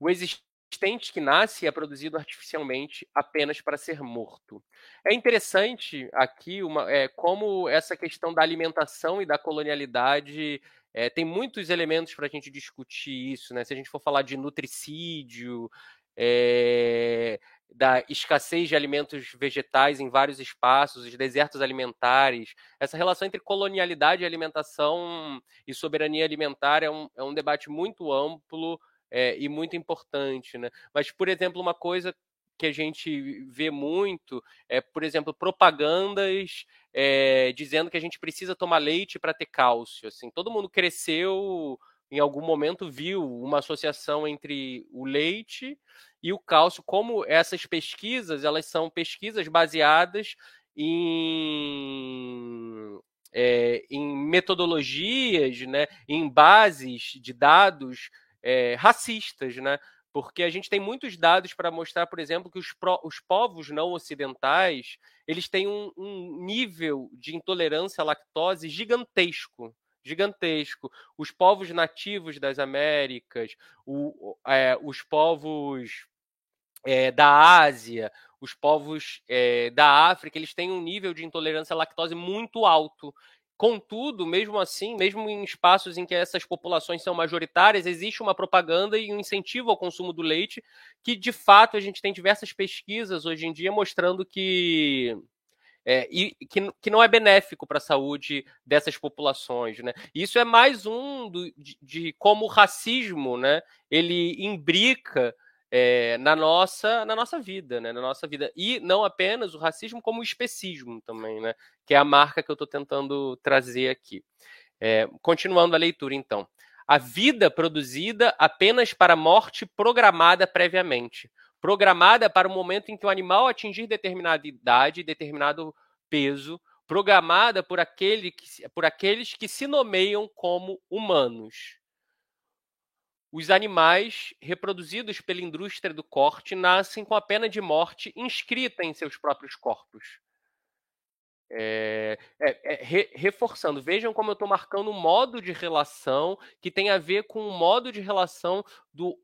S4: O existente que nasce é produzido artificialmente apenas para ser morto. É interessante aqui uma, é, como essa questão da alimentação e da colonialidade é, tem muitos elementos para a gente discutir isso. Né? Se a gente for falar de nutricídio, é, da escassez de alimentos vegetais em vários espaços, os desertos alimentares. Essa relação entre colonialidade e alimentação e soberania alimentar é um, é um debate muito amplo é, e muito importante. Né? Mas, por exemplo, uma coisa que a gente vê muito é, por exemplo, propagandas é, dizendo que a gente precisa tomar leite para ter cálcio. Assim, todo mundo cresceu em algum momento viu uma associação entre o leite e o cálcio, como essas pesquisas, elas são pesquisas baseadas em, é, em metodologias, né, em bases de dados é, racistas, né? Porque a gente tem muitos dados para mostrar, por exemplo, que os, pro, os povos não ocidentais eles têm um, um nível de intolerância à lactose gigantesco gigantesco. Os povos nativos das Américas, o, é, os povos é, da Ásia, os povos é, da África, eles têm um nível de intolerância à lactose muito alto. Contudo, mesmo assim, mesmo em espaços em que essas populações são majoritárias, existe uma propaganda e um incentivo ao consumo do leite, que de fato a gente tem diversas pesquisas hoje em dia mostrando que é, e que, que não é benéfico para a saúde dessas populações. Né? Isso é mais um do, de, de, como o racismo né, ele imbrica é, na, nossa, na nossa vida, né? na nossa vida. E não apenas o racismo, como o especismo também, né? que é a marca que eu estou tentando trazer aqui. É, continuando a leitura, então. A vida produzida apenas para a morte programada previamente. Programada para o momento em que o animal atingir determinada idade, determinado peso, programada por, aquele que, por aqueles que se nomeiam como humanos. Os animais reproduzidos pela indústria do corte nascem com a pena de morte inscrita em seus próprios corpos. É, é, é, re, reforçando, vejam como eu estou marcando um modo de relação que tem a ver com o modo de relação do,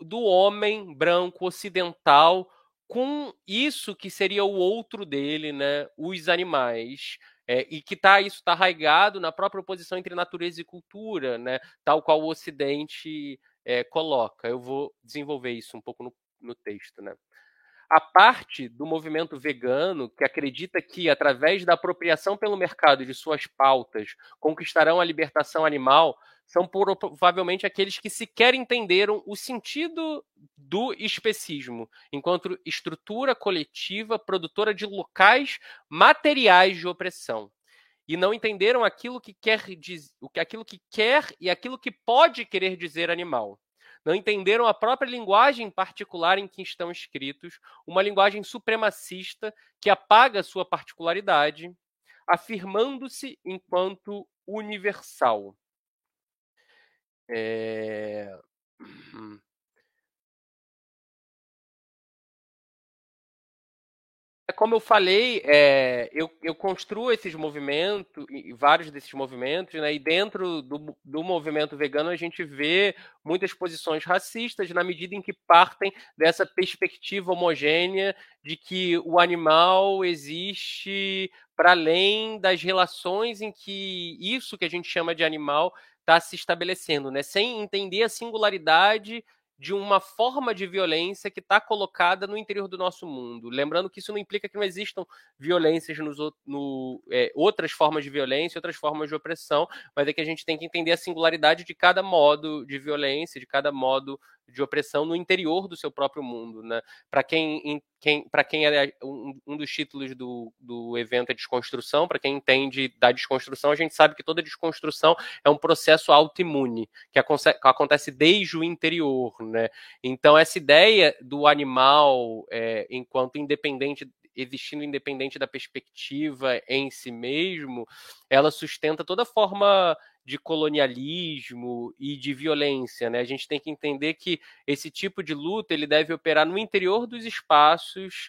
S4: do homem branco ocidental com isso que seria o outro dele, né? Os animais. É, e que tá, isso está arraigado na própria oposição entre natureza e cultura, né? tal qual o Ocidente é, coloca. Eu vou desenvolver isso um pouco no, no texto. Né? A parte do movimento vegano que acredita que, através da apropriação pelo mercado de suas pautas, conquistarão a libertação animal, são provavelmente aqueles que sequer entenderam o sentido do especismo, enquanto estrutura coletiva produtora de locais materiais de opressão. E não entenderam aquilo que quer aquilo que quer e aquilo que pode querer dizer animal. Não entenderam a própria linguagem particular em que estão escritos, uma linguagem supremacista que apaga sua particularidade, afirmando-se enquanto universal. É... É como eu falei, é, eu, eu, construo esses movimentos, vários desses movimentos, né, e dentro do, do movimento vegano a gente vê muitas posições racistas na medida em que partem dessa perspectiva homogênea de que o animal existe para além das relações em que isso que a gente chama de animal está se estabelecendo, né? Sem entender a singularidade de uma forma de violência que está colocada no interior do nosso mundo. Lembrando que isso não implica que não existam violências nos no, é, outras formas de violência, outras formas de opressão, mas é que a gente tem que entender a singularidade de cada modo de violência, de cada modo de opressão no interior do seu próprio mundo. Né? Para quem, quem, quem é um, um, dos títulos do, do evento é desconstrução, para quem entende da desconstrução, a gente sabe que toda desconstrução é um processo autoimune, que acontece desde o interior. Né? Então, essa ideia do animal é, enquanto independente existindo independente da perspectiva em si mesmo, ela sustenta toda forma de colonialismo e de violência, né? A gente tem que entender que esse tipo de luta ele deve operar no interior dos espaços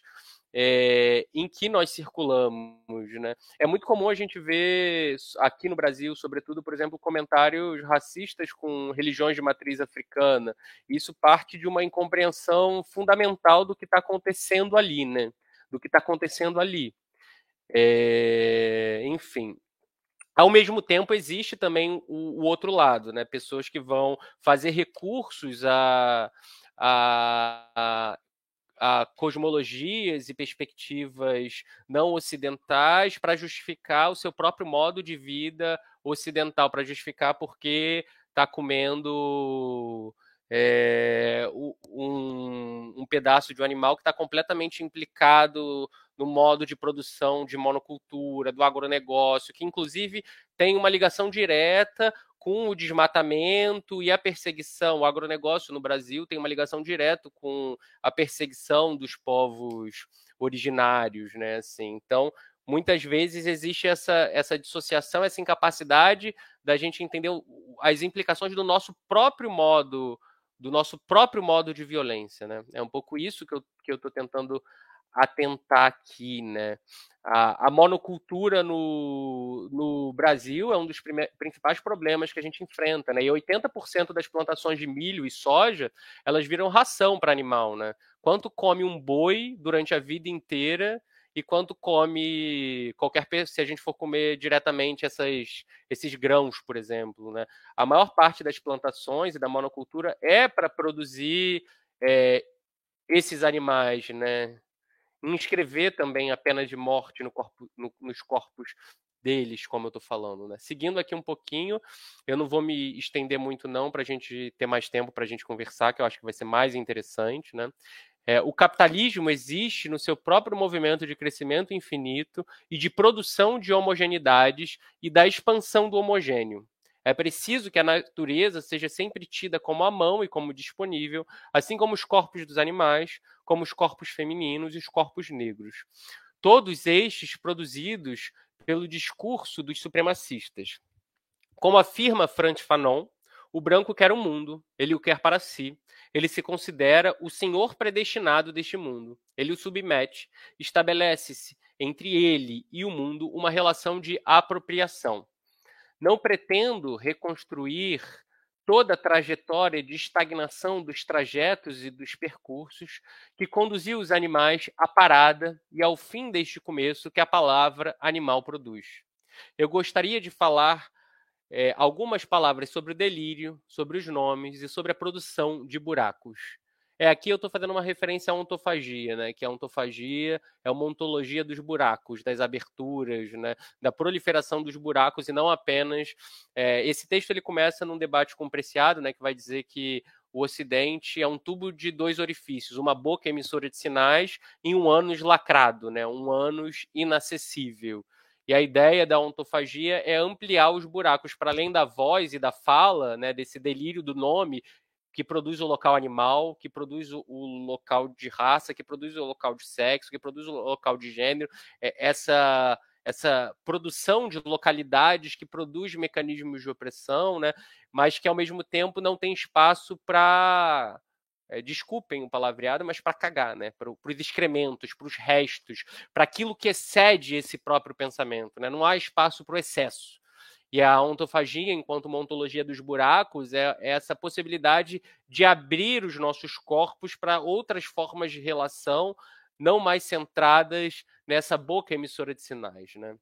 S4: é, em que nós circulamos, né? É muito comum a gente ver aqui no Brasil, sobretudo, por exemplo, comentários racistas com religiões de matriz africana. Isso parte de uma incompreensão fundamental do que está acontecendo ali, né? Do que está acontecendo ali. É, enfim, ao mesmo tempo, existe também o, o, outro lado, né? Pessoas que vão fazer recursos a, a, a, a cosmologias e perspectivas não ocidentais para justificar o seu próprio modo de vida ocidental, para justificar porque está comendo é, um, um, pedaço de um animal que está completamente implicado no modo de produção de monocultura, do agronegócio, que inclusive tem uma ligação direta com o desmatamento e a perseguição. O agronegócio no Brasil tem uma ligação direta com a perseguição dos povos originários, né? Assim, então, muitas vezes existe essa, essa dissociação, essa incapacidade da gente entender as implicações do nosso próprio modo do nosso próprio modo de violência, né? É um pouco isso que eu que eu estou tentando atentar aqui, né? A, a monocultura no, no Brasil é um dos principais problemas que a gente enfrenta, né? E 80% das plantações de milho e soja, elas viram ração para animal, né? Quanto come um boi durante a vida inteira e quanto come qualquer se a gente for comer diretamente essas, esses grãos, por exemplo, né? A maior parte das plantações e da monocultura é para produzir é, esses animais, né? Inscrever também a pena de morte no corpo, no, nos corpos deles, como eu estou falando. Né? Seguindo aqui um pouquinho, eu não vou me estender muito não para a gente ter mais tempo para a gente conversar, que eu acho que vai ser mais interessante. Né? É, o capitalismo existe no seu próprio movimento de crescimento infinito e de produção de homogeneidades e da expansão do homogêneo. É preciso que a natureza seja sempre tida como a mão e como disponível, assim como os corpos dos animais, como os corpos femininos e os corpos negros. Todos estes produzidos pelo discurso dos supremacistas. Como afirma Frantz Fanon, o branco quer o mundo, ele o quer para si. Ele se considera o senhor predestinado deste mundo. Ele o submete. Estabelece-se entre ele e o mundo uma relação de apropriação. Não pretendo reconstruir toda a trajetória de estagnação dos trajetos e dos percursos que conduziu os animais à parada e ao fim deste começo que a palavra animal produz. Eu gostaria de falar é, algumas palavras sobre o delírio, sobre os nomes e sobre a produção de buracos. É, aqui eu estou fazendo uma referência à ontofagia, né? Que a ontofagia é uma ontologia dos buracos, das aberturas, né? Da proliferação dos buracos e não apenas. É, esse texto ele começa num debate com o Preciado, né? Que vai dizer que o Ocidente é um tubo de dois orifícios, uma boca emissora de sinais e um ânus lacrado, né? Um ânus inacessível. E a ideia da ontofagia é ampliar os buracos para além da voz e da fala, né, desse delírio do nome, que produz o local animal, que produz o, o, local de raça, que produz o local de sexo, que produz o local de gênero, é, essa essa produção de localidades que produz mecanismos de opressão, né? Mas que ao mesmo tempo não tem espaço para é, desculpem o palavreado, mas para cagar, né? Para os excrementos, para os restos, para aquilo que excede esse próprio pensamento, né? Não há espaço para o excesso. E a ontofagia, enquanto uma ontologia dos buracos, é, é essa possibilidade de abrir os nossos corpos para outras formas de relação, não mais centradas nessa boca emissora de sinais, né?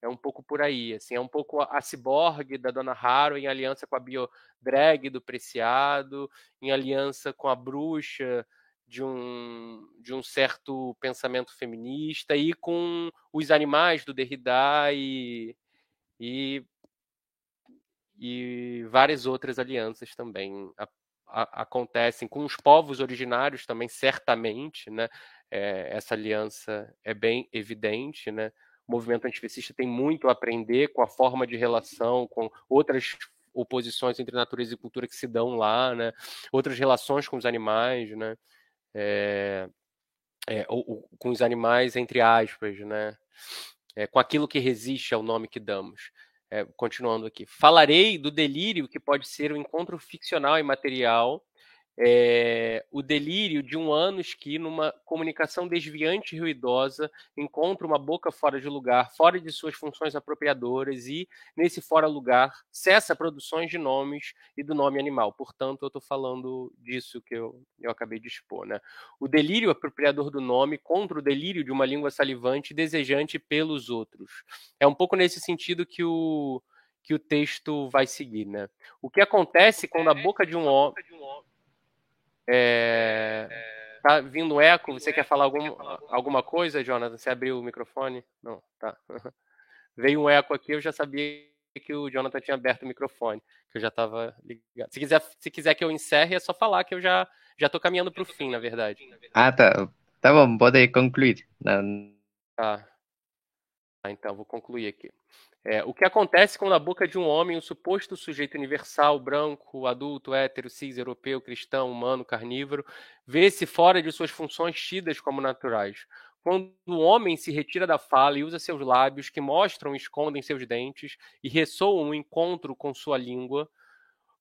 S4: É um pouco por aí, assim, é um pouco a, ciborgue da Dona Haro em aliança com a biodrag do Preciado, em aliança com a bruxa de um, de um certo pensamento feminista e com os animais do Derrida e, e e várias outras alianças também a, a, acontecem com os povos originários também certamente, né? É, essa aliança é bem evidente, né? O movimento antifascista tem muito a aprender com a forma de relação com outras oposições entre natureza e cultura que se dão lá, né? Outras relações com os animais, né? É, é, ou, ou, com os animais entre aspas, né? É, com aquilo que resiste ao nome que damos. É, continuando aqui. Falarei do delírio que pode ser o um encontro ficcional e material é, o delírio de um ânus que, numa comunicação desviante e ruidosa, encontra uma boca fora de lugar, fora de suas funções apropriadoras e, nesse fora-lugar, cessa produções de nomes e do nome animal. Portanto, eu estou falando disso que eu, eu acabei de expor. Né? O delírio apropriador do nome contra o delírio de uma língua salivante desejante pelos outros. É um pouco nesse sentido que o, que o texto vai seguir. Né? O que acontece quando a boca de um homem é... Tá vindo um eco? Você quer falar algum, alguma coisa, Jonathan? Você abriu o microfone? Não, tá. Veio um eco aqui, eu já sabia que o Jonathan tinha aberto o microfone, que eu já estava ligado. Se quiser, se quiser que eu encerre, é só falar que eu já já estou caminhando para o fim, na verdade.
S1: Ah, tá. Tá bom, pode concluir.
S4: Tá. Ah, então, vou concluir aqui. É, o que acontece quando na boca de um homem o suposto sujeito universal, branco, adulto, hétero, cis, europeu, cristão, humano, carnívoro, vê-se fora de suas funções tidas como naturais. Quando o homem se retira da fala e usa seus lábios, que mostram e escondem seus dentes, e ressoam um encontro com sua língua,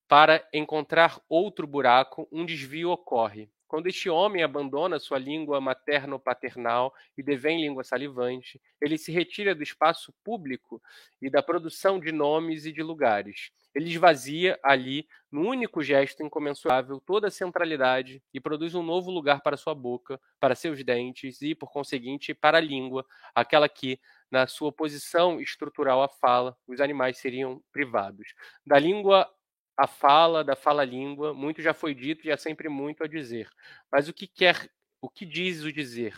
S4: para encontrar outro buraco, um desvio ocorre. Quando este homem abandona sua língua materno-paternal e devém língua salivante, ele se retira do espaço público e da produção de nomes e de lugares. Ele esvazia ali, no único gesto incomensurável, toda a centralidade e produz um novo lugar para sua boca, para seus dentes e, por conseguinte, para a língua, aquela que, na sua posição estrutural à fala, os animais seriam privados. Da língua a fala da fala-língua, muito já foi dito e há sempre muito a dizer. Mas o que quer, o que diz o dizer?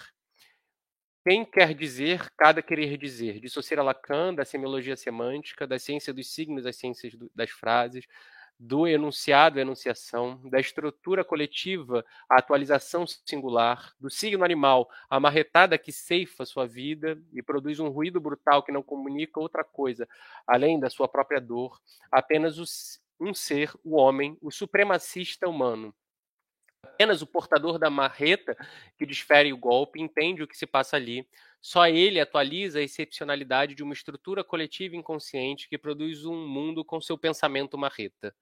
S4: Quem quer dizer, cada querer dizer. Dissociar Lacan da semiologia semântica, da ciência dos signos, das ciências das frases, do enunciado enunciação, da estrutura coletiva à atualização singular, do signo animal à marretada que ceifa sua vida e produz um ruído brutal que não comunica outra coisa além da sua própria dor, apenas o, um ser, o homem, o supremacista humano. Apenas o portador da marreta que desfere o golpe entende o que se passa ali. Só ele atualiza a excepcionalidade de uma estrutura coletiva inconsciente que produz um mundo com seu pensamento marreta.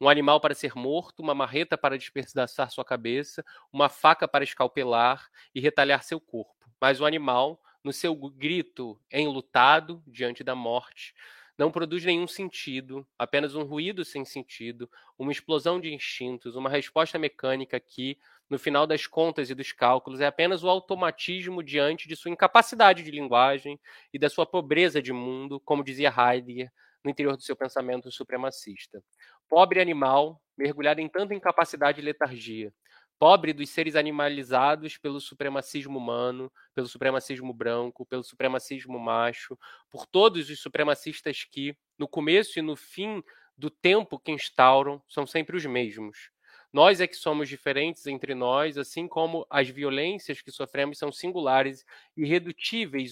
S4: Um animal para ser morto, uma marreta para despedaçar sua cabeça, uma faca para escalpelar e retalhar seu corpo. Mas o animal, no seu grito enlutado diante da morte, não produz nenhum sentido, apenas um ruído sem sentido, uma explosão de instintos, uma resposta mecânica que, no final das contas e dos cálculos, é apenas o automatismo diante de sua incapacidade de linguagem e da sua pobreza de mundo, como dizia Heidegger no interior do seu pensamento supremacista. Pobre animal, mergulhado em tanta incapacidade e letargia, pobre dos seres animalizados pelo supremacismo humano, pelo supremacismo branco, pelo supremacismo macho, por todos os supremacistas que, no começo e no fim do tempo que instauram, são sempre os mesmos. Nós é que somos diferentes entre nós, assim como as violências que sofremos são singulares e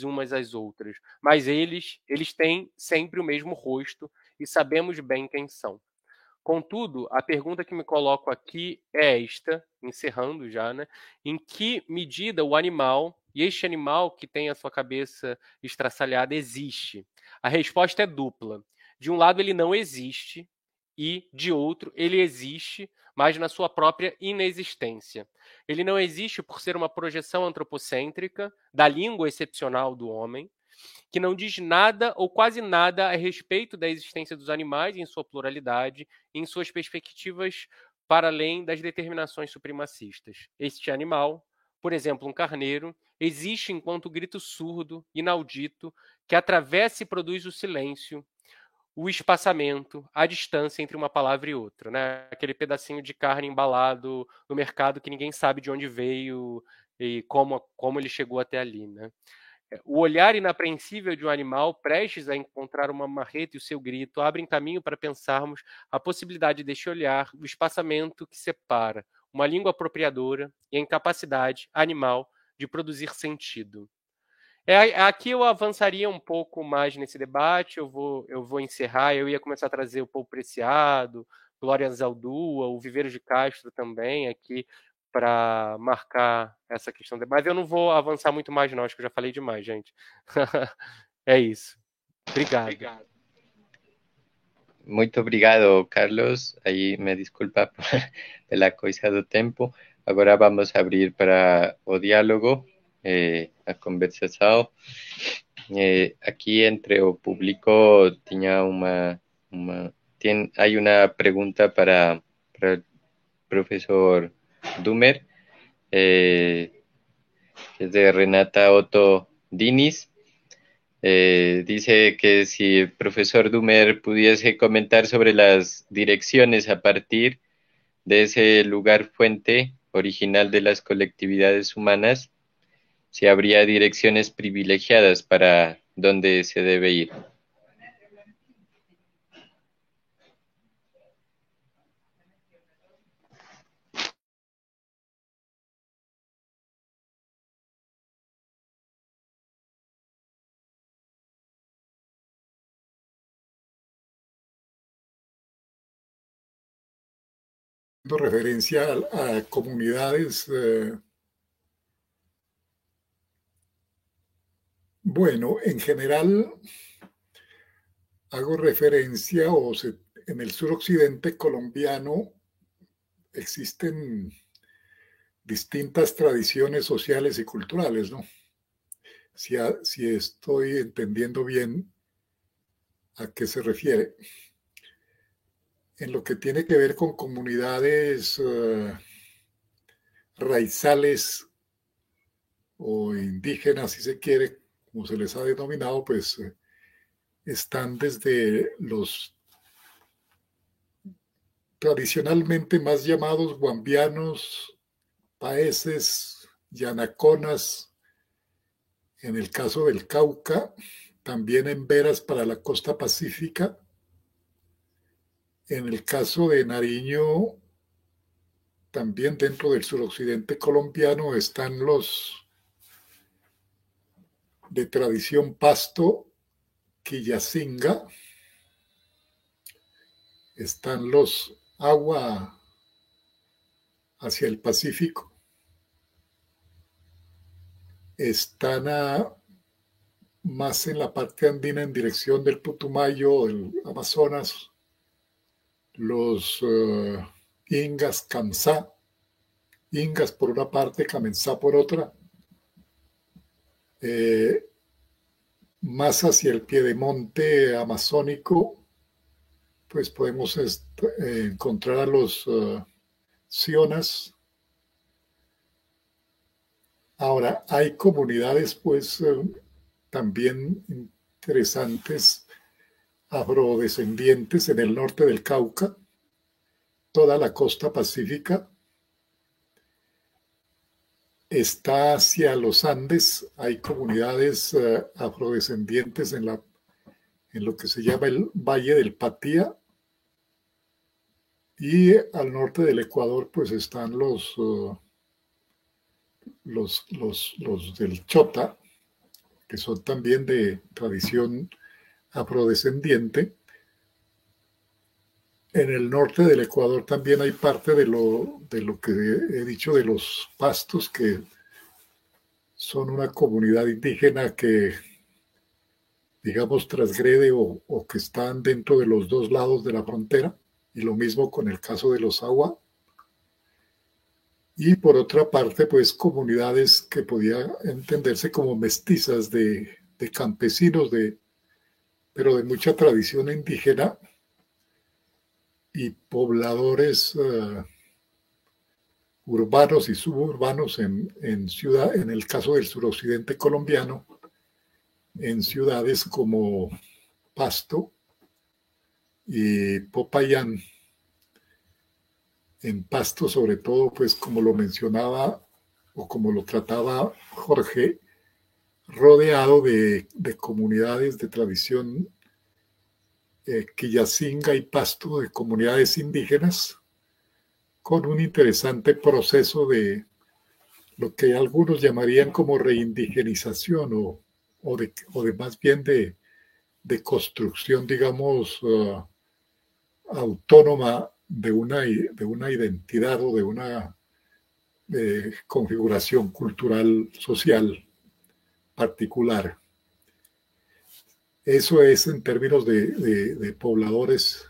S4: umas às outras. Mas eles, eles têm sempre o mesmo rosto e sabemos bem quem são. Contudo, a pergunta que me coloco aqui é esta, encerrando já, né? Em que medida o animal, e este animal que tem a sua cabeça estraçalhada, existe? A resposta é dupla. De um lado, ele não existe, e de outro, ele existe, mas na sua própria inexistência. Ele não existe por ser uma projeção antropocêntrica da língua excepcional do homem, que não diz nada ou quase nada a respeito da existência dos animais em sua pluralidade, em suas perspectivas para além das determinações supremacistas. Este animal, por exemplo, um carneiro, existe enquanto grito surdo, inaudito, que atravessa e produz o silêncio, o espaçamento, a distância entre uma palavra e outra, né? Aquele pedacinho de carne embalado no mercado que ninguém sabe de onde veio e como, como ele chegou até ali, né? O olhar inapreensível de um animal prestes a encontrar uma marreta e o seu grito abrem caminho para pensarmos a possibilidade deste olhar, o espaçamento que separa uma língua apropriadora e a incapacidade animal de produzir sentido. É, aqui eu avançaria um pouco mais nesse debate, eu vou, eu vou encerrar, eu ia começar a trazer o Povo Preciado, Glória Zaldúa, o Viveiro de Castro também aqui, para marcar essa questão. Mas eu não vou avançar muito mais, não. Acho que eu já falei demais, gente. é isso. Obrigado. obrigado.
S1: Muito obrigado, Carlos. Aí me desculpa pela coisa do tempo. Agora vamos abrir para o diálogo, eh, a conversação. Eh, aqui entre o público tinha uma, uma tem, hay una pregunta para, para el profesor Dumer, eh, es de Renata Otto Dinis. Eh, dice que si el profesor Dumer pudiese comentar sobre las direcciones a partir de ese lugar fuente original de las colectividades humanas, si habría direcciones privilegiadas para dónde se debe ir.
S2: Referencia a, comunidades. Eh, bueno, en general hago referencia, o en el suroccidente colombiano existen distintas tradiciones sociales y culturales, ¿no? Si, si estoy entendiendo bien a qué se refiere. En lo que tiene que ver con comunidades uh, raizales o indígenas, si se quiere, como se les ha denominado, pues eh, están desde los tradicionalmente más llamados guambianos, paeses, yanaconas, en el caso del Cauca, también en veras para la costa pacífica. En el caso de Nariño, también dentro del suroccidente colombiano están los de tradición pasto, Quillacinga, están los agua hacia el Pacífico, están más en la parte andina en dirección del Putumayo, del Amazonas, los uh, Ingas Kamsá, Ingas por una parte, Kamensá por otra, eh, más hacia el piedemonte amazónico, pues podemos eh, encontrar a los Sionas. Ahora, hay comunidades, pues, también interesantes, afrodescendientes en el norte del Cauca, toda la costa pacífica, está hacia los Andes. Hay comunidades uh, afrodescendientes en, la, en lo que se llama el Valle del Patía, y al norte del Ecuador, pues están los, uh, los, los, los, del Chota, que son también de tradición afrodescendiente. En el norte del Ecuador también hay parte de lo, de lo que he dicho de los pastos, que son una comunidad indígena que, digamos, transgrede o, o que están dentro de los dos lados de la frontera y lo mismo con el caso de los agua. Y por otra parte, pues comunidades que podían entenderse como mestizas de, campesinos, de, pero de mucha tradición indígena y pobladores uh, urbanos y suburbanos en, en, ciudad, en el caso del suroccidente colombiano, en ciudades como Pasto, y Popayán. En Pasto, sobre todo, pues como lo mencionaba o como lo trataba Jorge, rodeado de, comunidades de tradición eh, Quillacinga y Pasto, de comunidades indígenas, con un interesante proceso de lo que algunos llamarían como reindigenización o, o, de, o de, más bien de, de construcción, digamos, uh, autónoma de una, de una identidad o de una eh, configuración cultural social particular. Eso es en términos de, pobladores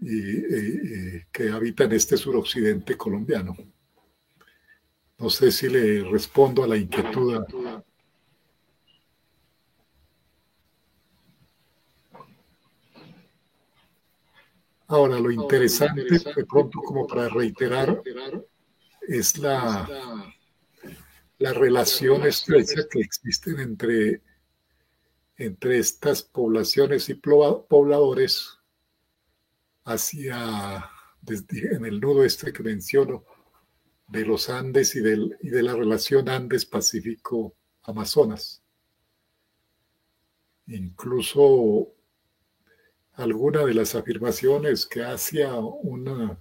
S2: y, que habitan este suroccidente colombiano. No sé si le respondo a la inquietud Ahora, lo interesante, de pronto, como para reiterar, es la, la relación estrecha que existen entre, entre estas poblaciones y pobladores hacia, desde, en el nudo este que menciono, de los Andes y, del, y de la relación Andes-Pacífico-Amazonas. Incluso alguna de las afirmaciones que hacía una,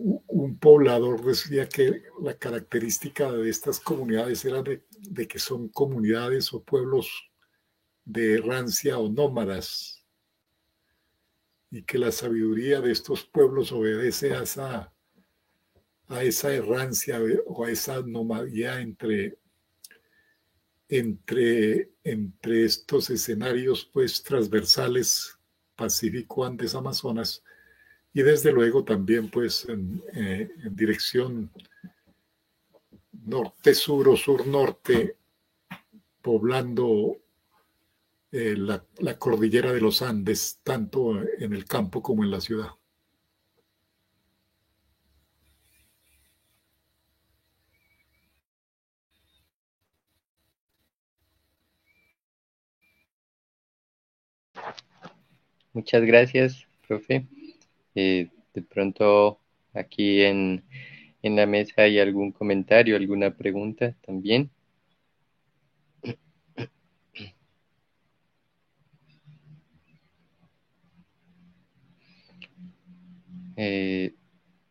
S2: un poblador decía que la característica de estas comunidades era de, que son comunidades o pueblos de errancia o nómadas y que la sabiduría de estos pueblos obedece a esa, a esa errancia o a esa nomadía entre entre, entre estos escenarios pues transversales Pacífico Andes Amazonas y desde luego también pues en, eh, dirección norte-sur o sur-norte, poblando eh, la, la, cordillera de los Andes, tanto en el campo como en la ciudad.
S1: Muchas gracias, profe. Eh, de pronto aquí en, en la mesa hay algún comentario, alguna pregunta también. Eh,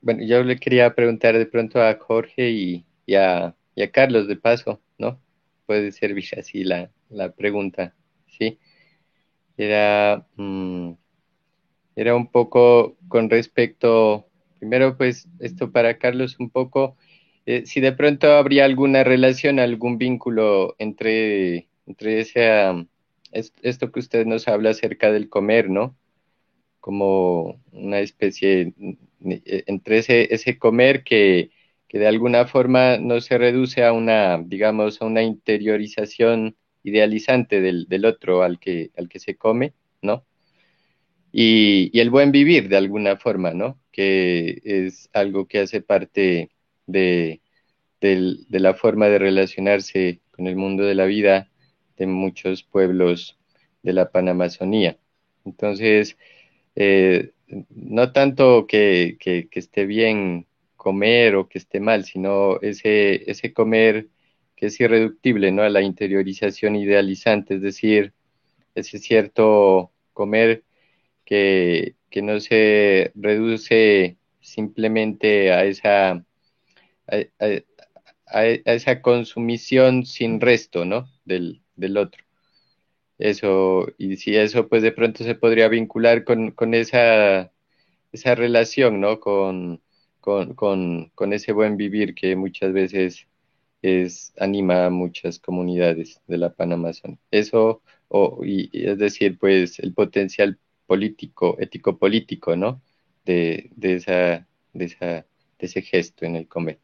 S1: bueno, yo le quería preguntar de pronto a Jorge y, a, Carlos de paso, ¿no? Puede servir así la, la pregunta, ¿sí? Era, mm, era un poco con respecto, primero pues esto para Carlos un poco, eh, si de pronto habría alguna relación, algún vínculo entre, entre ese, esto que usted nos habla acerca del comer, ¿no? Como una especie, eh, entre ese, ese comer que, que de alguna forma no se reduce a una, digamos, a una interiorización idealizante del, del otro al que, al que se come, ¿no? Y, el buen vivir de alguna forma, ¿no? Que es algo que hace parte de, de, la forma de relacionarse con el mundo de la vida de muchos pueblos de la Panamazonía. Entonces, eh, no tanto que, esté bien comer o que esté mal, sino ese, ese comer que es irreductible, ¿no? A la interiorización idealizante, es decir, ese cierto comer que, que no se reduce simplemente a esa, a, a, a, esa consumición sin resto, ¿no? Del, del otro. Eso, y si eso pues de pronto se podría vincular con, con esa, esa relación, ¿no? Con, con, con, con ese buen vivir que muchas veces es, anima a muchas comunidades de la Panamazón. Eso, o, y, es decir, pues el potencial político, ético-político, ¿no? De, de, esa, de, esa, de ese gesto en el comer.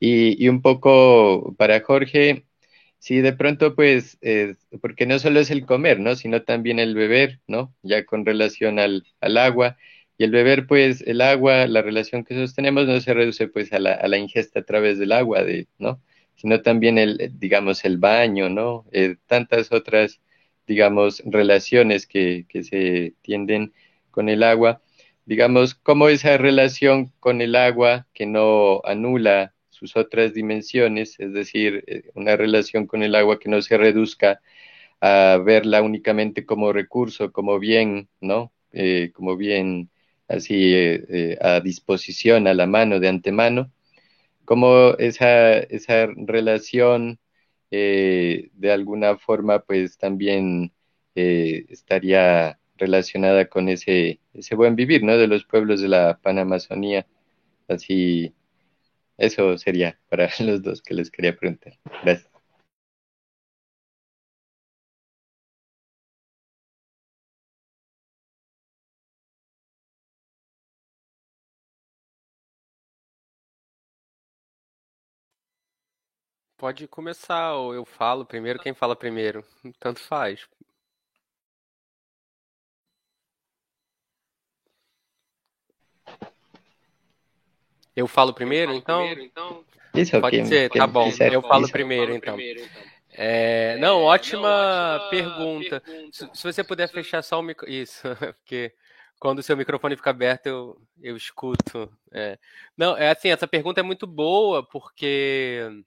S1: Y, y un poco para Jorge, sí, de pronto, pues, porque no solo es el comer, ¿no? Sino también el beber, ¿no? Ya con relación al, al agua. Y el beber, pues, el agua, la relación que sostenemos no se reduce, pues, a la, a la ingesta a través del agua, de, ¿no? sino también el, digamos, el baño, ¿no? Eh, tantas otras, digamos, relaciones que, que se tienden con el agua. Digamos, cómo esa relación con el agua que no anula sus otras dimensiones, es decir, eh, una relación con el agua que no se reduzca a verla únicamente como recurso, como bien, ¿no? Eh, como bien así eh, a disposición, a la mano, de antemano, cómo esa, esa relación eh, de alguna forma pues también eh, estaría relacionada con ese, ese buen vivir, ¿no? De los pueblos de la Panamazonía. Así, eso sería para los dos que les quería preguntar. Gracias.
S4: Pode começar, ou eu falo primeiro, quem fala primeiro. Tanto faz. Eu falo primeiro, então?
S1: Isso,
S4: Pode ser, tá bom. Eu falo primeiro, então. É, não, ótima pergunta. Se, se, você puder fechar só o micro... Isso, porque quando o seu microfone fica aberto eu, eu escuto. É. Não, é assim, essa pergunta é muito boa, porque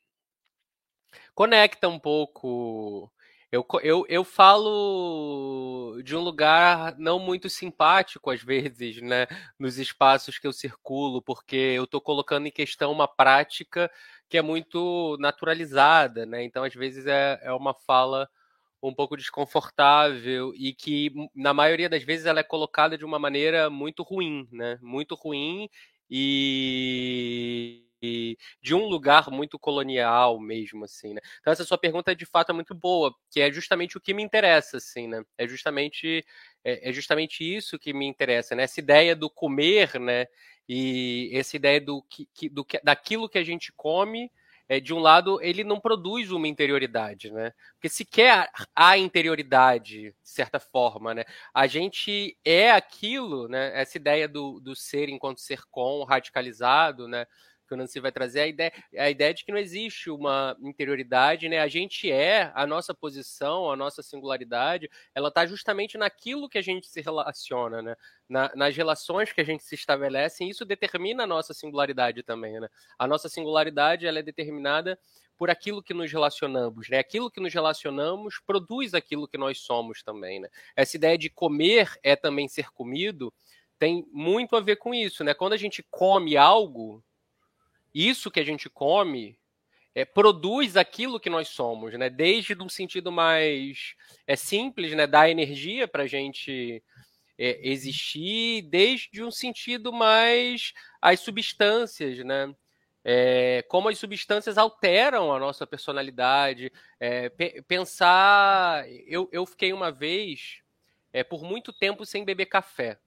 S4: conecta um pouco. Eu, eu, eu falo de um lugar não muito simpático, às vezes, né? Nos espaços que eu circulo, porque eu estou colocando em questão uma prática que é muito naturalizada, né? Então, às vezes, é, é uma fala um pouco desconfortável e que, na maioria das vezes, ela é colocada de uma maneira muito ruim, né? Muito ruim e de um lugar muito colonial mesmo, assim, né? Então essa sua pergunta de fato é muito boa, que é justamente o que me interessa, assim, né? É justamente é, é, justamente isso que me interessa, né? Essa ideia do comer, né? E essa ideia do que, do que daquilo que a gente come, é, de um lado, ele não produz uma interioridade, né? Porque sequer há interioridade, de certa forma, né? A gente é aquilo, né? Essa ideia do, do ser enquanto ser com, radicalizado, né? Que o Nancy vai trazer, a ideia, a ideia de que não existe uma interioridade, né? A gente é, a nossa posição, a nossa singularidade, ela está justamente naquilo que a gente se relaciona, né? Na, nas relações que a gente se estabelece, e isso determina a nossa singularidade também, né? A nossa singularidade, ela é determinada por aquilo que nos relacionamos, né? Aquilo que nos relacionamos produz aquilo que nós somos também, né? Essa ideia de comer é também ser comido tem muito a ver com isso, né? Quando a gente come algo, isso que a gente come é, produz aquilo que nós somos, né? Desde um sentido mais é simples, né? Dar energia para a gente é, existir, desde um sentido mais as substâncias, né? É, como as substâncias alteram a nossa personalidade. É, pensar, eu, eu fiquei uma vez é, por muito tempo sem beber café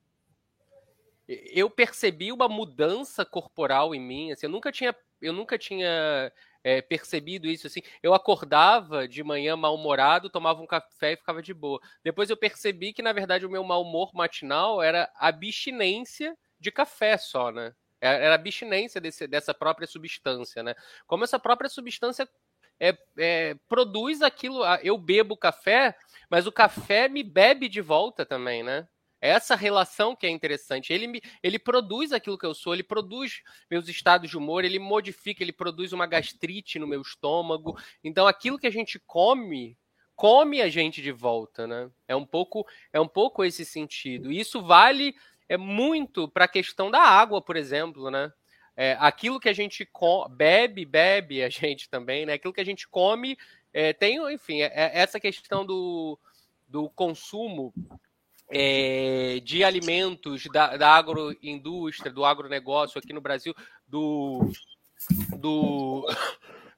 S4: eu percebi uma mudança corporal em mim. Assim, eu nunca tinha, eu nunca tinha é, percebido isso. Assim, eu acordava de manhã mal-humorado, tomava um café e ficava de boa. Depois eu percebi que na verdade o meu mau humor matinal era abstinência de café só, né? Era abstinência desse, dessa própria substância, né? Como essa própria substância é, é, produz aquilo. Eu bebo café, mas o café me bebe de volta também, né? Essa relação que é interessante. Ele, me, ele produz aquilo que eu sou, ele produz meus estados de humor, ele modifica, ele produz uma gastrite no meu estômago. Então, aquilo que a gente come, come a gente de volta, né? É um pouco, é um pouco esse sentido. E isso vale é muito para a questão da água, por exemplo, né? É, aquilo que a gente bebe, bebe a gente também, né? Aquilo que a gente come é, tem, enfim, é, é essa questão do, do consumo é, de alimentos da, da agroindústria, do agronegócio aqui no Brasil, do, do,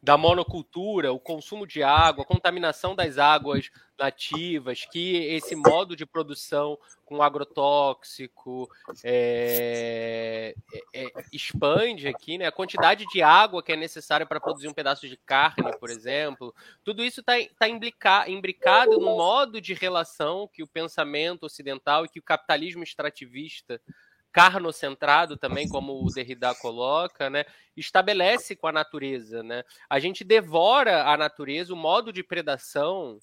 S4: da monocultura, o consumo de água, a contaminação das águas nativas, que esse modo de produção com agrotóxico é, é, é, expande aqui, né? A quantidade de água que é necessária para produzir um pedaço de carne, por exemplo, tudo isso está tá imbricado no modo de relação que o pensamento ocidental e que o capitalismo extrativista carnocentrado também, como o Derrida coloca, né, estabelece com a natureza. Né? A gente devora a natureza, o modo de predação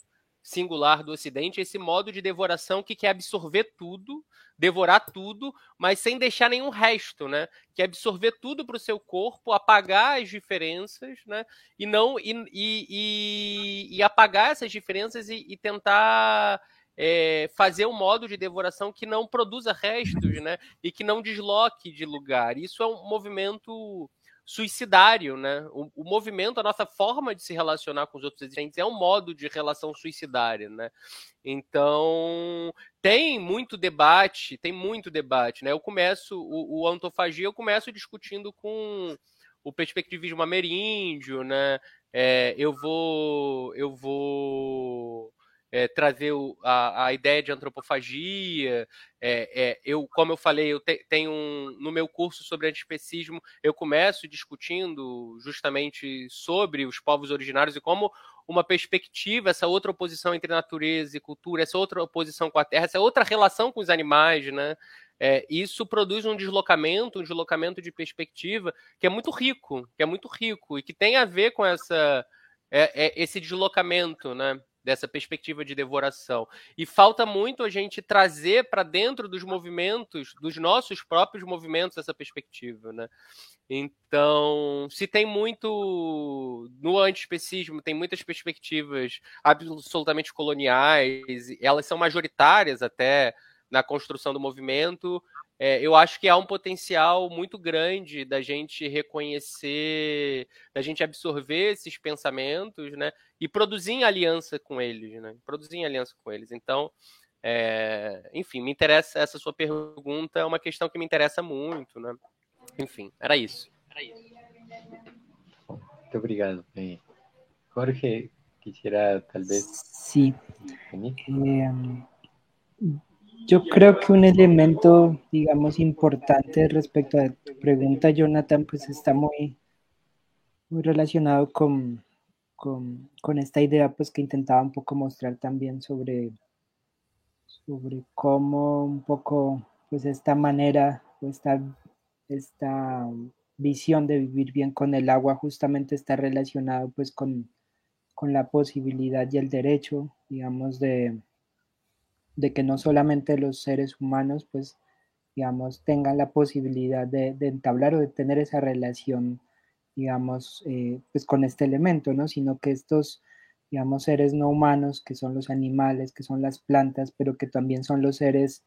S4: singular do Ocidente, esse modo de devoração que quer absorver tudo, devorar tudo, mas sem deixar nenhum resto, né? Que absorver tudo para o seu corpo, apagar as diferenças, né? E não e, e, e, e apagar essas diferenças e, e tentar é, fazer um modo de devoração que não produza restos, né? E que não desloque de lugar. Isso é um movimento suicidário, né? O, o, movimento, a nossa forma de se relacionar com os outros existentes é um modo de relação suicidária, né? Então tem muito debate, tem muito debate, né? Eu começo o, o ontofagia, eu começo discutindo com o perspectivismo ameríndio, né? É, eu vou, eu vou é, trazer o, a, a, ideia de antropofagia. É, é, eu, como eu falei, eu te, tenho um, no meu curso sobre antispecismo, eu começo discutindo justamente sobre os povos originários e como uma perspectiva, essa outra oposição entre natureza e cultura, essa outra oposição com a terra, essa outra relação com os animais, né? É, isso produz um deslocamento, um deslocamento de perspectiva que é muito rico, que é muito rico e que tem a ver com essa é, é, esse deslocamento, né? Dessa perspectiva de devoração. E falta muito a gente trazer para dentro dos movimentos, dos nossos próprios movimentos, essa perspectiva, né? Então, se tem muito no antiespecismo, tem muitas perspectivas absolutamente coloniais, elas são majoritárias até na construção do movimento, é, eu acho que há um potencial muito grande da gente reconhecer, da gente absorver esses pensamentos, né? E produzir em aliança com eles, né? Produzir em aliança com eles. Então, é, enfim, me interessa essa sua pergunta, é uma questão que me interessa muito, né? Enfim, era isso. Era isso.
S1: Muito obrigado. Jorge, quisiera tal vez.
S3: Sí. Eh, yo creo que un elemento, digamos, importante respecto a tu pregunta, Jonathan, pues está muy, muy relacionado con, con, con, esta idea pues que intentaba un poco mostrar también sobre, sobre cómo un poco pues esta manera o esta, esta visión de vivir bien con el agua justamente está relacionado pues con, con la posibilidad y el derecho, digamos, de, de que no solamente los seres humanos, pues, digamos, tengan la posibilidad de, entablar o de tener esa relación, digamos, eh, pues con este elemento, ¿no? Sino que estos, digamos, seres no humanos, que son los animales, que son las plantas, pero que también son los seres,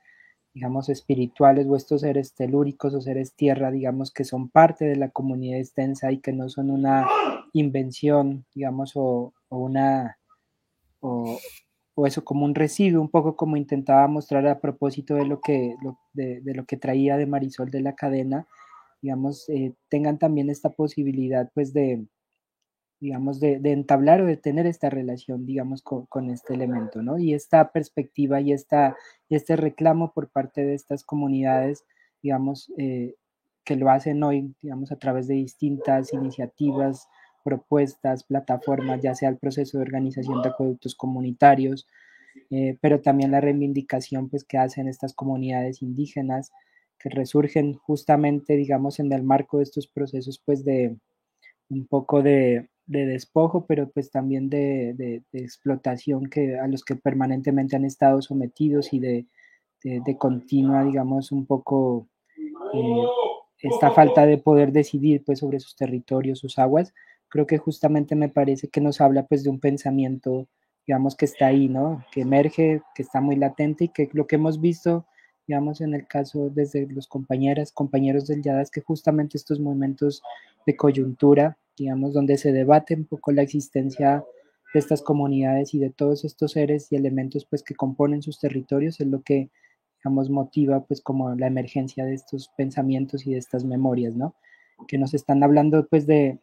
S3: digamos, espirituales o estos seres telúricos o seres tierra, digamos, que son parte de la comunidad extensa y que no son una invención, digamos, o, o una, o, o eso como un residuo, un poco como intentaba mostrar a propósito de lo que, de, lo que traía de Marisol de la cadena, digamos, eh, tengan también esta posibilidad pues de, digamos, de, entablar o de tener esta relación, digamos, con, este elemento, ¿no? Y esta perspectiva y, esta, y este reclamo por parte de estas comunidades, digamos, eh, que lo hacen hoy, digamos, a través de distintas iniciativas, propuestas, plataformas, ya sea el proceso de organización de acueductos comunitarios, eh, pero también la reivindicación pues, que hacen estas comunidades indígenas que resurgen justamente, digamos, en el marco de estos procesos pues de un poco de, despojo, pero pues también de, explotación que, a los que permanentemente han estado sometidos y de, continua, digamos, un poco eh, esta falta de poder decidir pues sobre sus territorios, sus aguas, creo que justamente me parece que nos habla pues de un pensamiento, digamos, que está ahí, ¿no? Que emerge, que está muy latente y que lo que hemos visto, digamos, en el caso desde los compañeras, compañeros del YADA, es que justamente estos momentos de coyuntura, digamos, donde se debate un poco la existencia de estas comunidades y de todos estos seres y elementos pues que componen sus territorios es lo que digamos motiva pues como la emergencia de estos pensamientos y de estas memorias, ¿no? Que nos están hablando pues de,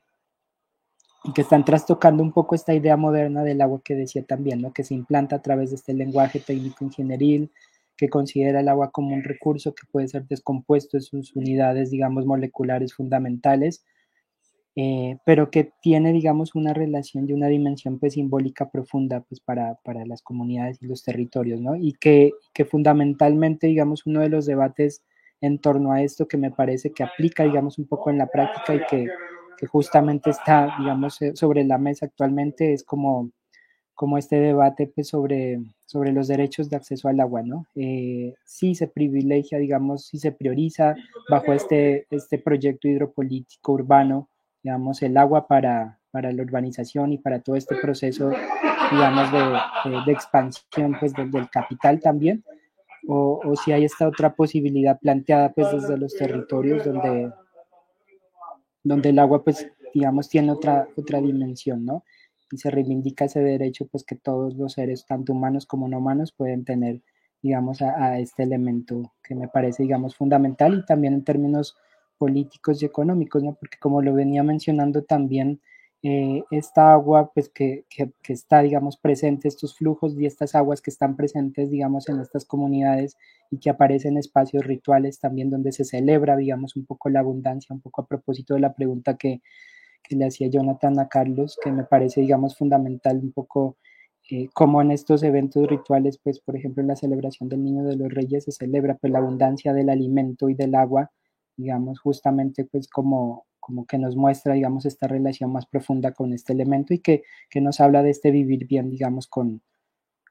S3: y que están trastocando un poco esta idea moderna del agua que decía también, ¿no? que se implanta a través de este lenguaje técnico ingenieril, que considera el agua como un recurso que puede ser descompuesto en sus unidades, digamos, moleculares fundamentales, eh, pero que tiene, digamos, una relación y una dimensión pues, simbólica profunda pues, para, para las comunidades y los territorios, ¿no? Y que, que fundamentalmente, digamos, uno de los debates en torno a esto que me parece que aplica, digamos, un poco en la práctica y que que justamente está, digamos, eh, sobre la mesa actualmente, es como, como este debate pues, sobre, sobre los derechos de acceso al agua, ¿no? Eh, sí se privilegia, digamos, sí se prioriza bajo este, este proyecto hidropolítico urbano, digamos, el agua para, para la urbanización y para todo este proceso, digamos, de, de, expansión pues, del, del capital también, o, o, si hay esta otra posibilidad planteada pues desde los territorios donde, donde el agua, pues, digamos, tiene otra, otra dimensión, ¿no? Y se reivindica ese derecho, pues, que todos los seres, tanto humanos como no humanos, pueden tener, digamos, a, este elemento que me parece, digamos, fundamental y también en términos políticos y económicos, ¿no? Porque como lo venía mencionando también, eh, esta agua, pues que, que, está, digamos, presente, estos flujos y estas aguas que están presentes, digamos, en estas comunidades y que aparecen en espacios rituales también donde se celebra, digamos, un poco la abundancia, un poco a propósito de la pregunta que, que le hacía Jonathan a Carlos, que me parece, digamos, fundamental un poco eh, como en estos eventos rituales, pues, por ejemplo, en la celebración del Niño de los Reyes se celebra pues la abundancia del alimento y del agua, digamos, justamente pues como como que nos muestra, digamos, esta relación más profunda con este elemento y que, que nos habla de este vivir bien, digamos, con,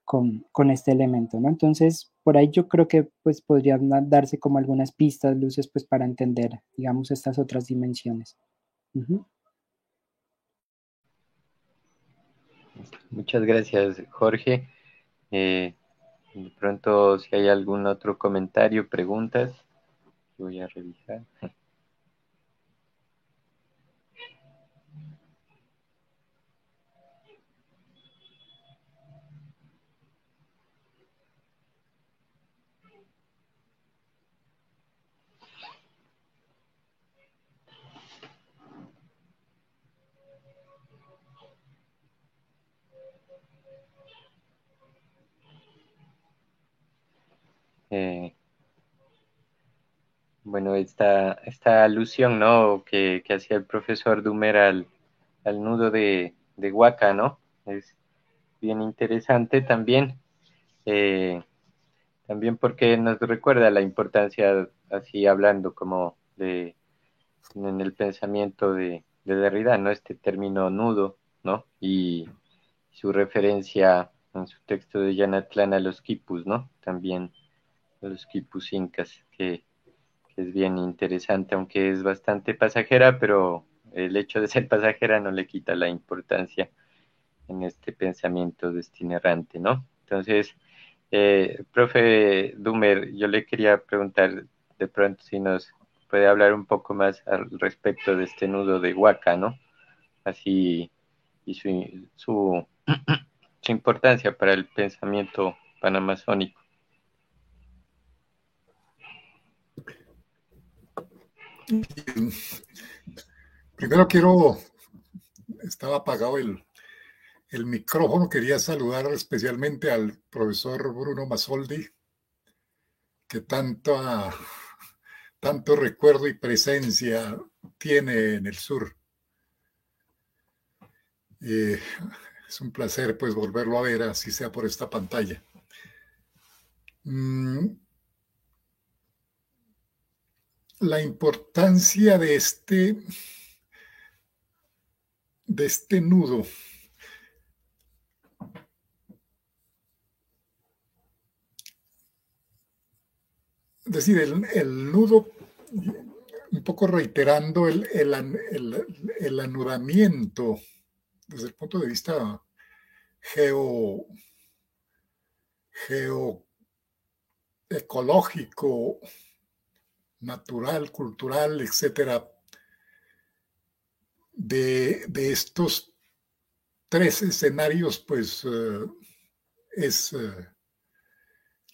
S3: con, con, este elemento, ¿no? Entonces, por ahí yo creo que pues podrían darse como algunas pistas, luces, pues para entender, digamos, estas otras dimensiones.
S1: Muchas gracias, Jorge. Eh, de pronto, si hay algún otro comentario, preguntas, voy a revisar. Eh, bueno, esta, esta alusión, ¿no? Que, hacía el profesor Dumer al, nudo de, de Huaca, ¿no? Es bien interesante también. Eh, también porque nos recuerda la importancia, así hablando como de en el pensamiento de, de Derrida, ¿no? Este término nudo, ¿no? Y su referencia en su texto de Yanatlán a los quipus, ¿no? También los quipus incas, que es bien interesante, aunque es bastante pasajera, pero el hecho de ser pasajera no le quita la importancia en este pensamiento destinerante, ¿no? Entonces, eh, profe Dumer, yo le quería preguntar de pronto si nos puede hablar un poco más al respecto de este nudo de Huaca, ¿no? Así, y su, su importancia para el pensamiento panamazónico.
S2: Primero quiero, estaba apagado el, micrófono, quería saludar especialmente al profesor Bruno Masoldi, que tanto, tanto recuerdo y presencia tiene en el sur. es un placer pues volverlo a ver, así sea por esta pantalla. Mm, la importancia de este, de este nudo. Es decir, el, nudo, un poco reiterando el, el, anudamiento desde el punto de vista geo, geoecológico, natural, cultural, etcétera, de, estos tres escenarios, pues eh, es eh,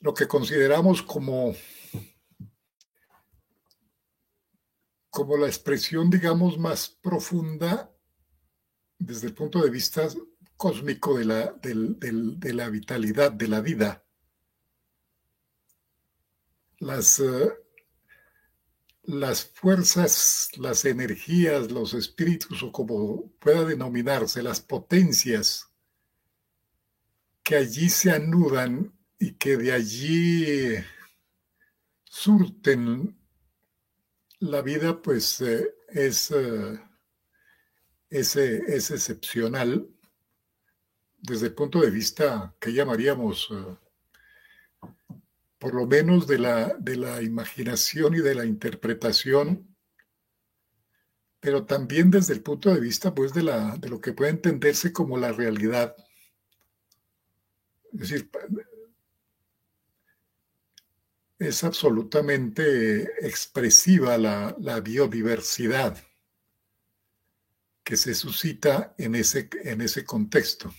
S2: lo que consideramos como, como la expresión, digamos, más profunda desde el punto de vista cósmico de la, de la vitalidad, de la vida. Las, eh, las fuerzas, las energías, los espíritus o como pueda denominarse, las potencias que allí se anudan y que de allí surten la vida, pues eh, es, eh, es, es, excepcional desde el punto de vista que llamaríamos eh, por lo menos de la, de la imaginación y de la interpretación, pero también desde el punto de vista pues, de, la, de lo que puede entenderse como la realidad. Es decir, es absolutamente expresiva la, la biodiversidad que se suscita en ese, en ese contexto.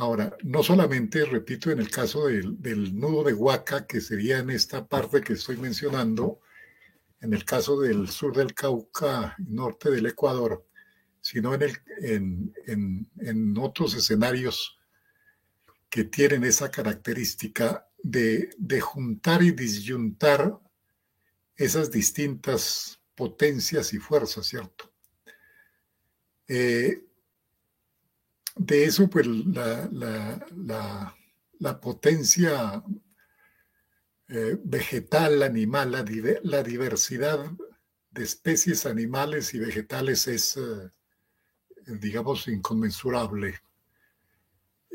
S2: Ahora, no solamente, repito, en el caso del, nudo de Huaca, que sería en esta parte que estoy mencionando, en el caso del sur del Cauca, norte del Ecuador, sino en, otros escenarios que tienen esa característica de, juntar y disyuntar esas distintas potencias y fuerzas, ¿cierto? Eh, de eso, pues la, potencia eh, vegetal, animal, la, diversidad de especies animales y vegetales es, eh, digamos, inconmensurable.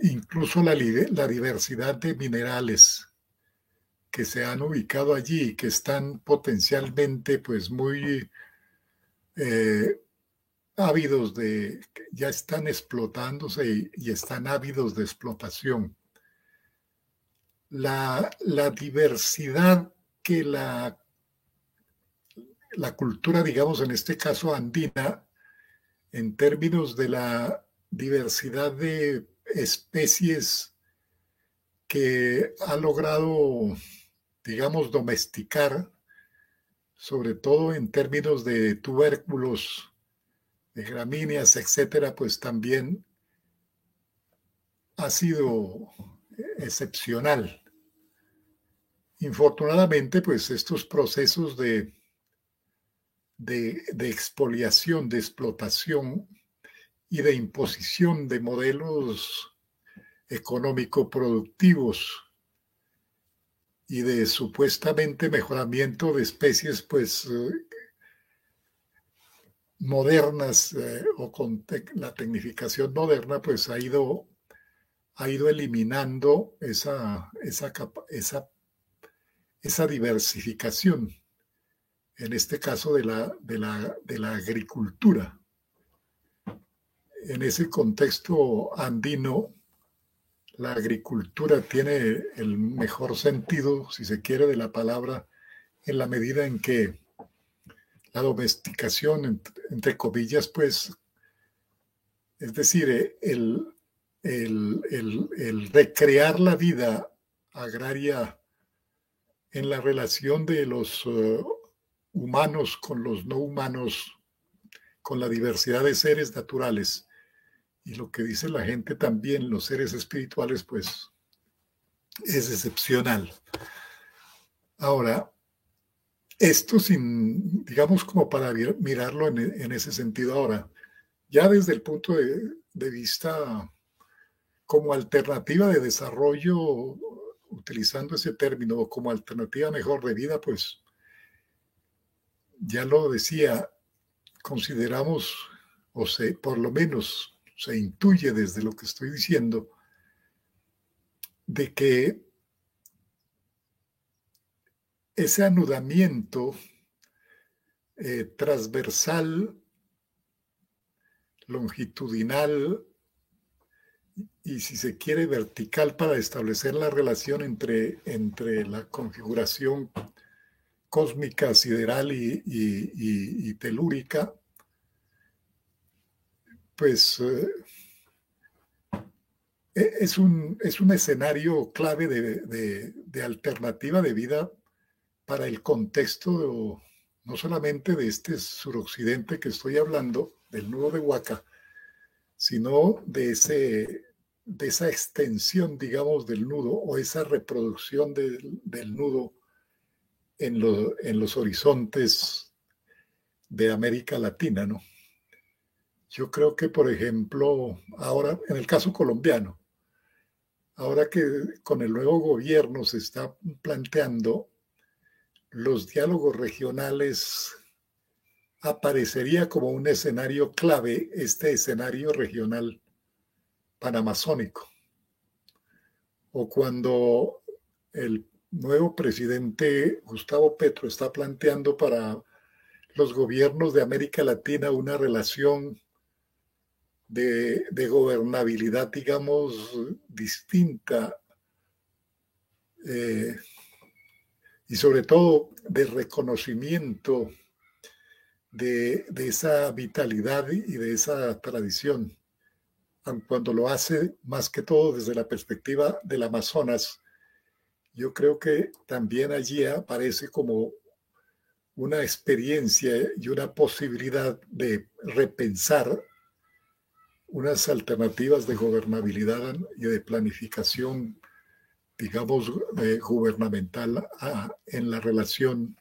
S2: Incluso la, diversidad de minerales que se han ubicado allí, que están potencialmente, pues, muy eh, ávidos de, ya están explotándose y, están ávidos de explotación. La, diversidad que la, la cultura, digamos, en este caso andina, en términos de la diversidad de especies que ha logrado, digamos, domesticar, sobre todo en términos de tubérculos de gramíneas, etcétera, pues también ha sido excepcional. infortunadamente, pues estos procesos de, de, de expoliación, de explotación y de imposición de modelos económico-productivos y de supuestamente mejoramiento de especies, pues eh, modernas eh, o con la tecnificación moderna, pues ha ido, ha ido eliminando esa, esa, esa, esa diversificación, en este caso de la, de la, de la agricultura. En ese contexto andino, la agricultura tiene el mejor sentido, si se quiere, de la palabra, en la medida en que la domesticación, entre, comillas, pues, es decir, el, el, recrear la vida agraria en la relación de los uh, humanos con los no humanos, con la diversidad de seres naturales, y lo que dice la gente también, los seres espirituales, pues es excepcional. Ahora, esto sin, digamos, como para mirarlo en, ese sentido ahora, ya desde el punto de, de vista como alternativa de desarrollo, utilizando ese término, o como alternativa mejor de vida, pues ya lo decía, consideramos, o sé, por lo menos se intuye desde lo que estoy diciendo, de que ese anudamiento eh, transversal, longitudinal y si se quiere vertical para establecer la relación entre, entre la configuración cósmica, sideral y telúrica, pues eh, e, es, un, es un escenario clave de, alternativa de vida para el contexto no solamente de este suroccidente que estoy hablando, del nudo de Huaca, sino de, ese, de esa extensión, digamos, del nudo o esa reproducción del, nudo en, en los horizontes de América Latina, ¿no? Yo creo que, por ejemplo, ahora, en el caso colombiano, ahora que con el nuevo gobierno se está planteando los diálogos regionales, aparecería como un escenario clave este escenario regional panamazónico. O cuando el nuevo presidente Gustavo Petro está planteando para los gobiernos de América Latina una relación de, gobernabilidad, digamos, distinta eh, y sobre todo de reconocimiento de, esa vitalidad y de esa tradición, cuando lo hace más que todo desde la perspectiva del Amazonas, yo creo que también allí aparece como una experiencia y una posibilidad de repensar unas alternativas de gobernabilidad y de planificación, digamos, gubernamental en la relación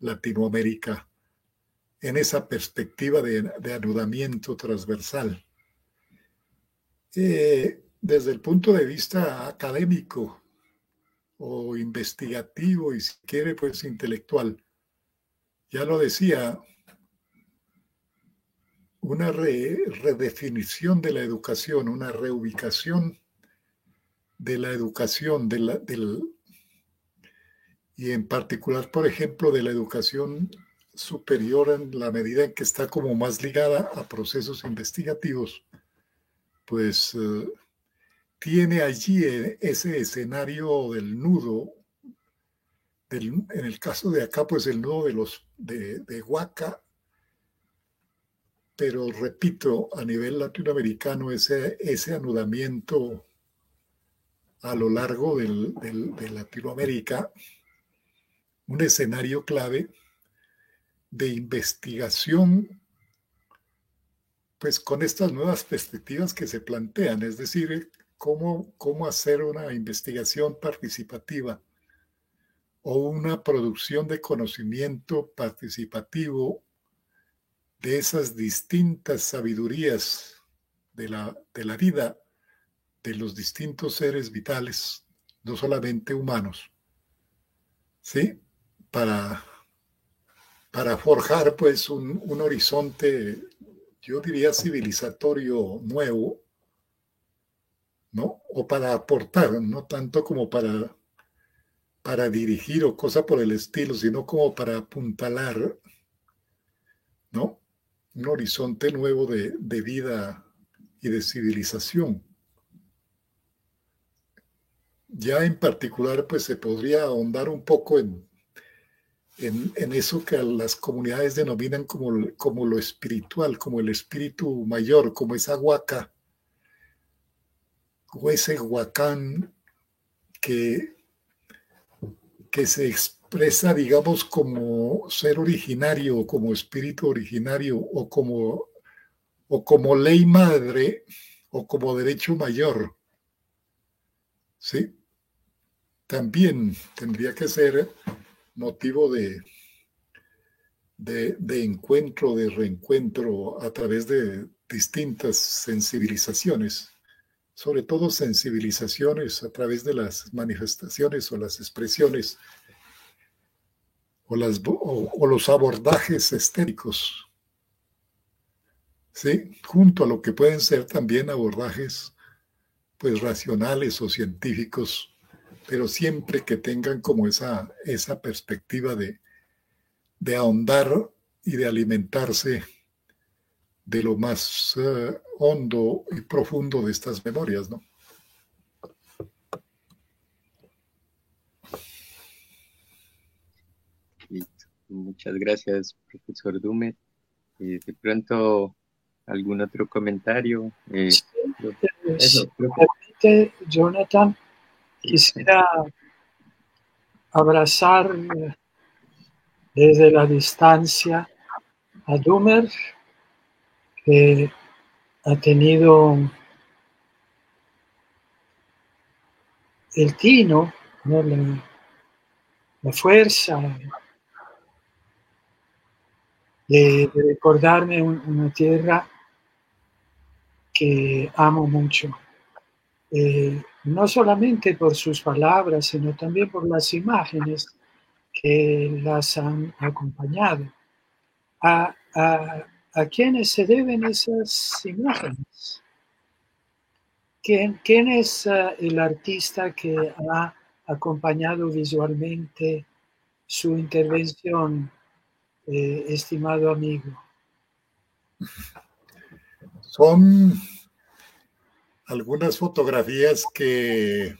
S2: Latinoamérica, en esa perspectiva de, anudamiento transversal. Eh, desde el punto de vista académico o investigativo y si quiere, pues intelectual, ya lo decía una redefinición de la educación, una reubicación de la educación, de la, del, y en particular, por ejemplo, de la educación superior en la medida en que está como más ligada a procesos investigativos, pues eh, tiene allí eh, ese escenario del nudo, en el caso de acá, pues el nudo de los de, de Huaca. Pero repito, a nivel latinoamericano, ese, ese anudamiento a lo largo de Latinoamérica, un escenario clave de investigación, pues con estas nuevas perspectivas que se plantean, es decir, cómo, cómo hacer una investigación participativa, o una producción de conocimiento participativo de esas distintas sabidurías de la, de la vida de los distintos seres vitales, no solamente humanos, ¿sí? Para, para forjar pues un, un horizonte, yo diría civilizatorio nuevo, ¿no? O para aportar, no tanto como para, para dirigir o cosa por el estilo, sino como para apuntalar, ¿no? Un horizonte nuevo de, de vida y de civilización. Ya en particular, pues se podría ahondar un poco en, en, eso que las comunidades denominan como, como lo espiritual, como el espíritu mayor, como esa huaca o ese huacán que, que se expresa, digamos, como ser originario, como espíritu originario, o como, o como ley madre, o como derecho mayor. ¿Sí? También tendría que ser motivo de, de, encuentro, de reencuentro a través de distintas sensibilizaciones sobre todo sensibilizaciones a través de las manifestaciones o las expresiones o, las, o, los abordajes estéticos, ¿sí? junto a lo que pueden ser también abordajes pues racionales o científicos, pero siempre que tengan como esa, esa perspectiva de, de ahondar y de alimentarse de lo más uh, hondo y profundo de estas memorias, ¿no?
S1: Muchas gracias, profesor Dume. Eh, de pronto, ¿algún otro comentario? Eh, sí,
S5: eso, permite, Jonathan, quisiera abrazar desde la distancia a Dumer que ha tenido el tino, la, fuerza de, recordarme una tierra que amo mucho. Eh, no solamente por sus palabras, sino también por las imágenes que las han acompañado. a, ¿A quiénes se deben esas imágenes? ¿Quién, quién es uh, el artista que ha acompañado visualmente su intervención, eh, estimado amigo?
S2: Son algunas fotografías que,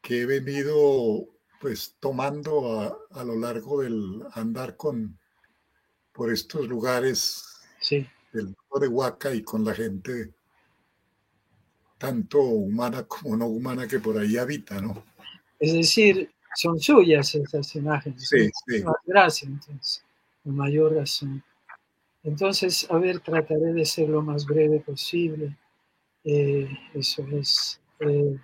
S2: que he venido pues tomando a, a lo largo del andar con, por estos lugares
S5: sí.
S2: del de Huaca y con la gente tanto humana como no humana que por ahí habita, ¿no?
S5: Es decir, son suyas esas imágenes.
S2: Sí, sí.
S5: Gracias, entonces, con mayor razón. Entonces, a ver, trataré de ser lo más breve posible. Eh, eso es. Eh,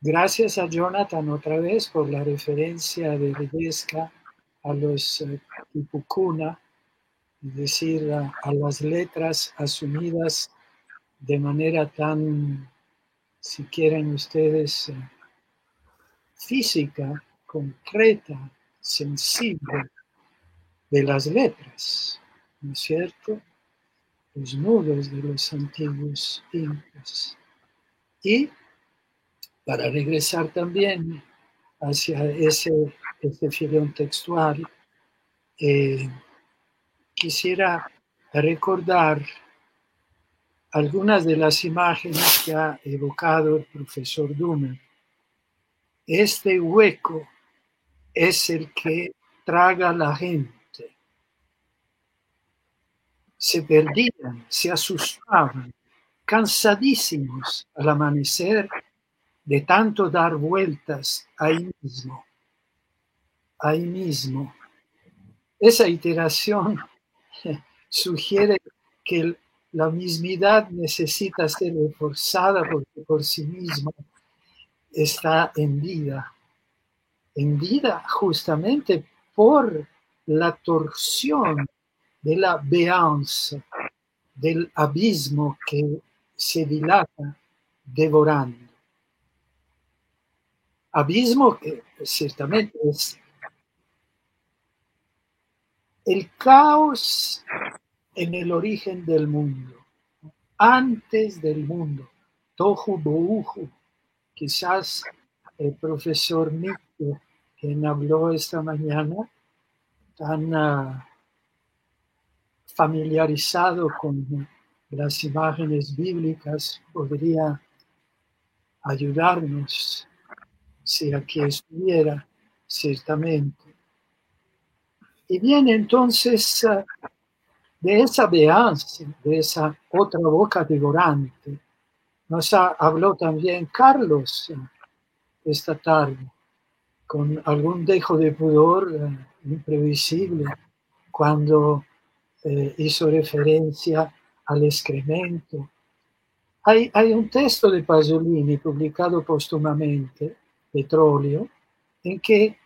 S5: gracias a Jonathan otra vez por la referencia de Ridesca a los eh, es decir, a, las letras asumidas de manera tan, si quieren ustedes, eh, física, concreta, sensible de las letras, ¿no es cierto? Los nudos de los antiguos incas. Y para regresar también hacia ese este filón textual, eh, quisiera recordar algunas de las imágenes que ha evocado el profesor Dumer. Este hueco es el que traga la gente. Se perdían, se asustaban, cansadísimos al amanecer de tanto dar vueltas ahí mismo ahí mismo. Esa iteración sugiere que la mismidad necesita ser reforzada por, por sí misma está hendida, hendida justamente por la torsión de la béance, del abismo que se dilata devorando. Abismo que ciertamente es el caos en el origen del mundo, antes del mundo, Tohu Bohu. Quizás el profesor Nico, quien habló esta mañana, tan ah, familiarizado con las imágenes bíblicas, podría ayudarnos si aquí estuviera, ciertamente. Y viene entonces ah, de esa veanza, de esa otra boca devorante. Nos habló también Carlos ah, esta tarde, con algún dejo de pudor ah, imprevisible, cuando eh, hizo referencia al excremento. Hay, un texto de Pasolini publicado póstumamente, Petróleo, en que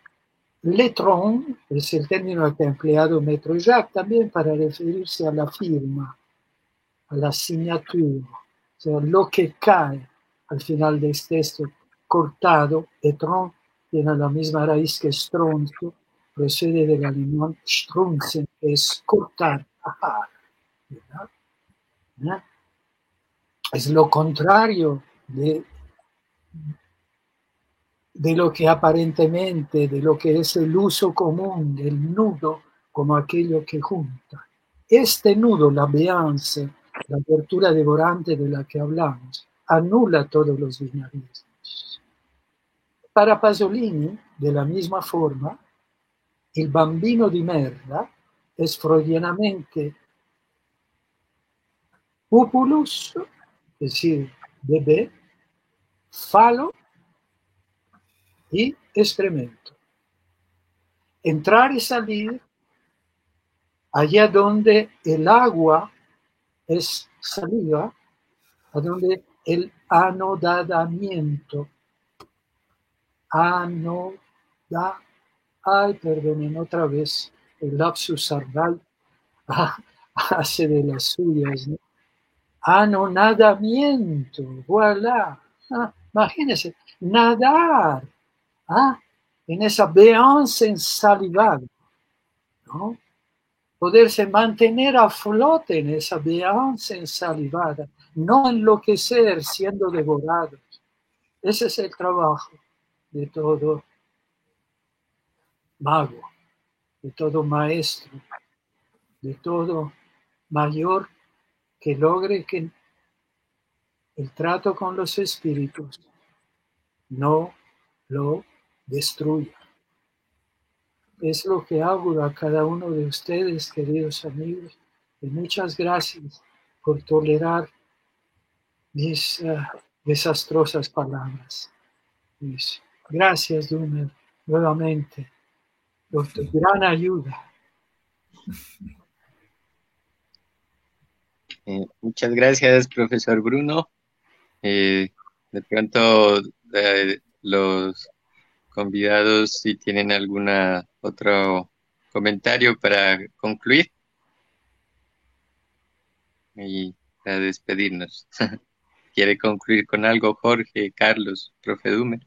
S5: Letron es el término que ha empleado Metro Jacques también para referirse a la firma, a la signatura, o sea, lo que cae al final del texto cortado, Letron tiene la misma raíz que stronzo, procede del alemán strunzen, es cortar, Es lo contrario de de lo que aparentemente, de lo que es el uso común del nudo como aquello que junta. Este nudo, la beance, la apertura devorante de la que hablamos, anula todos los binarismos. Para Pasolini, de la misma forma, el bambino di merda es freudianamente pupulus, es decir, bebé, falo y excremento. Entrar y salir allá donde el agua es saliva, a donde el anodadamiento, anoda, ay, perdonen otra vez, el lapsus arbal hace de las suyas, ¿no? Anonadamiento, voilà. Ah, imagínense, nadar ¿ah? en esa veance ensalivada, ¿no? Poderse mantener a flote en esa veance ensalivada, no enloquecer siendo devorado. Ese es el trabajo de todo mago, de todo maestro, de todo mayor que logre que el trato con los espíritus no lo destruya. Es lo que hago a cada uno de ustedes, queridos amigos, y muchas gracias por tolerar mis eh, desastrosas palabras. gracias, Dumer, nuevamente, por tu gran ayuda.
S1: Eh, muchas gracias, profesor Bruno. Eh, de pronto, los convidados si tienen alguna otro comentario para concluir y para despedirnos. ¿Quiere concluir con algo Jorge, Carlos, profe Dumer?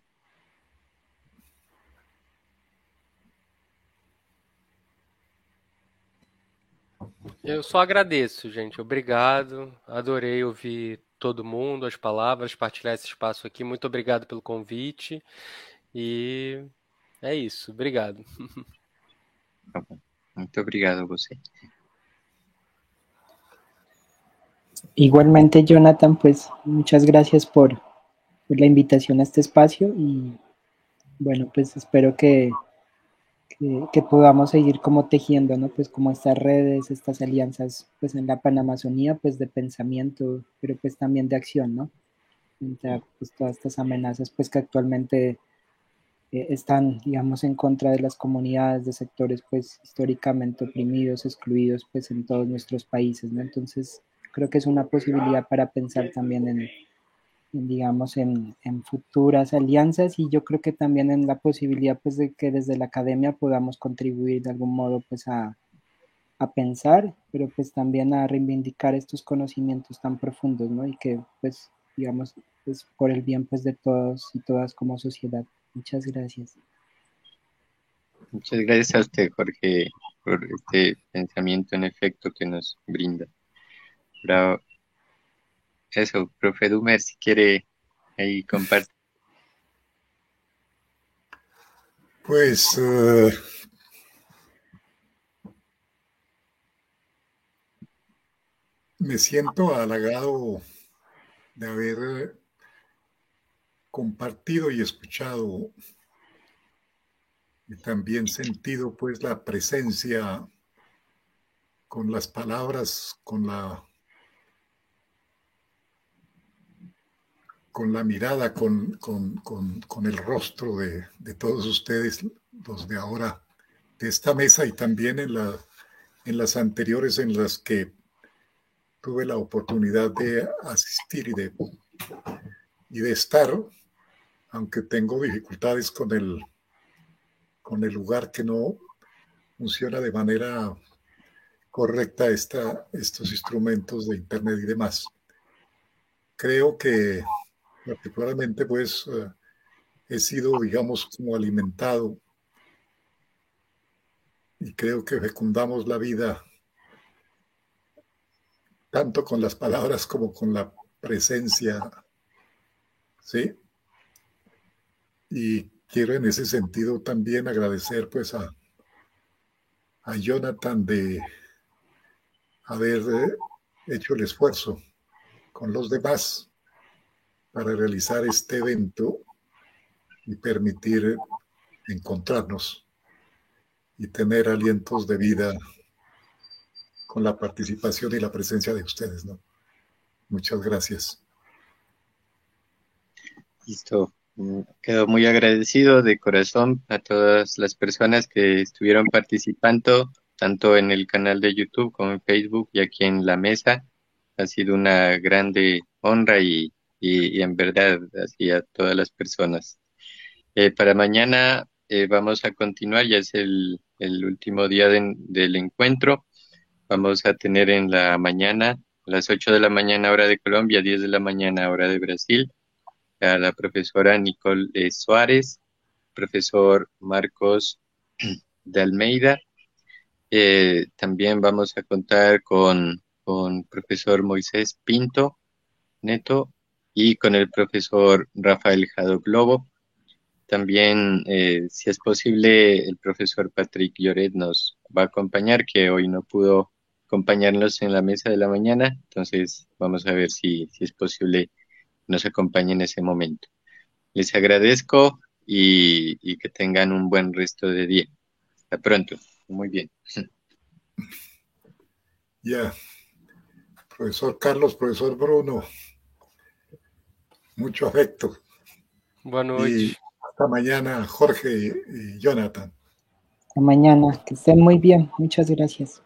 S4: Eu só agradeço, gente. Obrigado. Adorei ouvir todo mundo, as palavras, partilhar esse espaço aqui. Muito obrigado pelo convite. E é isso. Obrigado.
S1: Muito obrigado a você.
S3: Igualmente, Jonathan, pues muchas gracias por, por la invitación a este espacio y bueno, pues espero que que, podamos seguir como tejiendo, ¿no? Pues como estas redes, estas alianzas, pues en la Panamazonía, pues de pensamiento, pero pues también de acción, ¿no? Entre pues, todas estas amenazas, pues que actualmente eh, están, digamos, en contra de las comunidades, de sectores, pues históricamente oprimidos, excluidos, pues en todos nuestros países, ¿no? Entonces, creo que es una posibilidad para pensar también en, digamos, en, en, futuras alianzas y yo creo que también en la posibilidad pues de que desde la academia podamos contribuir de algún modo pues a, a pensar, pero pues también a reivindicar estos conocimientos tan profundos, ¿no? Y que pues digamos pues por el bien pues de todos y todas como sociedad. Muchas gracias.
S1: Muchas gracias a usted, Jorge, por este pensamiento en efecto que nos brinda. Bravo. Eso, profe Dumer, si quiere ahí compartir.
S2: Pues uh, me siento halagado de haber compartido y escuchado y también sentido pues la presencia con las palabras, con la con la mirada, con, con, el rostro de, de, todos ustedes, los de ahora, de esta mesa y también en, la, en las anteriores en las que tuve la oportunidad de asistir y de, y de estar, aunque tengo dificultades con el, con el lugar que no funciona de manera correcta esta, estos instrumentos de Internet y demás. Creo que particularmente pues eh, he sido, digamos, como alimentado y creo que fecundamos la vida tanto con las palabras como con la presencia, ¿sí? Y quiero en ese sentido también agradecer pues a, a Jonathan de haber eh, hecho el esfuerzo con los demás para realizar este evento y permitir encontrarnos y tener alientos de vida con la participación y la presencia de ustedes, ¿no? Muchas gracias.
S1: Listo. Quedo muy agradecido de corazón a todas las personas que estuvieron participando, tanto en el canal de YouTube como en Facebook y aquí en la mesa. Ha sido una grande honra y, en verdad así a todas las personas. Eh, para mañana eh, vamos a continuar, ya es el, último día del encuentro. Vamos a tener en la mañana, a las 8 de la mañana hora de Colombia, 10 de la mañana hora de Brasil, a la profesora Nicole eh, Suárez, profesor Marcos de Almeida. Eh, también vamos a contar con, con profesor Moisés Pinto Neto y con el profesor Rafael Jado Globo. También, eh, si es posible, el profesor Patrick Lloret nos va a acompañar, que hoy no pudo acompañarnos en la mesa de la mañana. Entonces, vamos a ver si, si es posible nos acompañe en ese momento. Les agradezco y, que tengan un buen resto de día. Hasta pronto. Muy bien.
S2: Ya. Profesor Carlos, profesor Bruno. Mucho afecto.
S4: Buenas noches.
S2: hasta mañana, Jorge y Jonathan.
S3: Hasta mañana. Que estén muy bien. Muchas gracias.